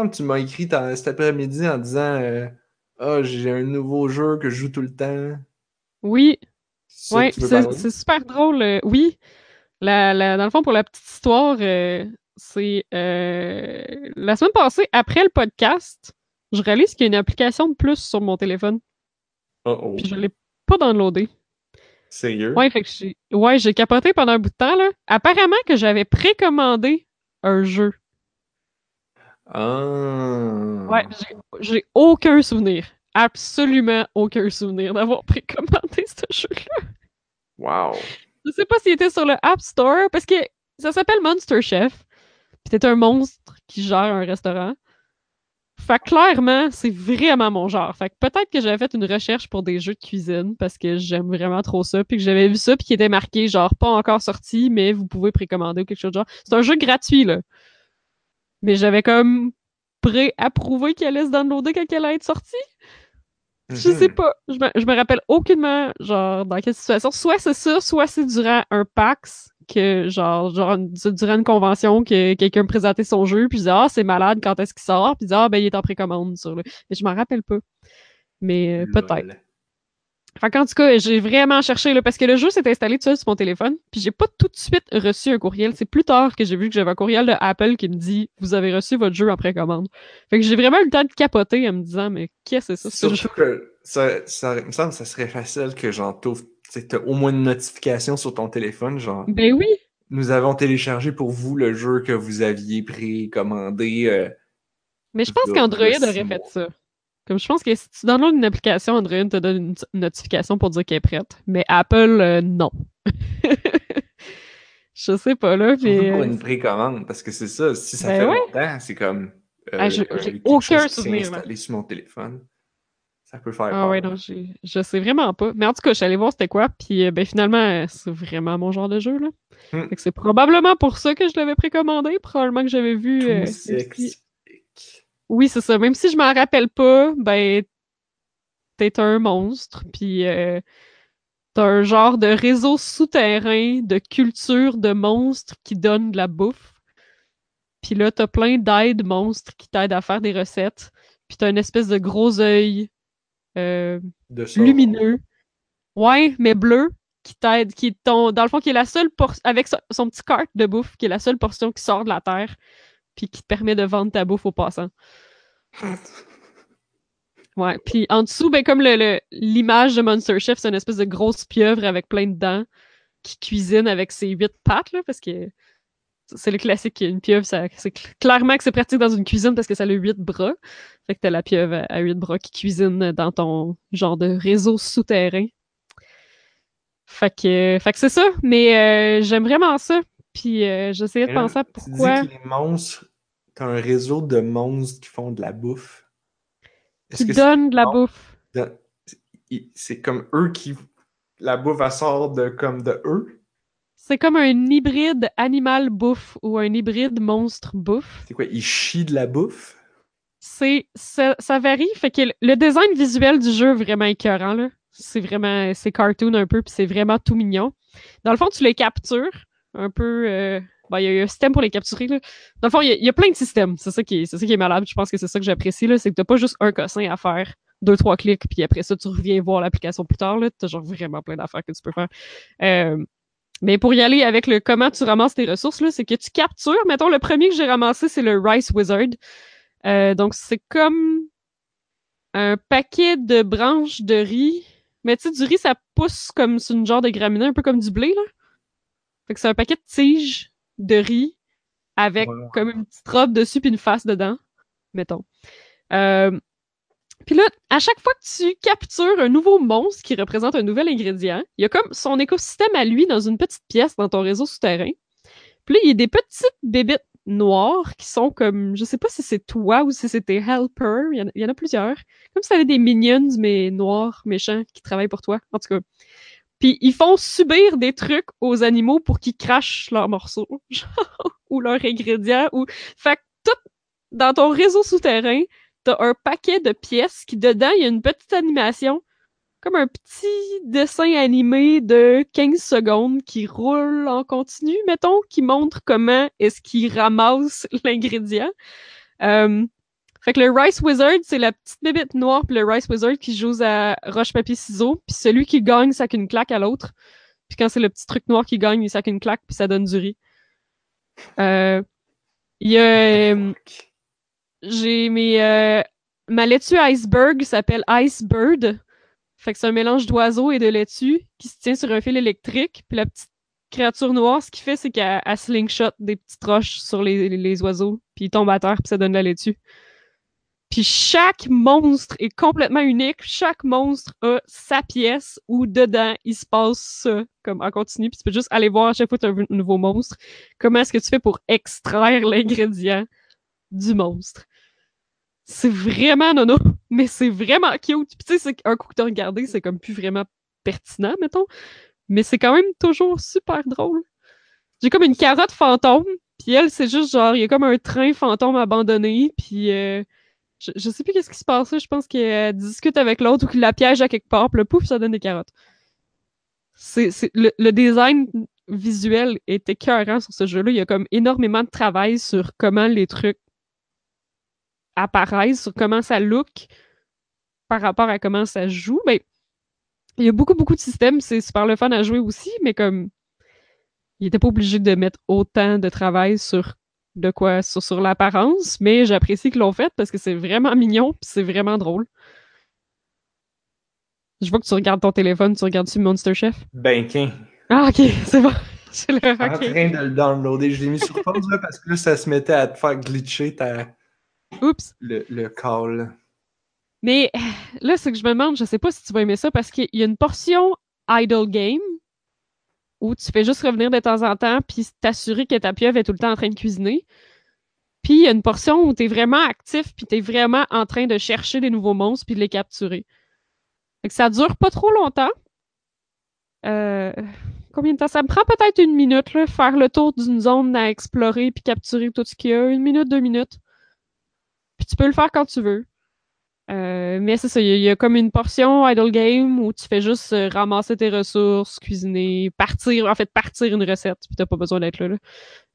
Speaker 3: me semble que tu m'as écrit cet après-midi en disant euh, Ah, j'ai un nouveau jeu que je joue tout le temps.
Speaker 1: Oui,
Speaker 3: Veux
Speaker 1: c'est super drôle. euh, oui, la, la- dans le fond, pour la petite histoire, euh, c'est euh, la semaine passée, après le podcast, je réalise qu'il y a une application de plus sur mon téléphone,
Speaker 3: Oh, oh.
Speaker 1: puis je l'ai pas downloadée.
Speaker 3: Sérieux?
Speaker 1: Ouais, fait que j'ai ouais, j'ai capoté pendant un bout de temps, là. Apparemment que j'avais précommandé un jeu.
Speaker 3: Ah.
Speaker 1: Ouais, j'ai aucun souvenir. Absolument aucun souvenir d'avoir précommandé ce jeu-là.
Speaker 3: Wow.
Speaker 1: Je sais pas s'il était sur le App Store, parce que ça s'appelle Monster Chef. T'es un monstre qui gère un restaurant. Fait que clairement, c'est vraiment mon genre. Fait que peut-être que j'avais fait une recherche pour des jeux de cuisine parce que j'aime vraiment trop ça. Puis que j'avais vu ça, puis qui était marqué genre pas encore sorti, mais vous pouvez précommander ou quelque chose de genre. C'est un jeu gratuit, là. Mais j'avais comme pré-approuvé qu'il allait se downloader quand il allait être Je sais pas. Je me, je me rappelle aucunement, genre, dans quelle situation. Soit c'est ça, soit c'est durant un PAX, que, genre, genre du- durant une convention, que quelqu'un me présentait son jeu, puis je disais, ah, c'est malade, quand est-ce qu'il sort? Puis je disais, ah, ben, il est en précommande sur le. Mais je m'en rappelle pas. Mais euh, peut-être. Fait qu'en tout cas, j'ai vraiment cherché, là, parce que le jeu s'est installé tout seul sur mon téléphone, puis j'ai pas tout de suite reçu un courriel. C'est plus tard que j'ai vu que j'avais un courriel de Apple qui me dit « Vous avez reçu votre jeu en précommande ». Fait que j'ai vraiment eu le temps de capoter en me disant « Mais qu'est-ce que c'est ça, ce jeu?
Speaker 3: Surtout que ça, ça il me semble que ça serait facile que sais, t'as au moins une notification sur ton téléphone, genre
Speaker 1: Ben oui!
Speaker 3: nous avons téléchargé pour vous le jeu que vous aviez précommandé. euh,
Speaker 1: Mais je pense qu'Android aurait fait ça. Comme je pense que si tu downloads une application, Android te donne une notification pour dire qu'elle est prête. Mais Apple, euh, non. je sais pas, là,
Speaker 3: Surtout pour
Speaker 1: euh,
Speaker 3: une précommande, parce que c'est ça, si ça
Speaker 1: Ben
Speaker 3: fait
Speaker 1: ouais.
Speaker 3: longtemps, c'est comme euh,
Speaker 1: Ah, j'ai aucun souvenir,
Speaker 3: installé sur mon téléphone. Ça peut faire
Speaker 1: Ah
Speaker 3: peur.
Speaker 1: ouais, non, je sais vraiment pas. Mais en tout cas, je suis allée voir c'était quoi, puis ben finalement, c'est vraiment mon genre de jeu, là.
Speaker 3: Hmm.
Speaker 1: C'est probablement pour ça que je l'avais précommandé, probablement que j'avais vu...
Speaker 3: Tout
Speaker 1: euh, Oui, c'est ça. Même si je m'en rappelle pas, ben, t'es un monstre, puis euh, t'as un genre de réseau souterrain de culture de monstres qui donne de la bouffe. Puis là, t'as plein d'aides monstres qui t'aident à faire des recettes. Puis t'as une espèce de gros œil euh, lumineux. Ouais, mais bleu, qui t'aide, qui est ton, dans le fond, qui est la seule portion, avec son, son petit carte de bouffe, qui est la seule portion qui sort de la terre, puis qui te permet de vendre ta bouffe aux passants. Ouais, puis en dessous, ben comme le- l'image de Monster Chef, c'est une espèce de grosse pieuvre avec plein de dents qui cuisine avec ses huit pattes, là, parce que c'est le classique, une pieuvre, c'est cl- clairement que c'est pratique dans une cuisine parce que ça a huit bras. Fait que t'as la pieuvre à, à huit bras qui cuisine dans ton genre de réseau souterrain. Fait que, fait que c'est ça, mais euh, j'aime vraiment ça. Puis euh, j'essayais de
Speaker 3: là,
Speaker 1: penser à
Speaker 3: Tu
Speaker 1: pourquoi.
Speaker 3: dis que les monstres, t'as un réseau de monstres qui font de la bouffe.
Speaker 1: Qui
Speaker 3: que
Speaker 1: donne de la bouffe.
Speaker 3: c'est comme eux qui. La bouffe, elle sort de, comme de eux?
Speaker 1: C'est comme un hybride animal bouffe ou un hybride monstre bouffe.
Speaker 3: C'est quoi? Ils chient de la bouffe?
Speaker 1: C'est ça, ça varie, fait que le- le design visuel du jeu est vraiment écœurant là. C'est vraiment c'est cartoon un peu puis c'est vraiment tout mignon. Dans le fond, tu les captures un peu euh, ben, il y a eu un système pour les capturer là. Dans le fond, il y a, plein de systèmes, c'est ça qui est c'est ça qui est malade, je pense que c'est ça que j'apprécie là, c'est que t'as pas juste un cossin à faire, deux trois clics puis après ça tu reviens voir l'application plus tard là, t'as genre vraiment plein d'affaires que tu peux faire. Euh, Mais pour y aller avec le comment tu ramasses tes ressources, là, c'est que tu captures. Mettons, le premier que j'ai ramassé, c'est le Rice Wizard. Euh, donc, c'est comme un paquet de branches de riz. Mais tu sais, du riz, ça pousse comme sur une genre de graminée, un peu comme du blé, là. Fait que c'est un paquet de tiges de riz avec
Speaker 3: Voilà.
Speaker 1: comme une petite robe dessus puis une face dedans, mettons. Euh, puis là, à chaque fois que tu captures un nouveau monstre qui représente un nouvel ingrédient, il y a comme son écosystème à lui dans une petite pièce dans ton réseau souterrain. Puis là, il y a des petites bébites noires qui sont comme, je sais pas si c'est toi ou si c'est tes helpers, il y, en a, il y en a plusieurs. Comme si t'avais des minions, mais noirs, méchants, qui travaillent pour toi, en tout cas. Puis ils font subir des trucs aux animaux pour qu'ils crachent leurs morceaux, ou leurs ingrédients, ou... Fait que tout dans ton réseau souterrain, t'as un paquet de pièces qui, dedans, il y a une petite animation, comme un petit dessin animé de 15 secondes qui roule en continu, mettons, qui montre comment est-ce qu'il ramasse l'ingrédient. Euh, fait que le Rice Wizard, c'est la petite bébête noire puis le Rice Wizard qui joue à roche-papier-ciseaux, puis celui qui gagne, ça une claque à l'autre. Puis quand c'est le petit truc noir qui gagne, il sac une claque, puis ça donne du riz. Euh, Il y a... euh, j'ai mes euh, ma laitue iceberg s'appelle Icebird. Fait que c'est un mélange d'oiseaux et de laitue qui se tient sur un fil électrique. Puis la petite créature noire, ce qu'il fait, c'est qu'elle elle slingshot des petites roches sur les, les, oiseaux, puis ils tombent à terre, puis ça donne de la laitue. Puis chaque monstre est complètement unique. Chaque monstre a sa pièce où dedans il se passe ça, comme en continu. Puis tu peux juste aller voir à chaque fois que tu as un nouveau monstre. Comment est-ce que tu fais pour extraire l'ingrédient du monstre? c'est vraiment nono, mais c'est vraiment cute. Puis tu sais, un coup que t'as regardé, c'est comme plus vraiment pertinent, mettons. Mais c'est quand même toujours super drôle. J'ai comme une carotte fantôme, puis elle, c'est juste genre, il y a comme un train fantôme abandonné, puis euh, je, je sais plus qu'est-ce qui se passe. Je pense qu'elle discute avec l'autre ou qu'il la piège à quelque part, puis le pouf, ça donne des carottes. Le, design visuel est écœurant sur ce jeu-là. Il y a comme énormément de travail sur comment les trucs apparaissent, sur comment ça look par rapport à comment ça joue. Mais il y a beaucoup, beaucoup de systèmes. C'est super le fun à jouer aussi, mais comme il était pas obligé de mettre autant de travail sur de quoi sur, sur l'apparence, mais j'apprécie qu'ils l'ont fait parce que c'est vraiment mignon puis c'est vraiment drôle. Je vois que tu regardes ton téléphone, tu regardes-tu Monster Chef?
Speaker 3: Ben, qu'un.
Speaker 1: Ah, ok, c'est bon. Je le
Speaker 3: En
Speaker 1: ok.
Speaker 3: train de le downloader. Je l'ai mis sur pause là, parce que là, ça se mettait à te faire glitcher ta...
Speaker 1: Oups.
Speaker 3: le, le call.
Speaker 1: Mais là, ce que je me demande, je sais pas si tu vas aimer ça parce qu'il y a une portion idle game où tu fais juste revenir de temps en temps puis t'assurer que ta pieuvre est tout le temps en train de cuisiner. Puis il y a une portion où tu es vraiment actif puis tu es vraiment en train de chercher des nouveaux monstres puis de les capturer. Fait que ça dure pas trop longtemps. Euh, combien de temps? Ça me prend peut-être une minute, là, faire le tour d'une zone à explorer puis capturer tout ce qu'il y a. Une minute, deux minutes. Puis tu peux le faire quand tu veux. Euh, mais c'est ça, il y, a- comme une portion idle game où tu fais juste euh, ramasser tes ressources, cuisiner, partir, en fait, partir une recette, puis t'as pas besoin d'être là. là.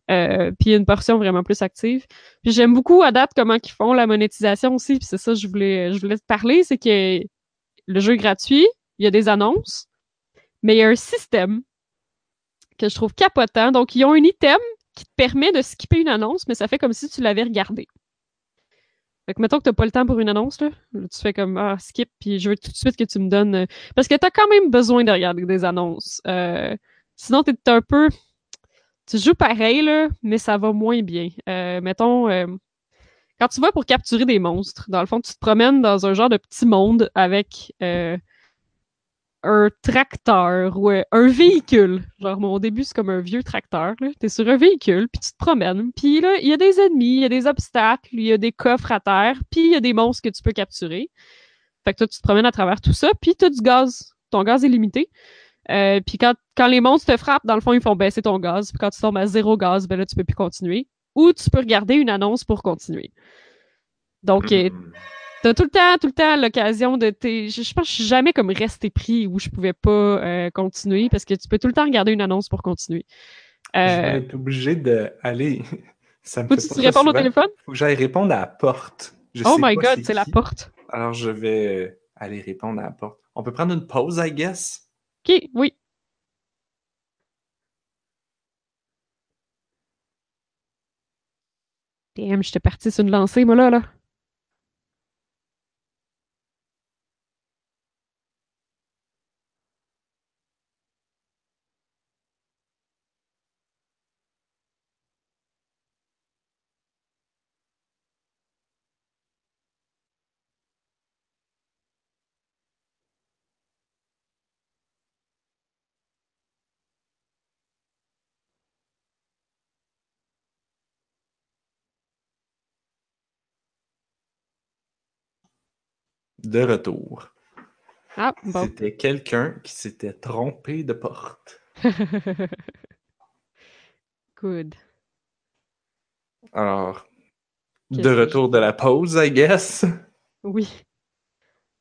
Speaker 1: Euh, puis une portion vraiment plus active. Puis j'aime beaucoup à date comment ils font la monétisation aussi, puis c'est ça je voulais, je voulais te parler, c'est que le jeu est gratuit, il y a des annonces, mais il y a un système que je trouve capotant. Donc, ils ont un item qui te permet de skipper une annonce, mais ça fait comme si tu l'avais regardé. Fait que mettons que t'as pas le temps pour une annonce, là, là, tu fais comme ah, skip, puis je veux tout de suite que tu me donnes. euh, Parce que t'as quand même besoin de regarder des annonces. Euh, sinon, t'es un peu. Tu joues pareil, là, mais ça va moins bien. Euh, mettons, euh, quand tu vas pour capturer des monstres, dans le fond, tu te promènes dans un genre de petit monde avec un tracteur ou euh, un véhicule. Genre, mon début, c'est comme un vieux tracteur. là. T'es sur un véhicule, puis tu te promènes. Puis là, il y a des ennemis, il y a des obstacles, il y a des coffres à terre, puis il y a des monstres que tu peux capturer. Fait que toi, tu te promènes à travers tout ça, puis t'as du gaz. Ton gaz est limité. Euh, puis quand, quand les monstres te frappent, dans le fond, ils font baisser ton gaz. Puis quand tu tombes à zéro gaz, ben là, tu peux plus continuer. Ou tu peux regarder une annonce pour continuer. Donc, euh,
Speaker 3: Hmm.
Speaker 1: T'as tout le temps, tout le temps l'occasion de. Je, je pense que je suis jamais comme restée pris où je pouvais pas euh, continuer parce que tu peux tout le temps regarder une annonce pour continuer.
Speaker 3: Euh, je vais être obligé d'aller. Ça me
Speaker 1: Faut que tu au téléphone?
Speaker 3: Faut que j'aille répondre à la porte.
Speaker 1: Oh my god, c'est la porte.
Speaker 3: Alors je vais euh, aller répondre à la porte. On peut prendre une pause, I guess?
Speaker 1: Ok, oui. Damn, j'étais parti sur une lancée, moi là, là.
Speaker 3: De retour.
Speaker 1: Ah, bon.
Speaker 3: C'était quelqu'un qui s'était trompé de porte.
Speaker 1: Good.
Speaker 3: Alors, de retour de la pause, I guess.
Speaker 1: Oui.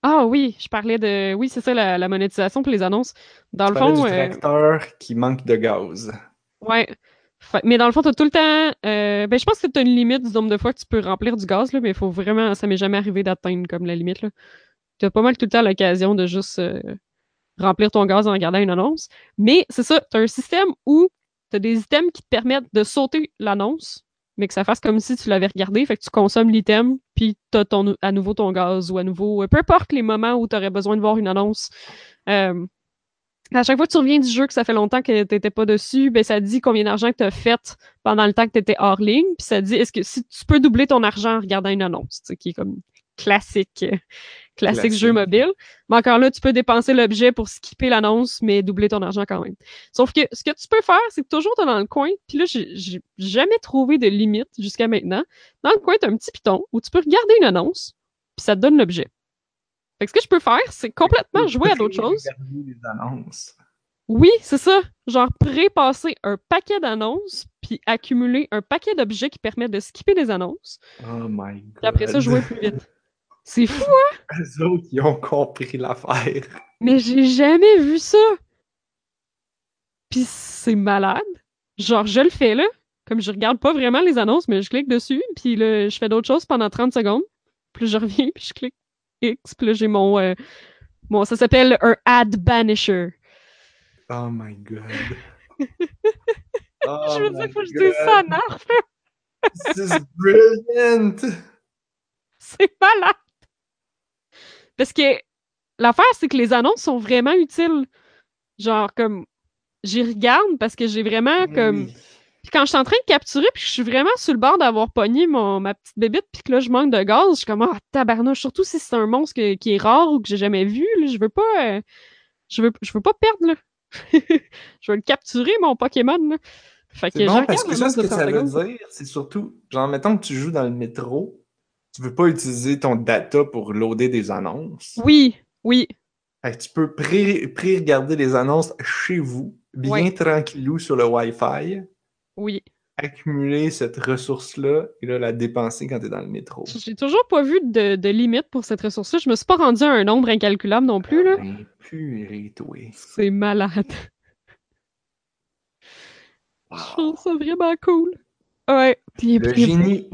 Speaker 1: Ah oui, je parlais de... Oui, c'est ça, la, la monétisation pour les annonces. Dans le fond...
Speaker 3: du
Speaker 1: euh,
Speaker 3: tracteur qui manque de gaz.
Speaker 1: Ouais. Mais dans le fond, t'as tout le temps. euh, ben, je pense que t'as une limite du nombre de fois que tu peux remplir du gaz, là, mais il faut vraiment. Ça m'est jamais arrivé d'atteindre comme la limite, là. T'as pas mal tout le temps l'occasion de juste euh, remplir ton gaz en regardant une annonce. Mais c'est ça, t'as un système où t'as des items qui te permettent de sauter l'annonce, mais que ça fasse comme si tu l'avais regardé. Fait que tu consommes l'item, puis t'as ton, à nouveau ton gaz ou à nouveau. peu importe les moments où t'aurais besoin de voir une annonce. Euh, à chaque fois que tu reviens du jeu, que ça fait longtemps que t'étais pas dessus, ben ça te dit combien d'argent que t'as fait pendant le temps que t'étais hors ligne, puis ça te dit est-ce que si tu peux doubler ton argent en regardant une annonce, tu sais, qui est comme classique, classique,
Speaker 3: Classique.
Speaker 1: jeu mobile. Mais encore là, tu peux dépenser l'objet pour skipper l'annonce, mais doubler ton argent quand même. Sauf que ce que tu peux faire, c'est que toujours t'es dans le coin, puis là, j'ai jamais trouvé de limite jusqu'à maintenant. Dans le coin, t'as un petit piton où tu peux regarder une annonce, puis ça te donne l'objet. Fait que ce que je peux faire, c'est complètement jouer à d'autres choses.
Speaker 3: Regarder les annonces.
Speaker 1: Oui, c'est ça. Genre pré-passer un paquet d'annonces, puis accumuler un paquet d'objets qui permettent de skipper les annonces,
Speaker 3: Oh my god.
Speaker 1: puis après ça, jouer plus vite. C'est fou, hein?
Speaker 3: Les autres, ils ont compris l'affaire.
Speaker 1: Mais j'ai jamais vu ça! Puis c'est malade. Genre, je le fais, là. Comme je regarde pas vraiment les annonces, mais je clique dessus, puis là, je fais d'autres choses pendant 30 secondes. Puis je reviens, puis je clique X, puis là, j'ai mon... euh, Bon, ça s'appelle un ad banisher.
Speaker 3: Oh my god. Oh
Speaker 1: je veux dire, faut que je dise ça. Narf.
Speaker 3: This is brilliant!
Speaker 1: C'est malade! Parce que l'affaire, c'est que les annonces sont vraiment utiles. Genre, comme, j'y regarde parce que j'ai vraiment, comme...
Speaker 3: Oui.
Speaker 1: Puis quand je suis en train de capturer, puis je suis vraiment sur le bord d'avoir pogné mon, ma petite bébite, puis que là, je manque de gaz, je suis comme, ah, tabarnouche, surtout si c'est un monstre que- qui est rare ou que j'ai jamais vu, là, je veux pas... euh, je veux, je veux pas perdre, là. je veux le capturer, mon Pokémon, là. Fait que
Speaker 3: bon, parce que ça, ce que ça
Speaker 1: 30
Speaker 3: veut dire, c'est surtout, genre, mettons que tu joues dans le métro, tu veux pas utiliser ton data pour loader des annonces.
Speaker 1: Oui, oui,
Speaker 3: Fait que tu peux pré- pré-regarder les annonces chez vous, bien tranquillou sur le Wi-Fi,
Speaker 1: oui.
Speaker 3: accumuler cette ressource-là et là, la dépenser quand tu es dans le métro.
Speaker 1: J'ai toujours pas vu de, de limite pour cette ressource-là. Je me suis pas rendu à un nombre incalculable non plus, là.
Speaker 3: Ben, purée, toi.
Speaker 1: C'est malade. Je trouve ça vraiment cool. Ouais. Puis,
Speaker 3: Le
Speaker 1: puis-
Speaker 3: génie,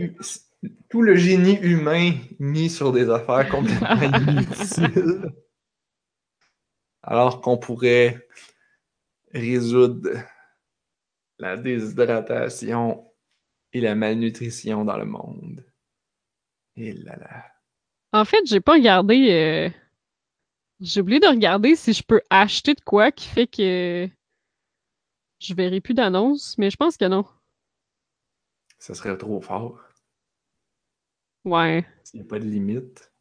Speaker 3: tout le génie humain mis sur des affaires complètement inutiles. Alors qu'on pourrait résoudre la déshydratation et la malnutrition dans le monde. Et là là.
Speaker 1: En fait, j'ai pas regardé. euh, J'ai oublié de regarder si je peux acheter de quoi qui fait que je verrai plus d'annonces, mais je pense que non.
Speaker 3: Ça serait trop fort.
Speaker 1: Ouais.
Speaker 3: S'il n'y a pas de limite.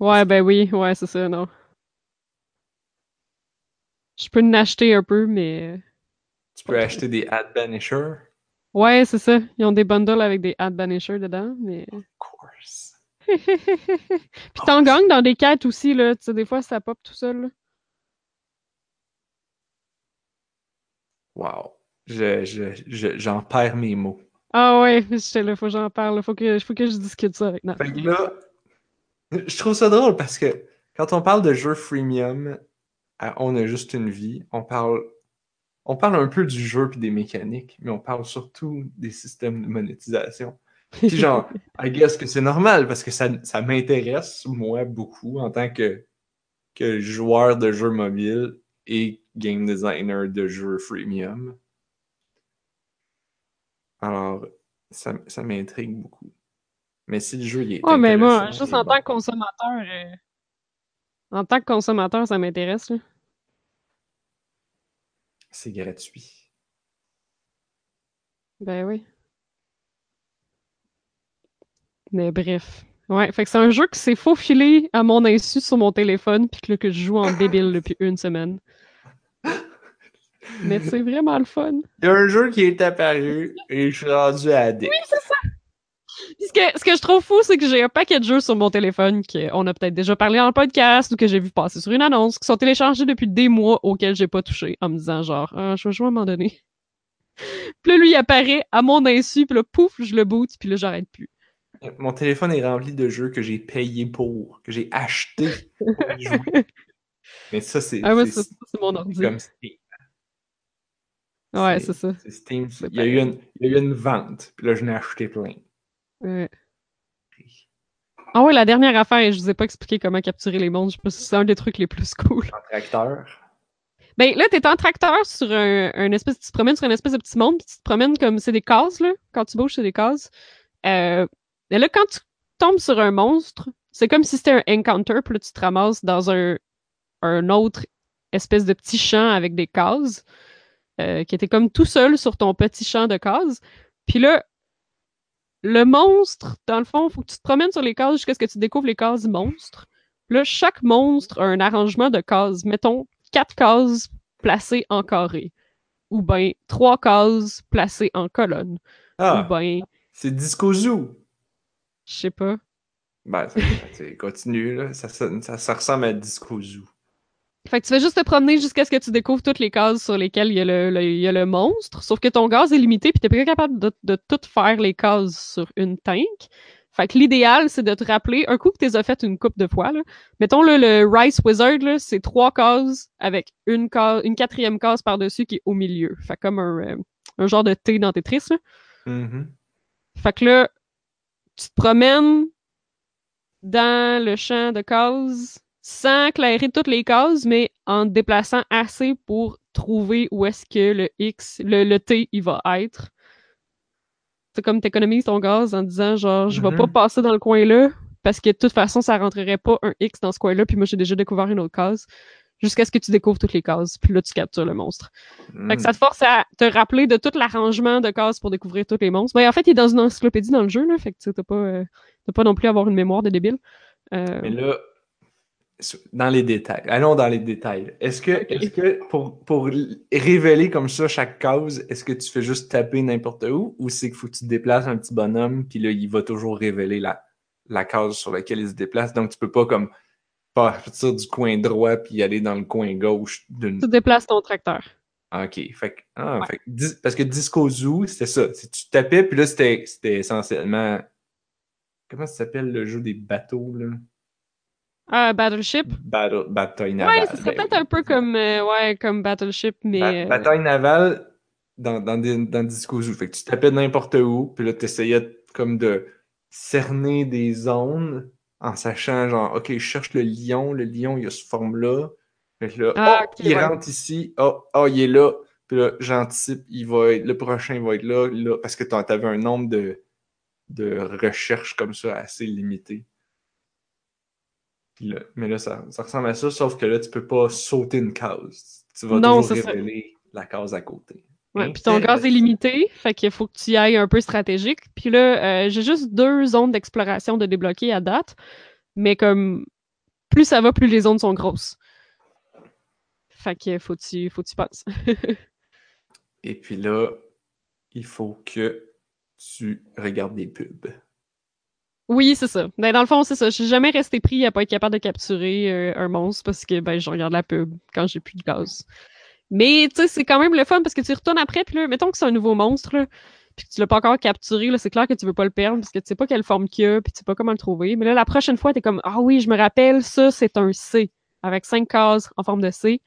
Speaker 1: Ouais, ben oui, ouais, c'est ça, non. Je peux en acheter un peu, mais.
Speaker 3: Tu peux acheter des ad banishers.
Speaker 1: Ouais, c'est ça. Ils ont des bundles avec des ad banishers dedans, mais.
Speaker 3: Of course.
Speaker 1: Puis t'en gagnes dans des quêtes aussi, là. Tu sais, des fois, ça pop tout seul, là.
Speaker 3: Wow. Je, je, je- j'en perds mes mots.
Speaker 1: Ah ouais, j'étais là, faut que j'en parle. Faut que, faut que je discute ça avec Nat.
Speaker 3: Fait que là, je trouve ça drôle parce que quand on parle de jeux freemium, à On a juste une vie, on parle, on parle un peu du jeu puis des mécaniques, mais on parle surtout des systèmes de monétisation. Puis genre, I guess que c'est normal parce que ça, ça m'intéresse, moi, beaucoup en tant que, que joueur de jeux mobiles et game designer de jeux freemium. Alors, ça, ça m'intrigue beaucoup. Mais si le jeu il est.
Speaker 1: Ouais, mais moi, juste en tant que consommateur, euh, en tant que consommateur, ça m'intéresse. là.
Speaker 3: C'est gratuit.
Speaker 1: Ben oui. Mais bref. Ouais, fait que c'est un jeu qui s'est faufilé à mon insu sur mon téléphone, puis que, que je joue en débile depuis une semaine. Mais c'est vraiment le fun.
Speaker 3: Il y a un jeu qui est apparu et je suis rendu addict.
Speaker 1: Puis ce que, ce que je trouve fou, c'est que j'ai un paquet de jeux sur mon téléphone qu'on a peut-être déjà parlé en podcast ou que j'ai vu passer sur une annonce, qui sont téléchargés depuis des mois auxquels j'ai pas touché, en me disant genre, ah, je vais jouer à un moment donné. Puis là, lui, il apparaît à mon insu, puis là, pouf, je le boot, puis là, j'arrête plus.
Speaker 3: Mon téléphone est rempli de jeux que j'ai payé pour, que j'ai acheté pour jouer. Mais ça, c'est
Speaker 1: Ah ouais,
Speaker 3: c'est-
Speaker 1: mon ordi.
Speaker 3: comme Steam.
Speaker 1: Ouais, c'est ça.
Speaker 3: C'est Steam. Il y, a eu une, il y a eu une vente, puis là, je n'ai acheté plein.
Speaker 1: Ouais. Ah ouais, la dernière affaire, je vous ai pas expliqué comment capturer les monstres. Je pense que c'est un des trucs les plus cool.
Speaker 3: En tracteur.
Speaker 1: Ben là, t'es en tracteur sur un, un espèce, tu te promènes sur un espèce de petit monde, puis tu te promènes comme c'est des cases là. Quand tu bouges, c'est des cases. Euh, et là, quand tu tombes sur un monstre, c'est comme si c'était un encounter, puis là tu te ramasses dans un un autre espèce de petit champ avec des cases, euh, qui était comme tout seul sur ton petit champ de cases. Puis là, le monstre, dans le fond, faut que tu te promènes sur les cases jusqu'à ce que tu découvres les cases monstres. Là, chaque monstre a un arrangement de cases. Mettons, quatre cases placées en carré. Ou ben trois cases placées en colonne.
Speaker 3: Ah,
Speaker 1: Ou ben,
Speaker 3: c'est Disco Zoo.
Speaker 1: je sais pas.
Speaker 3: Ben, ça, c'est- continue, là. Ça, ça ressemble à Disco Zoo.
Speaker 1: Fait que tu fais juste te promener jusqu'à ce que tu découvres toutes les cases sur lesquelles il y a le, y a le monstre. Sauf que ton gaz est limité puis t'es pas capable de, de tout faire les cases sur une tank. Fait que l'idéal, c'est de te rappeler, un coup que t'es as fait une coupe de fois, là. Mettons, là, le Rice Wizard, là, c'est trois cases avec une case, une quatrième case par-dessus qui est au milieu. Fait comme un, euh, un genre de T dans Tetris, là.
Speaker 3: Mhm.
Speaker 1: Fait que là, tu te promènes dans le champ de cases sans clairer toutes les cases, mais en te déplaçant assez pour trouver où est-ce que le X, le, le T, il va être. C'est comme t'économises ton gaz en disant genre je vais
Speaker 3: Mhm.
Speaker 1: pas passer dans le coin là parce que de toute façon ça rentrerait pas un X dans ce coin là puis moi j'ai déjà découvert une autre case jusqu'à ce que tu découvres toutes les cases puis là tu captures le monstre. Fait que ça te force à te rappeler de tout l'arrangement de cases pour découvrir tous les monstres. Ben, en fait, il est dans une encyclopédie dans le jeu, là. Fait que tu pas, euh, t'as pas non plus à avoir une mémoire de débile. Euh,
Speaker 3: Mais là, dans les détails. Allons dans les détails. Est-ce que, que pour, pour révéler comme ça chaque case, est-ce que tu fais juste taper n'importe où ou c'est qu'il faut que tu te déplaces un petit bonhomme puis là, il va toujours révéler la, la case sur laquelle il se déplace? Donc, tu peux pas comme partir du coin droit puis aller dans le coin gauche d'une.
Speaker 1: tu déplaces ton tracteur.
Speaker 3: Ah, Ok. Fait que, ah, fait que parce que Disco Zoo, c'était ça. Tu tapais puis là, c'était c'était essentiellement. Comment ça s'appelle le jeu des bateaux, là?
Speaker 1: Ah, Battleship.
Speaker 3: Battle, bataille navale.
Speaker 1: Ouais, c'est
Speaker 3: Ben
Speaker 1: peut-être un peu comme, euh, ouais, comme Battleship, mais.
Speaker 3: Ba-
Speaker 1: euh,
Speaker 3: Bataille navale dans, dans, des- dans Disco Zoo. Fait que tu tapais n'importe où, puis là, tu essayais comme de cerner des zones en sachant, genre, OK, je cherche le lion, le lion, il a ce forme-là. Fait que là,
Speaker 1: Ah,
Speaker 3: oh, il
Speaker 1: ouais.
Speaker 3: rentre ici, oh, oh, il est là. Puis là, j'anticipe, il va être, le prochain il va être là, là, parce que tu avais un nombre de, de recherches comme ça assez limité. Puis là- mais là, ça, ça ressemble à ça, sauf que là, tu peux pas sauter une case. Tu vas
Speaker 1: Non,
Speaker 3: toujours
Speaker 1: ça.
Speaker 3: révéler la case à côté.
Speaker 1: Ouais, puis ton gaz est limité, fait qu'il faut que tu y ailles un peu stratégique. Puis là, euh, j'ai juste deux zones d'exploration de débloquer à date, mais comme plus ça va, plus les zones sont grosses. Fait que faut que tu, faut que tu penses.
Speaker 3: Et puis là, il faut que tu regardes des pubs.
Speaker 1: Oui, c'est ça. Ben, dans le fond, c'est ça. Je suis jamais resté pris à pas être capable de capturer euh, un monstre parce que ben je regarde la pub quand j'ai plus de gaz. Mais tu sais, c'est quand même le fun parce que tu retournes après, puis là, mettons que c'est un nouveau monstre, là, puis que tu l'as pas encore capturé, là, c'est clair que tu veux pas le perdre parce que tu sais pas quelle forme qu'il a, puis tu sais pas comment le trouver. Mais là, la prochaine fois, t'es comme Ah oui, je me rappelle, ça, c'est un C, avec cinq cases en forme de C.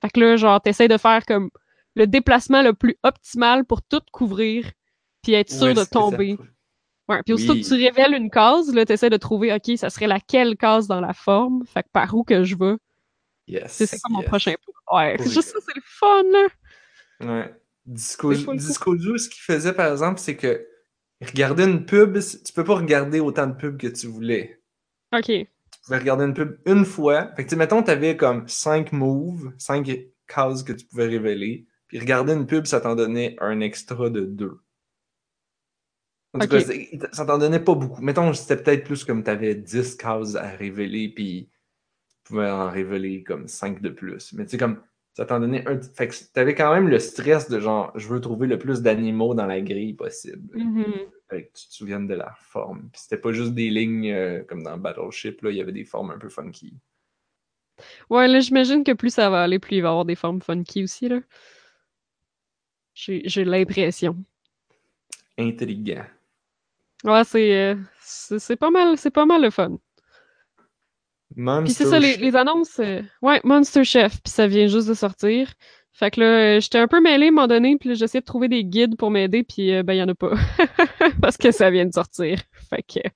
Speaker 1: Fait que là, genre, t'essayes de faire comme le déplacement le plus optimal pour tout couvrir, puis être sûr de tomber.
Speaker 3: ça.
Speaker 1: Ouais, puis aussitôt
Speaker 3: Oui.
Speaker 1: que tu révèles une case, là, t'essaies de trouver, OK, ça serait laquelle case dans la forme, fait que par où que je vais?
Speaker 3: Yes.
Speaker 1: C'est quoi mon prochain point. Ouais, c'est juste ça, c'est le fun, là.
Speaker 3: Ouais. Disco. Disco ce qu'il faisait, par exemple, c'est que regarder une pub, tu peux pas regarder autant de pubs que tu voulais.
Speaker 1: Ok.
Speaker 3: Tu pouvais regarder une pub une fois. Fait que, tu mettons, t'avais comme 5 moves, 5 cases que tu pouvais révéler. Puis regarder une pub, ça t'en donnait un extra de 2. En tout cas, ça t'en donnait pas beaucoup. Mettons, c'était peut-être plus comme t'avais 10 cases à révéler, puis tu pouvais en révéler comme 5 de plus. Mais tu sais, comme ça t'en donnait un. Fait que t'avais quand même le stress de genre, je veux trouver le plus d'animaux dans la grille possible.
Speaker 1: Mhm.
Speaker 3: Fait que tu te souviennes de la forme. Puis c'était pas juste des lignes euh, comme dans Battleship, là, il y avait des formes un peu funky.
Speaker 1: Ouais, là, j'imagine que plus ça va aller, plus il va y avoir des formes funky aussi, là. J'ai j'ai l'impression.
Speaker 3: Intriguant.
Speaker 1: Ouais, c'est euh, c'est c'est pas mal, c'est pas mal le fun. Puis
Speaker 3: Monster
Speaker 1: c'est ça, les, annonces. euh, ouais, Monster Chef, puis ça vient juste de sortir. Fait que là, euh, j'étais un peu mêlée à un moment donné, puis là, j'essayais de trouver des guides pour m'aider, puis euh, ben, il y en a pas. Parce que ça vient de sortir. Fait que.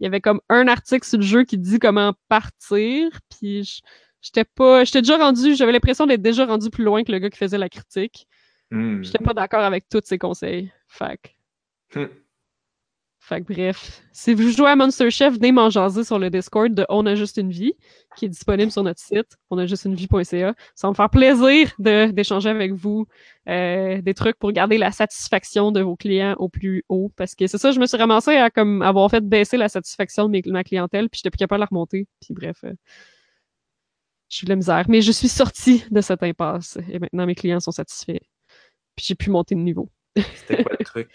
Speaker 1: Il y avait comme un article sur le jeu qui dit comment partir, puis j'étais pas. J'étais déjà rendu. J'avais l'impression d'être déjà rendu plus loin que le gars qui faisait la critique.
Speaker 3: Hmm.
Speaker 1: J'étais pas d'accord avec tous ses conseils. Fait que.
Speaker 3: Hmm.
Speaker 1: Fait que bref, si vous jouez à Monster Chef, venez m'en jaser sur le Discord de On a juste une vie, qui est disponible sur notre site, onajustunevie.ca. Ça va me faire plaisir d'échanger avec vous euh, des trucs pour garder la satisfaction de vos clients au plus haut. Parce que c'est ça, je me suis ramassée à comme avoir fait baisser la satisfaction de ma clientèle, puis j'étais plus capable de la remonter. Puis bref, euh, je suis de la misère. Mais je suis sortie de cette impasse et maintenant mes clients sont satisfaits. Puis j'ai pu monter de niveau.
Speaker 3: C'était quoi le truc?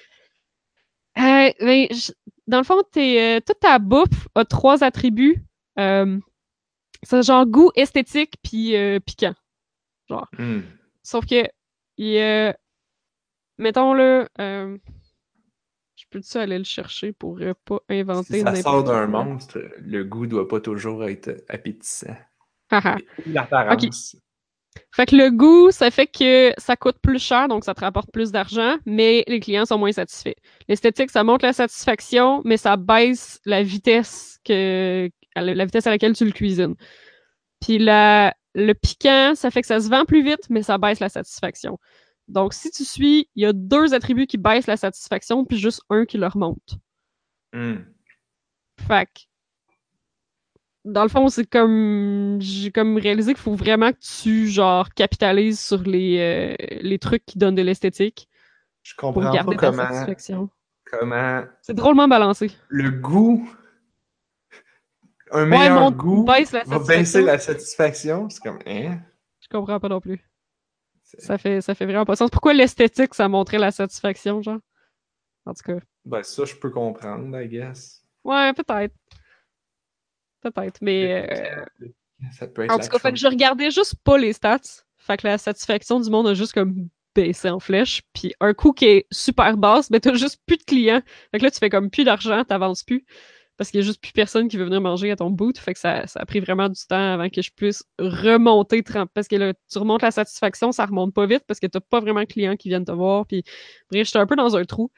Speaker 1: Euh, ben, je- dans le fond, euh, toute ta bouffe a trois attributs. Euh, c'est genre goût, esthétique, puis euh, piquant.
Speaker 3: Hmm.
Speaker 1: Sauf que, il mettons euh, je peux-tu aller le chercher pour euh, pas inventer
Speaker 3: Si ça sort d'un monstre, le goût doit pas toujours être appétissant.
Speaker 1: Haha.
Speaker 3: L'apparence.
Speaker 1: Fait que le goût, ça fait que ça coûte plus cher, donc ça te rapporte plus d'argent, mais les clients sont moins satisfaits. L'esthétique, ça monte la satisfaction, mais ça baisse la vitesse que la vitesse à laquelle tu le cuisines. Puis la, le piquant, ça fait que ça se vend plus vite, mais ça baisse la satisfaction. Donc si tu suis, il y a deux attributs qui baissent la satisfaction, puis juste un qui le remonte.
Speaker 3: Hmm.
Speaker 1: Fait que, dans le fond, c'est comme j'ai comme réalisé qu'il faut vraiment que tu genre capitalises sur les, euh, les trucs qui donnent de l'esthétique
Speaker 3: Je comprends pas comment,
Speaker 1: satisfaction.
Speaker 3: comment
Speaker 1: C'est drôlement balancé.
Speaker 3: le goût, un
Speaker 1: Ouais,
Speaker 3: meilleur
Speaker 1: mon
Speaker 3: goût
Speaker 1: baisse la
Speaker 3: va baisser la satisfaction. C'est comme, hein?
Speaker 1: Je comprends pas non plus. Ça fait ça fait vraiment pas de sens. Pourquoi l'esthétique ça montrait la satisfaction genre? En tout cas,
Speaker 3: Ben, ça, je peux comprendre, I guess.
Speaker 1: ouais, peut-être. Peut-être, mais euh,
Speaker 3: Ça peut être
Speaker 1: En tout cas, fait que je regardais juste pas les stats. Fait que la satisfaction du monde a juste comme baissé en flèche. Puis un coup qui est super basse, ben t'as juste plus de clients. Fait que là, tu fais comme plus d'argent, t'avances plus. Parce qu'il y a juste plus personne qui veut venir manger à ton boot. Fait que ça, ça a pris vraiment du temps avant que je puisse remonter 30. Parce que là, tu remontes la satisfaction, ça remonte pas vite parce que t'as pas vraiment de clients qui viennent te voir. Puis bref, j'étais un peu dans un trou.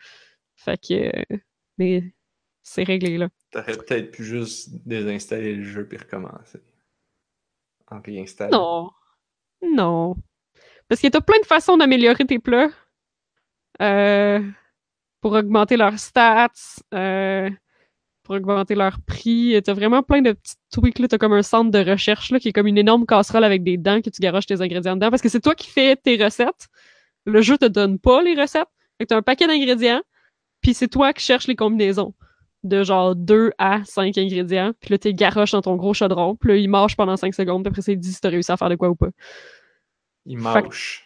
Speaker 1: Fait que. euh, mais c'est réglé là.
Speaker 3: T'aurais peut-être pu juste désinstaller le jeu puis recommencer. En réinstallant.
Speaker 1: Non. Non. Parce que t'as plein de façons d'améliorer tes plats. Euh, pour augmenter leurs stats, euh, pour augmenter leur prix. T'as vraiment plein de petits tweaks. Là. T'as comme un centre de recherche là, qui est comme une énorme casserole avec des dents que tu garoches tes ingrédients dedans. Parce que c'est toi qui fais tes recettes. Le jeu te donne pas les recettes. Fait que t'as un paquet d'ingrédients. Puis c'est toi qui cherches les combinaisons. De genre 2 à 5 ingrédients. Puis là, t'es garoches dans ton gros chaudron. Puis là, il marche pendant 5 secondes. Puis après, il dit si t'as réussi à faire de quoi ou pas.
Speaker 3: Il
Speaker 1: que-
Speaker 3: mâche.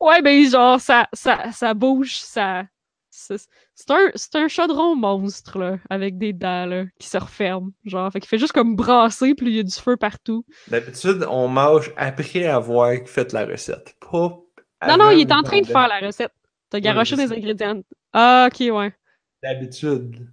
Speaker 1: Ouais, ben genre, ça, ça, ça bouge, ça... C'est c'est un, c'est un chaudron monstre, là, avec des dents, là, qui se referment. Genre, fait qu'il fait juste comme brasser, puis il y a du feu partout.
Speaker 3: D'habitude, on mâche après avoir fait la recette. Pas
Speaker 1: Non, non, il est en train de faire la recette. T'as garoché des ingrédients. Ah, ok, ouais.
Speaker 3: D'habitude.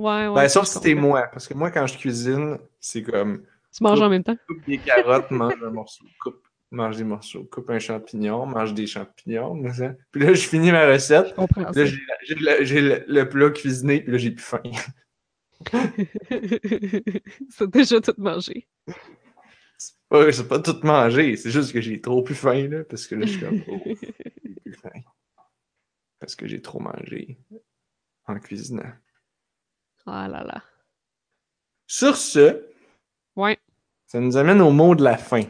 Speaker 1: Ouais, ouais.
Speaker 3: Ben, sauf si t'es
Speaker 1: comprends.
Speaker 3: moi. Parce que moi, quand je cuisine, c'est comme
Speaker 1: Tu manges en même temps?
Speaker 3: coupe des carottes, mange un morceau, coupe, mange des morceaux, coupe un champignon, mange des champignons. ça- Puis là, je finis ma recette. Puis là, j'ai le, plat cuisiné, puis là, j'ai plus faim.
Speaker 1: c'est déjà tout mangé.
Speaker 3: Ouais, c'est pas tout mangé, c'est juste que j'ai trop plus faim, là, parce que là, je suis comme, oh, j'ai plus faim. Parce que j'ai trop mangé en cuisinant.
Speaker 1: Ah là là.
Speaker 3: Sur ce,
Speaker 1: Ouais.
Speaker 3: ça nous amène au mot de la fin.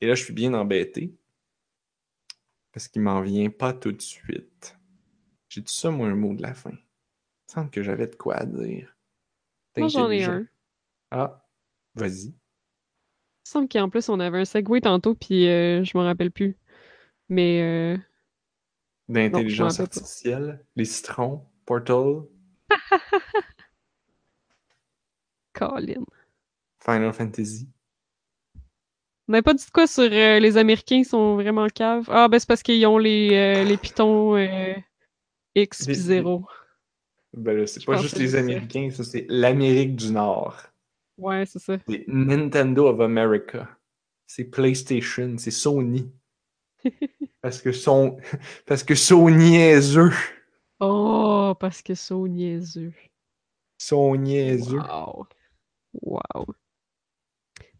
Speaker 3: Et là, je suis bien embêté. Parce qu'il m'en vient pas tout de suite. J'ai tout ça, moi, un mot de la fin? Il me semble que j'avais de quoi à dire.
Speaker 1: Moi, j'en ai un.
Speaker 3: Ah, vas-y.
Speaker 1: Il me semble qu'en plus, on avait un segway tantôt, puis euh, je m'en rappelle plus. Mais euh,
Speaker 3: D'intelligence artificielle, les citrons, Portal,
Speaker 1: Colin.
Speaker 3: Final Fantasy.
Speaker 1: On n'avait pas dit de quoi sur euh, les Américains ils sont vraiment caves. Ah, ben c'est parce qu'ils ont les, euh, les pitons euh, X puis
Speaker 3: Les-
Speaker 1: 0.
Speaker 3: Ben là, c'est pas juste les. Américains, ça, c'est l'Amérique du Nord.
Speaker 1: Ouais, c'est ça.
Speaker 3: C'est Nintendo of America. C'est PlayStation, c'est Sony. Parce que, son... Parce que Sony niaiseux.
Speaker 1: Oh, parce que c'est au niaiseux.
Speaker 3: Son niaiseux.
Speaker 1: Wow. Wow.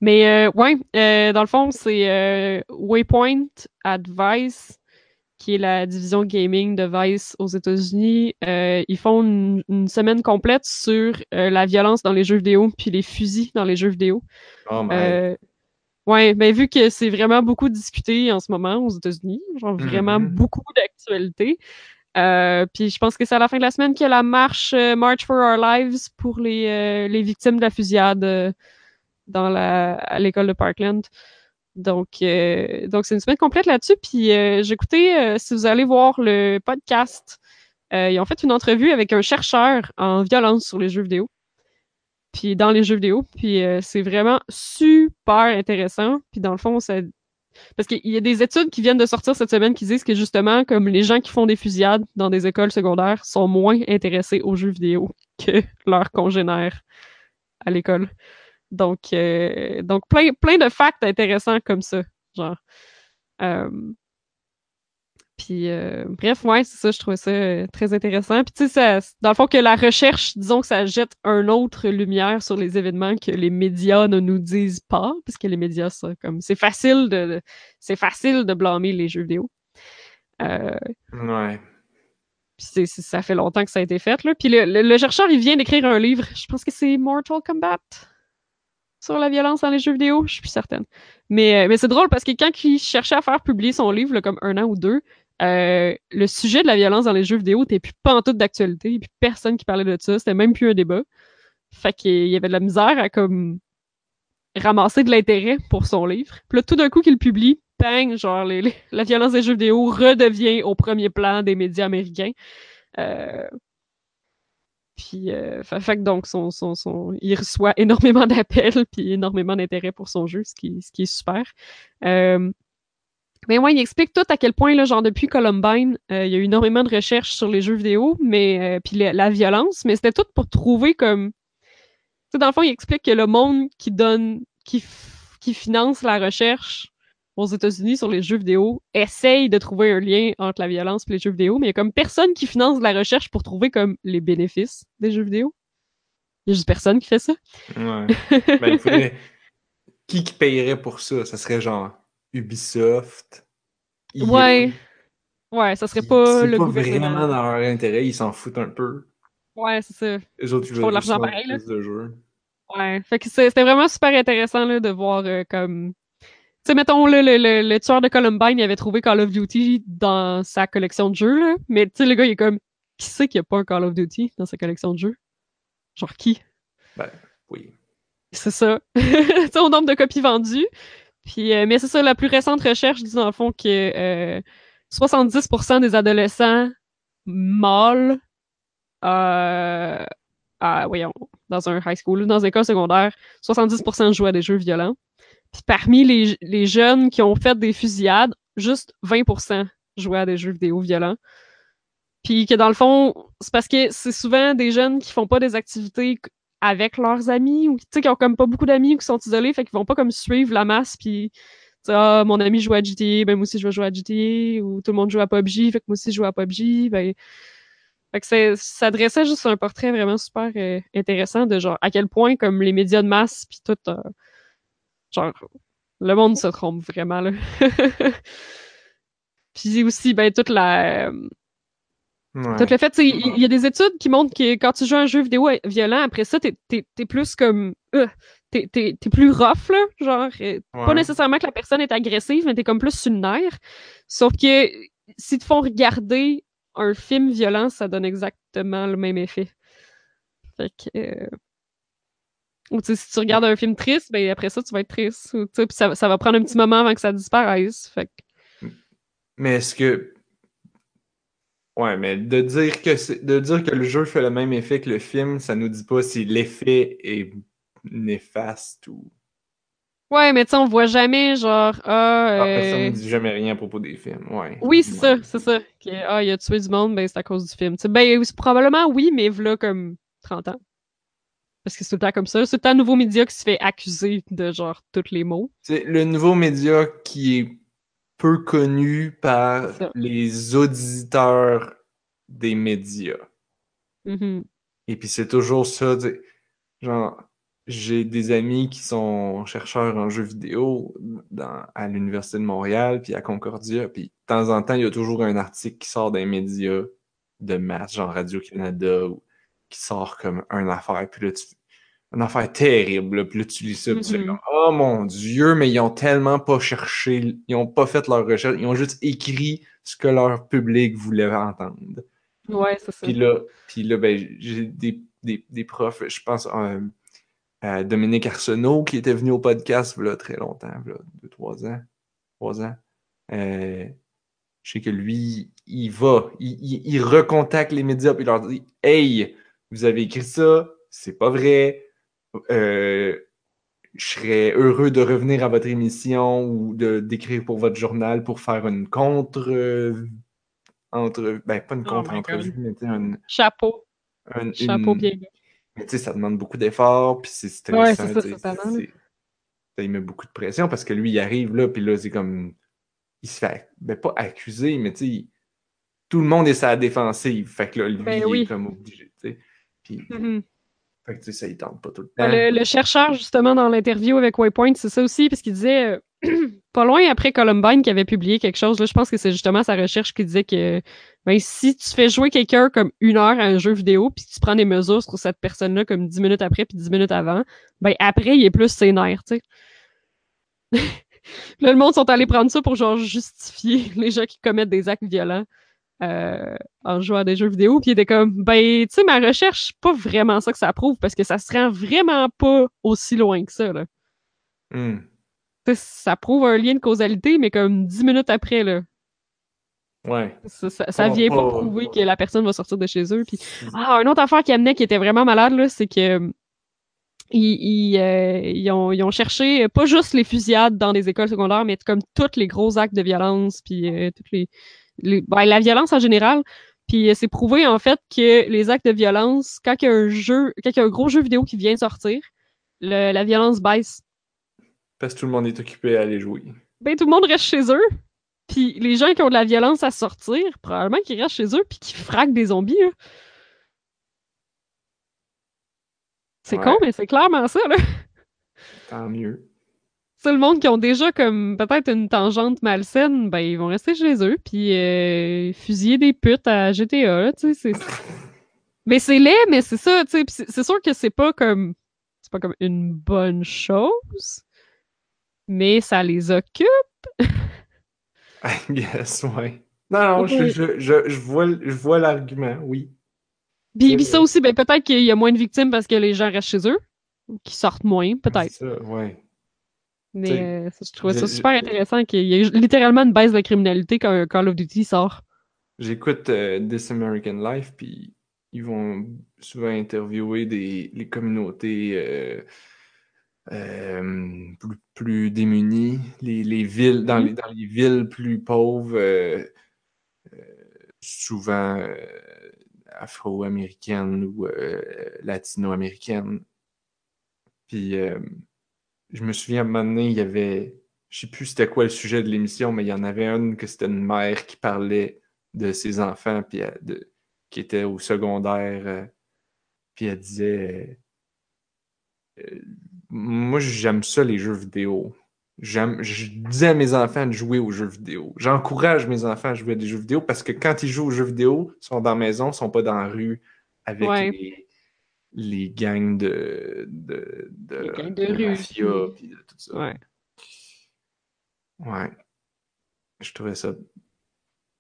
Speaker 1: Mais euh, ouais, euh, dans le fond, c'est euh, Waypoint Advice, qui est la division gaming de Vice aux États-Unis. Euh, ils font une, une semaine complète sur la violence dans les jeux vidéo puis les fusils dans les jeux vidéo.
Speaker 3: Oh my.
Speaker 1: Ouais, ben vu que c'est vraiment beaucoup discuté en ce moment aux États-Unis, genre vraiment
Speaker 3: Mhm.
Speaker 1: beaucoup d'actualité. Euh, puis je pense que c'est à la fin de la semaine qu'il y a la marche euh, March for Our Lives pour les, euh, les victimes de la fusillade dans la, à l'école de Parkland. Donc, donc c'est une semaine complète là-dessus. Puis j'ai écouté, si vous allez voir le podcast, ils ont fait une entrevue avec un chercheur en violence sur les jeux vidéo. Puis dans les jeux vidéo. Puis c'est vraiment super intéressant. Puis dans le fond, ça... Parce qu'il y a des études qui viennent de sortir cette semaine qui disent que justement, comme les gens qui font des fusillades dans des écoles secondaires sont moins intéressés aux jeux vidéo que leurs congénères à l'école. Donc, euh, donc plein, plein de facts intéressants comme ça, genre. Euh, puis, euh, bref, ouais, c'est ça, je trouvais ça euh, très intéressant. Puis, tu sais, dans le fond, que la recherche, disons que ça jette un autre lumière sur les événements que les médias ne nous disent pas, parce que les médias, ça, comme, c'est facile de, de- c'est facile de blâmer les jeux vidéo. Euh,
Speaker 3: Ouais.
Speaker 1: puis ça fait longtemps que ça a été fait, là. Puis le, le- le chercheur, il vient d'écrire un livre, je pense que c'est Mortal Kombat, sur la violence dans les jeux vidéo, je suis plus certaine. Mais, mais c'est drôle parce que quand il cherchait à faire publier son livre, là, comme un an ou deux, euh, le sujet de la violence dans les jeux vidéo était plus pas en d'actualité, puis personne qui parlait de ça, c'était même plus un débat. Fait qu'il y avait de la misère à comme ramasser de l'intérêt pour son livre. Puis là, tout d'un coup qu'il publie, bang, genre la violence des jeux vidéo redevient au premier plan des médias américains. Euh, puis, euh, fait, fait donc, son, son, son, il reçoit énormément d'appels puis énormément d'intérêt pour son jeu, ce qui, ce qui est super. Euh, mais ouais, il explique tout à quel point, là, genre, depuis Columbine, euh, il y a eu énormément de recherches sur les jeux vidéo, mais euh, puis la, violence, mais c'était tout pour trouver comme... Tu sais, dans le fond, il explique que le monde qui donne, qui, qui finance la recherche aux États-Unis sur les jeux vidéo essaye de trouver un lien entre la violence et les jeux vidéo, mais il y a comme personne qui finance de la recherche pour trouver comme les bénéfices des jeux vidéo. Il y a juste personne qui fait ça.
Speaker 3: Ouais. Ben, il faudrait... Qui qui payerait pour ça? Ça serait genre Ubisoft. EA.
Speaker 1: ouais. Ouais, ça serait pas
Speaker 3: c'est
Speaker 1: le
Speaker 3: pas
Speaker 1: gouvernement.
Speaker 3: vraiment dans leur intérêt, ils s'en foutent un peu.
Speaker 1: Ouais, c'est ça.
Speaker 3: Les autres, ils
Speaker 1: font de l'argent
Speaker 3: juste
Speaker 1: pareil, là.
Speaker 3: plus de jeux.
Speaker 1: Ouais. Fait que c'était vraiment super intéressant là, de voir euh, comme. Tu sais, mettons, là, le, le, le tueur de Columbine, il avait trouvé Call of Duty dans sa collection de jeux, là. Mais tu sais, le gars, il est comme. Qui sait qu'il n'y a pas un Call of Duty dans sa collection de jeux? Genre qui?
Speaker 3: Ben, oui.
Speaker 1: C'est ça. tu sais, au nombre de copies vendues. Puis, euh, mais c'est ça, la plus récente recherche dit dans le fond que euh, 70% des adolescents mâles euh, voyons, dans un high school dans une école secondaire, 70% jouent à des jeux violents. Puis parmi les, les jeunes qui ont fait des fusillades, juste 20% jouaient à des jeux vidéo violents. Puis que dans le fond, c'est parce que c'est souvent des jeunes qui font pas des activités avec leurs amis ou qui ont comme pas beaucoup d'amis ou qui sont isolés fait qu'ils vont pas comme suivre la masse puis ah, mon ami joue à GTA ben moi aussi je vais jouer à GTA ou tout le monde joue à PUBG fait que moi aussi je joue à PUBG ben fait que ça dressait juste un portrait vraiment super euh, intéressant de genre à quel point comme les médias de masse puis tout euh, genre le monde se trompe vraiment là. Puis aussi ben toute la euh,
Speaker 3: Ouais.
Speaker 1: Le fait, il y, a des études qui montrent que quand tu joues à un jeu vidéo violent, après ça, t'es t'es plus comme. euh, t'es plus rough, là. Genre, euh, pas nécessairement que la personne est agressive, mais t'es comme plus sur le nerf. Sauf que si te font regarder un film violent, ça donne exactement le même effet. Fait que. euh, Ou si tu regardes un film triste, ben après ça, tu vas être triste. Ou, ça, ça va prendre un petit moment avant que ça disparaisse. Fait que.
Speaker 3: Mais est-ce que. Ouais, mais de dire que de dire que le jeu fait le même effet que le film, ça nous dit pas si l'effet est néfaste ou.
Speaker 1: Ouais, mais tu sais, on voit jamais, genre, ah.
Speaker 3: Ah, personne
Speaker 1: euh,
Speaker 3: ne dit jamais rien à propos des films. Ouais.
Speaker 1: Oui, c'est
Speaker 3: Ouais.
Speaker 1: ça, c'est ça. Que, ah, il a tué du monde, ben c'est à cause du film. Ben, probablement oui, mais voilà comme 30 ans. Parce que c'est tout le temps comme ça. C'est tout le temps nouveau média qui se fait accuser de genre tous les mots.
Speaker 3: C'est le nouveau média qui est peu connu par les auditeurs des médias.
Speaker 1: Mhm.
Speaker 3: Et puis c'est toujours ça, genre, j'ai des amis qui sont chercheurs en jeux vidéo dans, à l'Université de Montréal, puis à Concordia, puis de temps en temps, il y a toujours un article qui sort d'un média de masse, genre Radio-Canada, ou qui sort comme un affaire, puis là, tu, une affaire terrible, puis là, tu lis ça, puis tu fais
Speaker 1: Mhm.
Speaker 3: comme, oh mon Dieu, mais ils ont tellement pas cherché, ils ont pas fait leur recherche, ils ont juste écrit ce que leur public voulait entendre.
Speaker 1: Ouais, c'est ça.
Speaker 3: Puis là, puis là ben, j'ai des, des, des profs, je pense euh, à Dominique Arsenault qui était venu au podcast là, très longtemps, là, deux, trois ans. Trois ans. Euh, je sais que lui, il va, il, il, il recontacte les médias puis il leur dit Hey, vous avez écrit ça, c'est pas vrai. Euh, je serais heureux de revenir à votre émission ou de d'écrire pour votre journal pour faire une contre euh, entre ben pas une
Speaker 1: Oh
Speaker 3: contre entrevue mais tu une,
Speaker 1: Chapeau.
Speaker 3: une-
Speaker 1: Chapeau
Speaker 3: une-
Speaker 1: bien
Speaker 3: mais tu sais ça demande beaucoup d'efforts puis c'est
Speaker 1: Ouais,
Speaker 3: stressant
Speaker 1: c'est ça, totalement,
Speaker 3: c'est- ça, il met beaucoup de pression parce que lui il arrive là puis là c'est comme il se fait ben pas accuser mais tu sais tout le monde est sa défensive fait que là lui
Speaker 1: Ben
Speaker 3: il
Speaker 1: oui.
Speaker 3: est comme obligé tu sais puis
Speaker 1: Mhm.
Speaker 3: Fait que tu sais ça il tente pas tout le temps
Speaker 1: Le, le chercheur, justement, dans l'interview avec Waypoint, c'est ça aussi, parce qu'il disait, euh, pas loin après Columbine, qui avait publié quelque chose, là, je pense que c'est justement sa recherche qui disait que ben, si tu fais jouer quelqu'un comme une heure à un jeu vidéo, puis tu prends des mesures sur cette personne-là comme dix minutes après puis dix minutes avant, ben après, il est plus sénère, tu sais. là, le monde sont allés prendre ça pour genre justifier les gens qui commettent des actes violents euh, en jouant à des jeux vidéo. Puis il était comme, ben, tu sais, ma recherche, pas vraiment ça que ça prouve parce que ça se rend vraiment pas aussi loin que ça, là.
Speaker 3: Hmm.
Speaker 1: Ça prouve un lien de causalité, mais comme dix minutes après, là.
Speaker 3: ouais
Speaker 1: Ça, ça, ça
Speaker 3: Pas-
Speaker 1: vient pas
Speaker 3: pas-
Speaker 1: prouver que la personne va sortir de chez eux. Puis, ah, une autre affaire qui amenait qui était vraiment malade, là, c'est que euh, ils, ils, euh, ils ont, ils ont cherché euh, pas juste les fusillades dans les écoles secondaires, mais comme tous les gros actes de violence, puis euh, toutes les, les ben, la violence en général. Puis euh, c'est prouvé en fait que les actes de violence, quand il y a un jeu, quand il y a un gros jeu vidéo qui vient de sortir, le- la violence baisse.
Speaker 3: parce que tout le monde est occupé à aller jouer
Speaker 1: Ben tout le monde reste chez eux. Puis les gens qui ont de la violence à sortir, probablement qu'ils restent chez eux puis qu'ils fraguent des zombies. C'est
Speaker 3: Ouais.
Speaker 1: con, mais c'est clairement ça, là.
Speaker 3: tant mieux
Speaker 1: C'est le monde qui ont déjà comme peut-être une tangente malsaine, ben ils vont rester chez eux puis euh, fusiller des putes à GTA, tu sais. Mais c'est laid, mais c'est ça, tu sais, c'est sûr que c'est pas comme... C'est pas comme une bonne chose, mais ça les occupe.
Speaker 3: I guess, ouais. Non, non, je,
Speaker 1: Oui.
Speaker 3: je, je, je vois, je vois l'argument, oui.
Speaker 1: Puis, puis ça aussi, ben peut-être qu'il y a moins de victimes parce que les gens restent chez eux, ou qu'ils sortent moins, peut-être.
Speaker 3: C'est ça, ouais.
Speaker 1: Mais euh, je trouvais ça super intéressant qu'il y ait littéralement une baisse de criminalité quand Call of Duty sort.
Speaker 3: J'écoute euh, This American Life, puis ils vont souvent interviewer des, les communautés euh, plus, plus démunies, les, les villes, dans,
Speaker 1: Mhm.
Speaker 3: les, dans les villes plus pauvres, souvent afro-américaines ou latino-américaines. Puis je me souviens à un moment donné, il y avait, je sais plus c'était quoi le sujet de l'émission, mais il y en avait une que c'était une mère qui parlait de ses enfants puis elle- de, qui étaient au secondaire. euh, puis elle disait euh, Moi, j'aime ça, les jeux vidéo. j'aime- je disais à mes enfants de jouer aux jeux vidéo. J'encourage mes enfants à jouer à des jeux vidéo parce que quand ils jouent aux jeux vidéo, ils sont dans la maison, ils sont pas dans la rue avec
Speaker 1: Ouais.
Speaker 3: les, les gangs de, de, de,
Speaker 1: Les gangs de rue,
Speaker 3: mafia
Speaker 1: puis-
Speaker 3: de tout ça.
Speaker 1: Ouais.
Speaker 3: Ouais. Je trouvais ça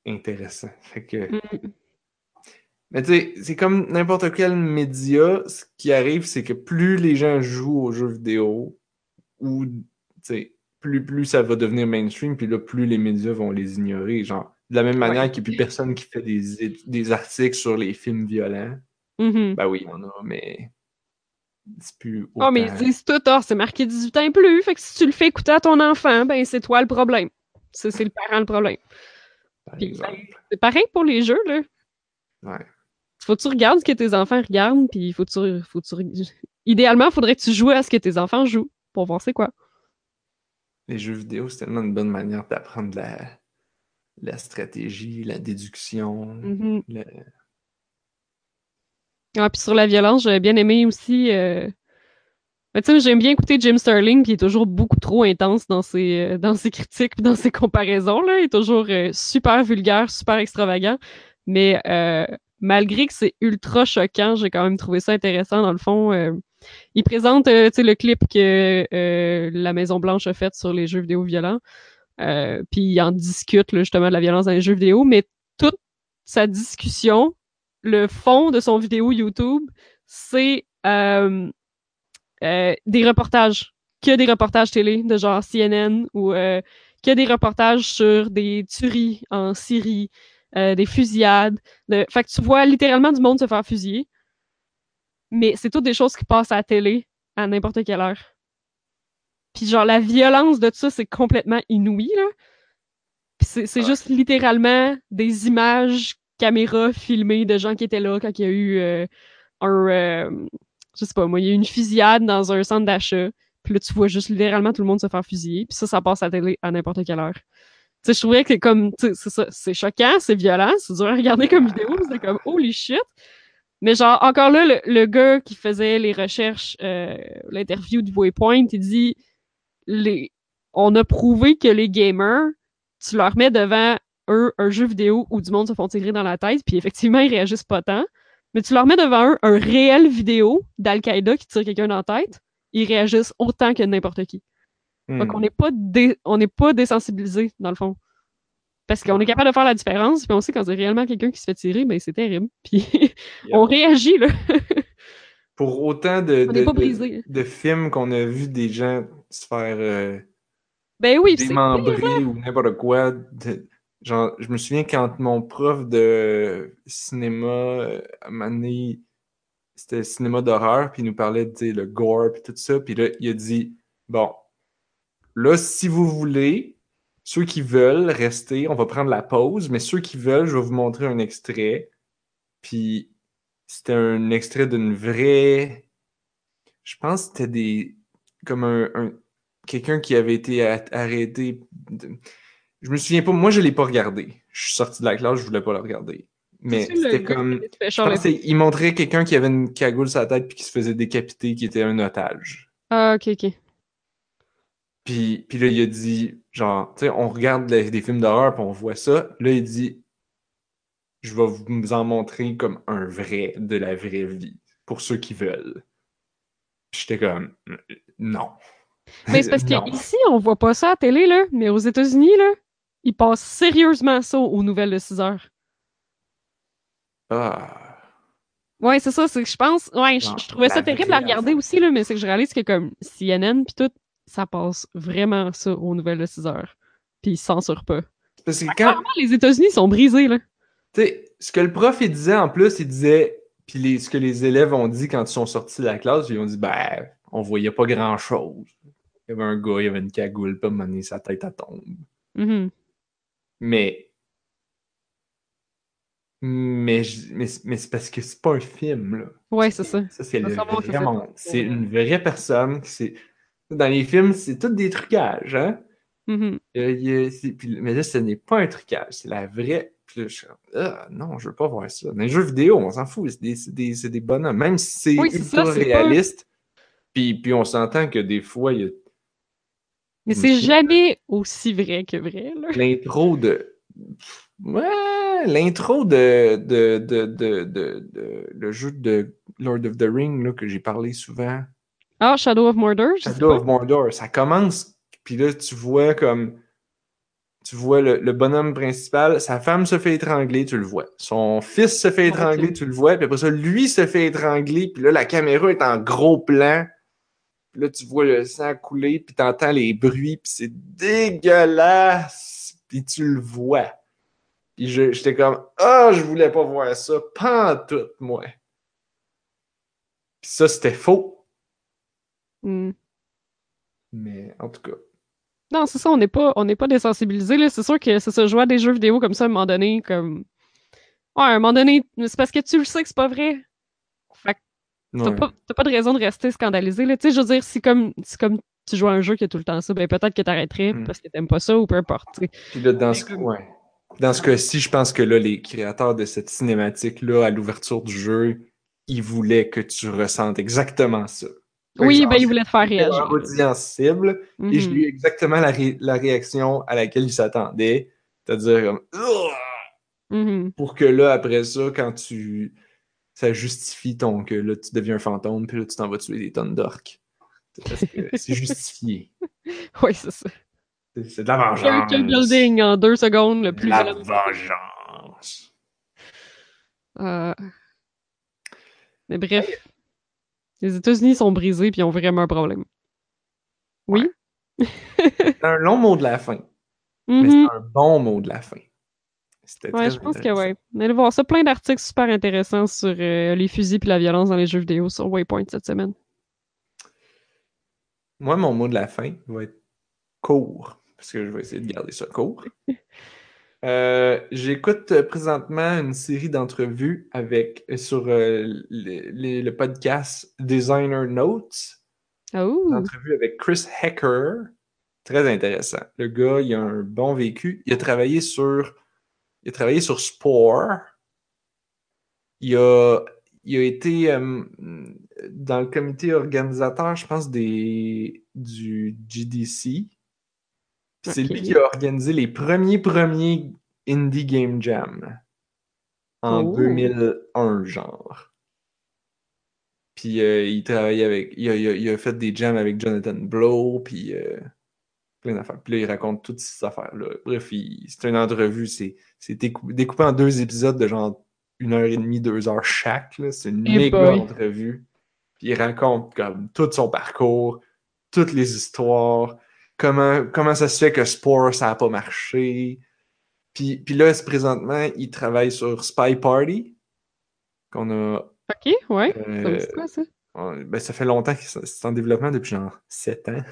Speaker 3: intéressant. Fait que...
Speaker 1: Mm.
Speaker 3: Mais tu sais, c'est comme n'importe quel média, ce qui arrive, c'est que plus les gens jouent aux jeux vidéo, ou tu sais, plus, plus ça va devenir mainstream, puis là, plus les médias vont les ignorer. Genre, de la même manière
Speaker 1: Ouais.
Speaker 3: qu'il n'y a plus personne qui fait des, des articles sur les films violents.
Speaker 1: Mhm.
Speaker 3: Ben oui, il y en a, mais c'est plus
Speaker 1: Oh, mais ils disent tout, ah, c'est marqué 18 ans et plus. Fait que si tu le fais écouter à ton enfant, ben c'est toi le problème. C'est le parent le problème. ben, c'est pareil pour les jeux, là.
Speaker 3: Ouais.
Speaker 1: Faut que tu regardes ce que tes enfants regardent, puis faut que tu, faut que tu Idéalement, faudrait que tu joues à ce que tes enfants jouent pour voir c'est quoi.
Speaker 3: Les jeux vidéo, c'est tellement une bonne manière d'apprendre la, la stratégie, la déduction.
Speaker 1: Mhm.
Speaker 3: le-
Speaker 1: Ah, puis sur la violence, j'avais bien aimé aussi. Euh... tu sais, j'aime bien écouter Jim Sterling, puis il est toujours beaucoup trop intense dans ses, euh, dans ses critiques, puis dans ses comparaisons. Là. Il est toujours euh, super vulgaire, super extravagant. Mais euh, malgré que c'est ultra choquant, j'ai quand même trouvé ça intéressant. Dans le fond, euh, il présente euh, le clip que la Maison Blanche a fait sur les jeux vidéo violents. Puis il en discute là, justement de la violence dans les jeux vidéo, mais toute sa discussion, le fond de son vidéo YouTube, c'est euh, euh, des reportages, que des reportages télé de genre CNN ou euh, que des reportages sur des tueries en Syrie, euh, des fusillades. De... Fait que tu vois littéralement du monde se faire fusiller, mais c'est toutes des choses qui passent à la télé à n'importe quelle heure. Puis genre la violence de ça, c'est complètement inouï là. C'est c'est
Speaker 3: Ouais.
Speaker 1: juste littéralement des images caméra filmées de gens qui étaient là quand il y a eu euh, un euh, je sais pas moi, il y a eu une fusillade dans un centre d'achat. Puis là tu vois juste littéralement tout le monde se faire fusiller. Puis ça ça passe à la télé à n'importe quelle heure. Tu sais je trouvais que comme c'est ça, c'est choquant, c'est violent, c'est dur à regarder comme vidéo, c'est comme holy shit. Mais genre, encore là, le, le gars qui faisait les recherches, euh, l'interview du Waypoint, il dit les, on a prouvé que les gamers, tu leur mets devant eux un jeu vidéo où du monde se font tirer dans la tête, puis effectivement, ils réagissent pas tant. Mais tu leur mets devant eux un réel vidéo d'Al-Qaïda qui tire quelqu'un dans la tête, ils réagissent autant que n'importe qui. Donc, on n'est pas, dé- on n'est pas désensibilisé, dans le fond. Parce qu'on est capable de faire la différence, puis on sait quand c'est réellement quelqu'un qui se fait tirer, ben c'est terrible. Puis on réagit, là.
Speaker 3: Pour autant de, de, films qu'on a vu des gens se faire euh,
Speaker 1: Ben oui,
Speaker 3: démembrer ou n'importe quoi. Je me souviens quand mon prof de cinéma, euh, moment donné, c'était cinéma d'horreur, puis il nous parlait de le gore, puis tout ça. Puis là, il a dit Bon, là, si vous voulez, ceux qui veulent rester, on va prendre la pause, mais ceux qui veulent, je vais vous montrer un extrait. Puis c'était un extrait d'une vraie. Je pense que c'était des. Comme un. un- Quelqu'un qui avait été arrêté. Je me souviens pas. Moi, je l'ai pas regardé. Je suis sorti de la classe, je voulais pas le regarder. Mais c'était comme. Je pense il montrait quelqu'un qui avait une cagoule sur la tête puis qui se faisait décapiter, qui était un otage.
Speaker 1: Ah, ok, ok.
Speaker 3: Puis, puis là, il a dit, genre, tu sais, on regarde les- des films d'horreur puis on voit ça. Là, il dit, je vais vous en montrer comme un vrai de la vraie vie pour ceux qui veulent. J'étais comme, non.
Speaker 1: Mais c'est parce qu'ici, on voit pas ça à la télé, là. Mais aux États-Unis, là, ils passent sérieusement ça aux nouvelles de 6 heures.
Speaker 3: Ah.
Speaker 1: Ouais, c'est ça, c'est que je pense. Ouais, je,
Speaker 3: Non,
Speaker 1: je trouvais ça terrible à regarder aussi, là, mais c'est que je réalise que comme CNN pis tout, ça passe vraiment ça aux nouvelles de 6 heures. Puis ils censurent pas.
Speaker 3: Parce que quand,
Speaker 1: Clairement, les États-Unis sont brisés, là.
Speaker 3: tu sais, ce que le prof, il disait en plus, il disait, puis les, ce que les élèves ont dit quand ils sont sortis de la classe, ils ont dit, ben, on voyait pas grand-chose. Il y avait un gars, il avait une cagoule, pas mener sa tête à tombe.
Speaker 1: Mhm.
Speaker 3: Mais. Mais, mais, mais c'est parce que c'est pas un film, là.
Speaker 1: Ouais, c'est ça.
Speaker 3: Ça, c'est le vrai monde. une vraie personne. c'est Dans les films, c'est tout des trucages, hein?
Speaker 1: Mhm.
Speaker 3: Euh, puis- mais là, ce n'est pas un trucage, c'est la vraie. Puis là, je suis ah, non, je veux pas voir ça. Dans les jeux vidéo, on s'en fout, c'est des, des, des bonhommes. Même si c'est
Speaker 1: Oui,
Speaker 3: ultra
Speaker 1: ça, c'est pas-
Speaker 3: réaliste, puis, puis on s'entend que des fois, il y a
Speaker 1: Mais c'est jamais aussi vrai que vrai.
Speaker 3: L'intro de. Ouais, l'intro de, de, de, de, le jeu de Lord of the Ring là, que j'ai parlé souvent.
Speaker 1: Ah, Shadow of Mordor,
Speaker 3: Shadow of Mordor, ça commence, puis là, tu vois comme. Tu vois le, le bonhomme principal, sa femme se fait étrangler, tu le vois. Son fils se fait
Speaker 1: Ouais,
Speaker 3: étrangler, tu le vois. Puis après ça, lui se fait étrangler, puis là, la caméra est en gros plan. Puis là, tu vois le sang couler, puis t'entends les bruits, puis c'est dégueulasse. Puis tu le vois. Puis je- j'étais comme, ah, je voulais pas voir ça, pas en tout, moi. Puis ça, c'était faux.
Speaker 1: Hmm.
Speaker 3: Mais en tout cas.
Speaker 1: Non, c'est ça, on n'est pas, on pas désensibilisé. C'est sûr que c'est ça, jouer à des jeux vidéo comme ça, à un moment donné, comme. Ouais, à un moment donné, c'est parce que tu le sais que c'est pas vrai. T'as
Speaker 3: ouais.
Speaker 1: pas, pas de raison de rester scandalisé, là. Tu sais, je veux dire, si comme, si comme tu joues à un jeu qui a tout le temps ça, ben peut-être que t'arrêterais
Speaker 3: Hmm.
Speaker 1: parce que t'aimes pas ça ou peu importe.
Speaker 3: Puis là, dans ce, ouais. dans ce cas-ci, je pense que là, les créateurs de cette cinématique-là, à l'ouverture du jeu, ils voulaient que tu ressentes exactement ça.
Speaker 1: Oui, ben, ils voulaient te faire réagir.
Speaker 3: audience cible, et j'ai
Speaker 1: Mhm.
Speaker 3: eu exactement la, ré- la réaction à laquelle ils s'attendaient. C'est-à-dire comme!
Speaker 1: Mhm.
Speaker 3: pour que là, après ça, quand tu. Ça justifie ton que là, tu deviens un fantôme, puis là, tu t'en vas tuer des tonnes d'orques. C'est parce que c'est justifié.
Speaker 1: Oui, c'est ça.
Speaker 3: C'est de la vengeance.
Speaker 1: Kill building en deux secondes, le plus
Speaker 3: La
Speaker 1: violent.
Speaker 3: vengeance.
Speaker 1: Euh, Mais bref, les États-Unis sont brisés puis ils ont vraiment un problème. Oui?
Speaker 3: C'est un long mot de la fin, mais
Speaker 1: Mhm.
Speaker 3: c'est un bon mot de la fin. C'était
Speaker 1: Ouais, je pense que ouais. Allez voir ça, plein d'articles super intéressants sur euh, les fusils et la violence dans les jeux vidéo sur Waypoint cette semaine.
Speaker 3: Moi, mon mot de la fin va être court, parce que je vais essayer de garder ça court. Euh, J'écoute euh, présentement une série d'entrevues avec sur euh, le, podcast Designer Notes.
Speaker 1: Oh!
Speaker 3: Une entrevue avec Chris Hecker. Très intéressant. Le gars, il a un bon vécu. Il a travaillé sur, il a travaillé sur Spore. Il a, il a été euh, dans le comité organisateur, je pense, des, du GDC. C'est lui qui a organisé les premiers premiers Indie Game Jam en
Speaker 1: Oh.
Speaker 3: 2001, genre. Puis euh, il travaillait avec. Il a, il a- il a fait des jams avec Jonathan Blow, puis euh, plein d'affaires. Puis là, il raconte toutes ces affaires-là. Bref, c'est une entrevue. C'est c'est décou- découpé en deux épisodes de genre une heure et demie, deux heures chaque. là. C'est une
Speaker 1: Eh
Speaker 3: méga
Speaker 1: boy.
Speaker 3: entrevue. Puis il raconte comme tout son parcours, toutes les histoires, comment, comment ça se fait que Spore, ça n'a pas marché. Puis, puis là, c'est présentement, il travaille sur Spy Party, qu'on a
Speaker 1: Ok, ouais. Ça
Speaker 3: euh,
Speaker 1: me dit quoi, ça?
Speaker 3: on- ben, ça fait longtemps que c'est en développement depuis genre 7 ans.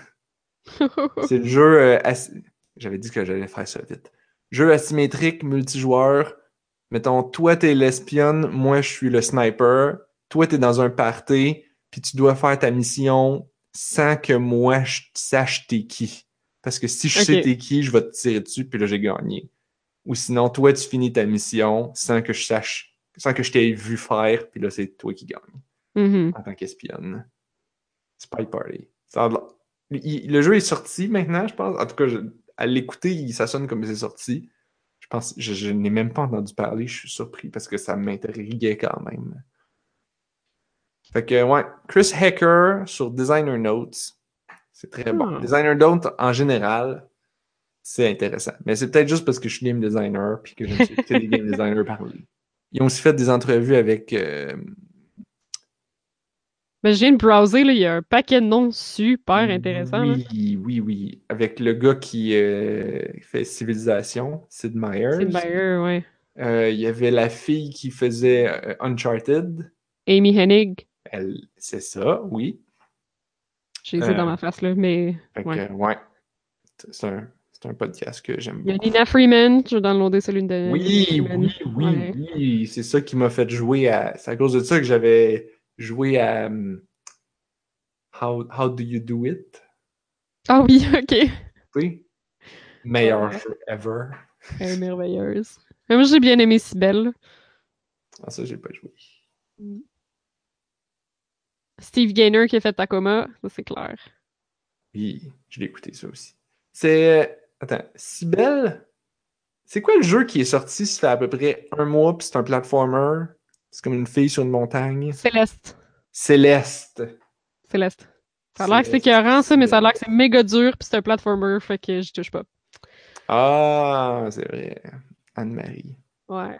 Speaker 3: C'est le jeu. euh, as- J'avais dit que j'allais faire ça vite. Jeu asymétrique, multijoueur. Mettons, toi, t'es l'espionne, moi, je suis le sniper. Toi, t'es dans un party, puis tu dois faire ta mission sans que moi, je sache t'es qui. Parce que si je sais t'es qui, je vais te tirer dessus, puis là, j'ai gagné. Ou sinon, toi, tu finis ta mission sans que je sache, sans que je t'ai vu faire, puis là, c'est toi qui gagne
Speaker 1: Mhm.
Speaker 3: en tant qu'espionne. Spy Party. Ça a il- le jeu est sorti maintenant, je pense. En tout cas, je- à l'écouter, ça sonne comme c'est sorti. Je pense, je, je n'ai même pas entendu parler. Je suis surpris parce que ça m'intriguait quand même. Fait que, ouais, Chris Hecker sur Designer Notes. C'est très bon.
Speaker 1: Ah.
Speaker 3: Designer Notes, en général, c'est intéressant. Mais c'est peut-être juste parce que je suis game designer puis que j'aime ça écouter des game designers parler. Ils ont aussi fait des entrevues avec euh,
Speaker 1: Ben, je viens de browser, là, il y a un paquet de noms super intéressants. là.
Speaker 3: Oui, oui, oui. Avec le gars qui euh, fait Civilisation, Sid Meier's.
Speaker 1: C'est Bayer, ouais.
Speaker 3: Euh, il y avait la fille qui faisait euh, Uncharted.
Speaker 1: Amy Hennig.
Speaker 3: Elle, c'est ça, oui.
Speaker 1: J'ai ça
Speaker 3: Euh,
Speaker 1: dans ma face, là, mais. Ouais.
Speaker 3: ouais. C'est un, c'est un podcast que j'aime
Speaker 1: Il y a
Speaker 3: beaucoup.
Speaker 1: Nina Freeman, je vais downloader celui de
Speaker 3: Oui, oui, oui,
Speaker 1: Ouais.
Speaker 3: oui. C'est ça qui m'a fait jouer à. C'est à cause de ça que j'avais joué à um, How, How Do You Do It?
Speaker 1: Ah oui, ok.
Speaker 3: Sais? Meilleur
Speaker 1: Ouais.
Speaker 3: jeu ever.
Speaker 1: Elle est merveilleuse. Moi, j'ai bien aimé Cybelle.
Speaker 3: Ah, ça, j'ai pas joué.
Speaker 1: Steve Gaynor qui a fait Tacoma, ça c'est clair.
Speaker 3: Oui, je l'ai écouté ça aussi. C'est. Attends, Cybelle? C'est quoi le jeu qui est sorti, ça fait à peu près un mois, puis c'est un platformer? C'est comme une fille sur une montagne.
Speaker 1: Céleste.
Speaker 3: Céleste.
Speaker 1: Céleste. Ça a l'air que c'est écœurant, ça, mais ça a l'air que c'est méga dur, puis c'est un platformer, fait que je touche pas.
Speaker 3: Ah, c'est vrai. Anne-Marie.
Speaker 1: Ouais,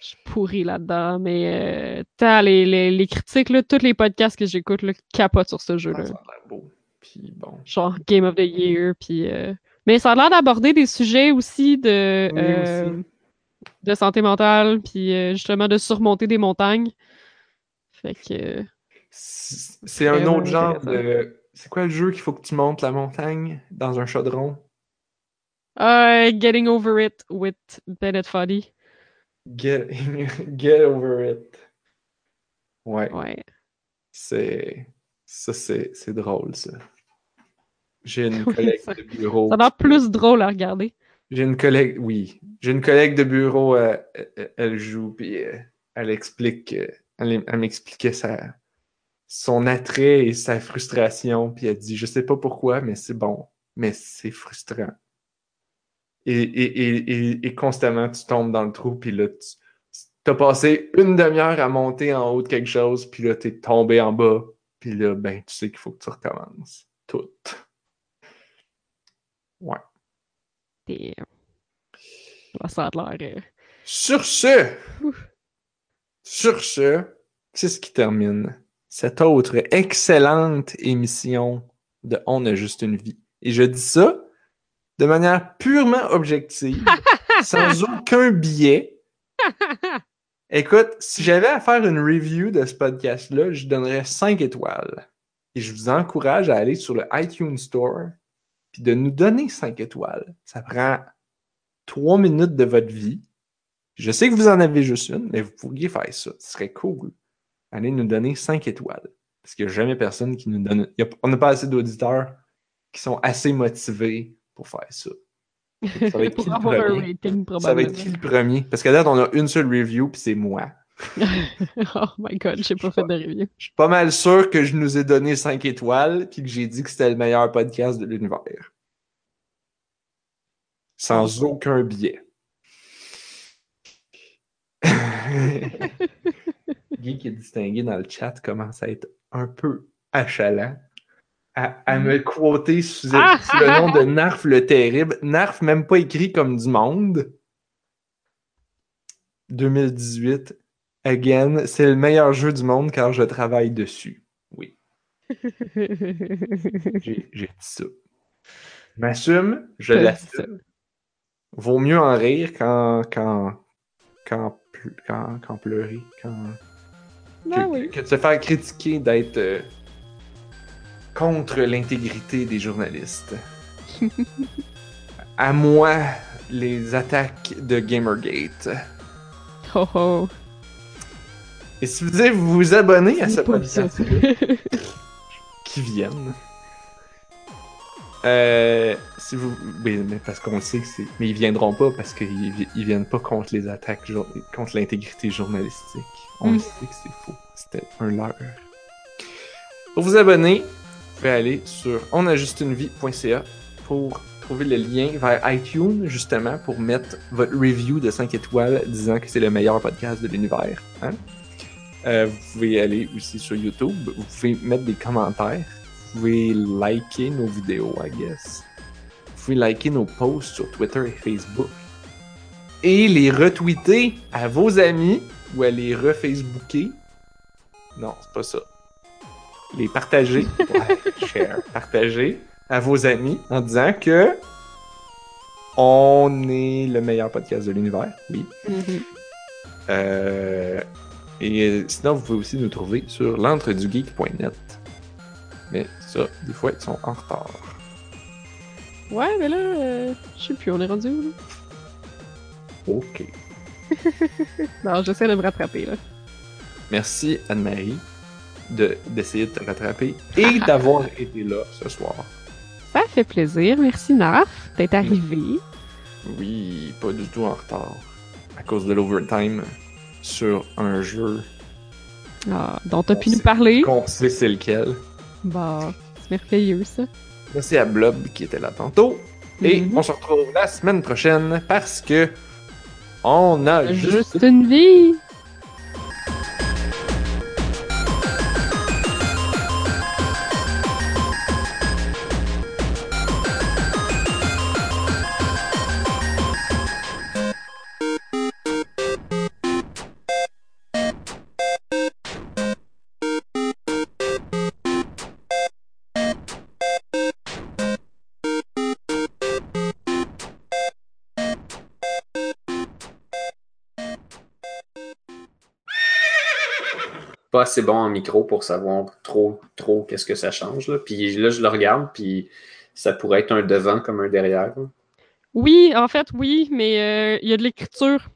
Speaker 1: je suis pourrie là-dedans, mais euh, tant les, les, les critiques, là, tous les podcasts que j'écoute, là, capotent sur ce
Speaker 3: Ah,
Speaker 1: jeu-là.
Speaker 3: ça a l'air beau. Puis bon.
Speaker 1: Genre Game of the Year, puis... euh, Mais ça a l'air d'aborder des sujets aussi de,
Speaker 3: Oui,
Speaker 1: euh,
Speaker 3: aussi.
Speaker 1: De santé mentale, puis euh, justement de surmonter des montagnes. Fait que...
Speaker 3: C'est un autre genre de. C'est quoi le jeu qu'il faut que tu montes la montagne dans un chaudron?
Speaker 1: euh, Getting Over It with Bennett Foddy.
Speaker 3: Get, get over it. Ouais,
Speaker 1: Ouais.
Speaker 3: c'est. Ça, c'est c'est drôle, ça. J'ai une
Speaker 1: Oui,
Speaker 3: collègue
Speaker 1: ça-
Speaker 3: de bureau.
Speaker 1: Ça a l'air plus drôle à regarder.
Speaker 3: J'ai une collègue, oui. J'ai une collègue de bureau, euh, elle, elle joue, puis euh, elle explique, euh, elle, m'expliquait sa, son attrait et sa frustration, puis elle dit, je sais pas pourquoi, mais c'est bon, mais c'est frustrant. Et, et, et, et, constamment, tu tombes dans le trou, puis là, tu as passé une demi-heure à monter en haut de quelque chose, puis là, t'es tombé en bas, puis là, ben, tu sais qu'il faut que tu recommences. Tout. Ouais.
Speaker 1: Et... Ça a l'air... euh,
Speaker 3: Sur ce,
Speaker 1: Ouf.
Speaker 3: sur ce, c'est ce qui termine cette autre excellente émission de On a juste une vie. Et je dis ça de manière purement objective, sans aucun biais. Écoute, si j'avais à faire une review de ce podcast-là, je donnerais 5 étoiles. Et je vous encourage à aller sur le iTunes Store puis de nous donner 5 étoiles. Ça prend 3 minutes de votre vie. Je sais que vous en avez juste une, mais vous pourriez faire ça. Ce serait cool. Allez nous donner 5 étoiles. Parce qu'il n'y a jamais personne qui nous donne. a- on n'a pas assez d'auditeurs qui sont assez motivés pour faire ça. Ça va être qui le premier? Ça va être qui le premier? Parce qu'à date, on a une seule review, puis c'est moi.
Speaker 1: oh my god, j'ai pas fait de review.
Speaker 3: Je suis pas mal sûr que je nous ai donné 5 étoiles, puis que j'ai dit que c'était le meilleur podcast de l'univers. Sans aucun biais. Guy qui est distingué dans le chat commence à être un peu achalant. À, à me quoter sous,
Speaker 1: Ah!
Speaker 3: sous le nom de Narf le Terrible. Narf, même pas écrit comme du monde. 2018. Again, c'est le meilleur jeu du monde car je travaille dessus. Oui, j'ai dit ça. M'assume, je l'assume. Vaut mieux en rire qu'en ple- qu'en- qu'en pleurer. Qu'en
Speaker 1: Ben
Speaker 3: que,
Speaker 1: oui.
Speaker 3: que de se faire critiquer d'être euh, contre l'intégrité des journalistes. à moi, les attaques de Gamergate.
Speaker 1: Oh oh.
Speaker 3: Et si vous voulez vous abonner à ce podcast qui viennent. Euh, si vous, mais, mais parce qu'on le sait que c'est, mais ils viendront pas parce qu'ils ils viennent pas contre les attaques, jour- contre l'intégrité journalistique. On le
Speaker 1: Mm.
Speaker 3: sait que c'est faux. C'était un leurre. Pour vous abonner, vous pouvez aller sur onajustunevie.ca pour trouver le lien vers iTunes, justement, pour mettre votre review de 5 étoiles disant que c'est le meilleur podcast de l'univers. hein? Euh, vous pouvez aller aussi sur YouTube. Vous pouvez mettre des commentaires. Vous pouvez liker nos vidéos, I guess. Vous pouvez liker nos posts sur Twitter et Facebook. Et les retweeter à vos amis ou à les refacebooker. Non, c'est pas ça. Les partager. Ouais, share. Partager à vos amis en disant que on est le meilleur podcast de l'univers. Oui.
Speaker 1: Mhm.
Speaker 3: Euh, et euh, sinon, vous pouvez aussi nous trouver sur l'entredugeek.net. Mais ça, des fois, ils sont en retard.
Speaker 1: Ouais, mais là, euh, je sais plus, on est rendu où, là?
Speaker 3: OK.
Speaker 1: Non, j'essaie de me rattraper, là.
Speaker 3: Merci, Anne-Marie, de- d'essayer de te rattraper et d'avoir été là ce soir.
Speaker 1: Ça fait plaisir. Merci, Narf, d'être arrivé.
Speaker 3: Oui, pas du tout en retard. À cause de l'overtime sur un jeu
Speaker 1: Ah, dont t'as pu nous parler.
Speaker 3: qu'on sait c'est lequel.
Speaker 1: Bah, c'est merveilleux, ça.
Speaker 3: Merci à Blob qui était là tantôt. Et
Speaker 1: Mhm.
Speaker 3: on se retrouve la semaine prochaine parce que on a juste
Speaker 1: Juste une vie.
Speaker 2: Pas assez bon en micro pour savoir trop, trop qu'est-ce que ça change. Là. Puis là, je le regarde, puis ça pourrait être un devant comme un derrière. là.
Speaker 1: Oui, en fait, oui, mais euh, il y a de l'écriture.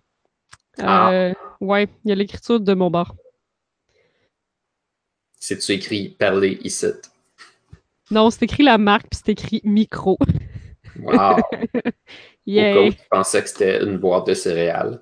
Speaker 2: Ah.
Speaker 1: Euh, ouais, il y a de l'écriture de mon bord.
Speaker 2: C'est-tu écrit parler ici?
Speaker 1: Non, c'est écrit la marque, puis c'est écrit micro.
Speaker 2: Wow! Au cas où tu pensais que c'était une boîte de céréales.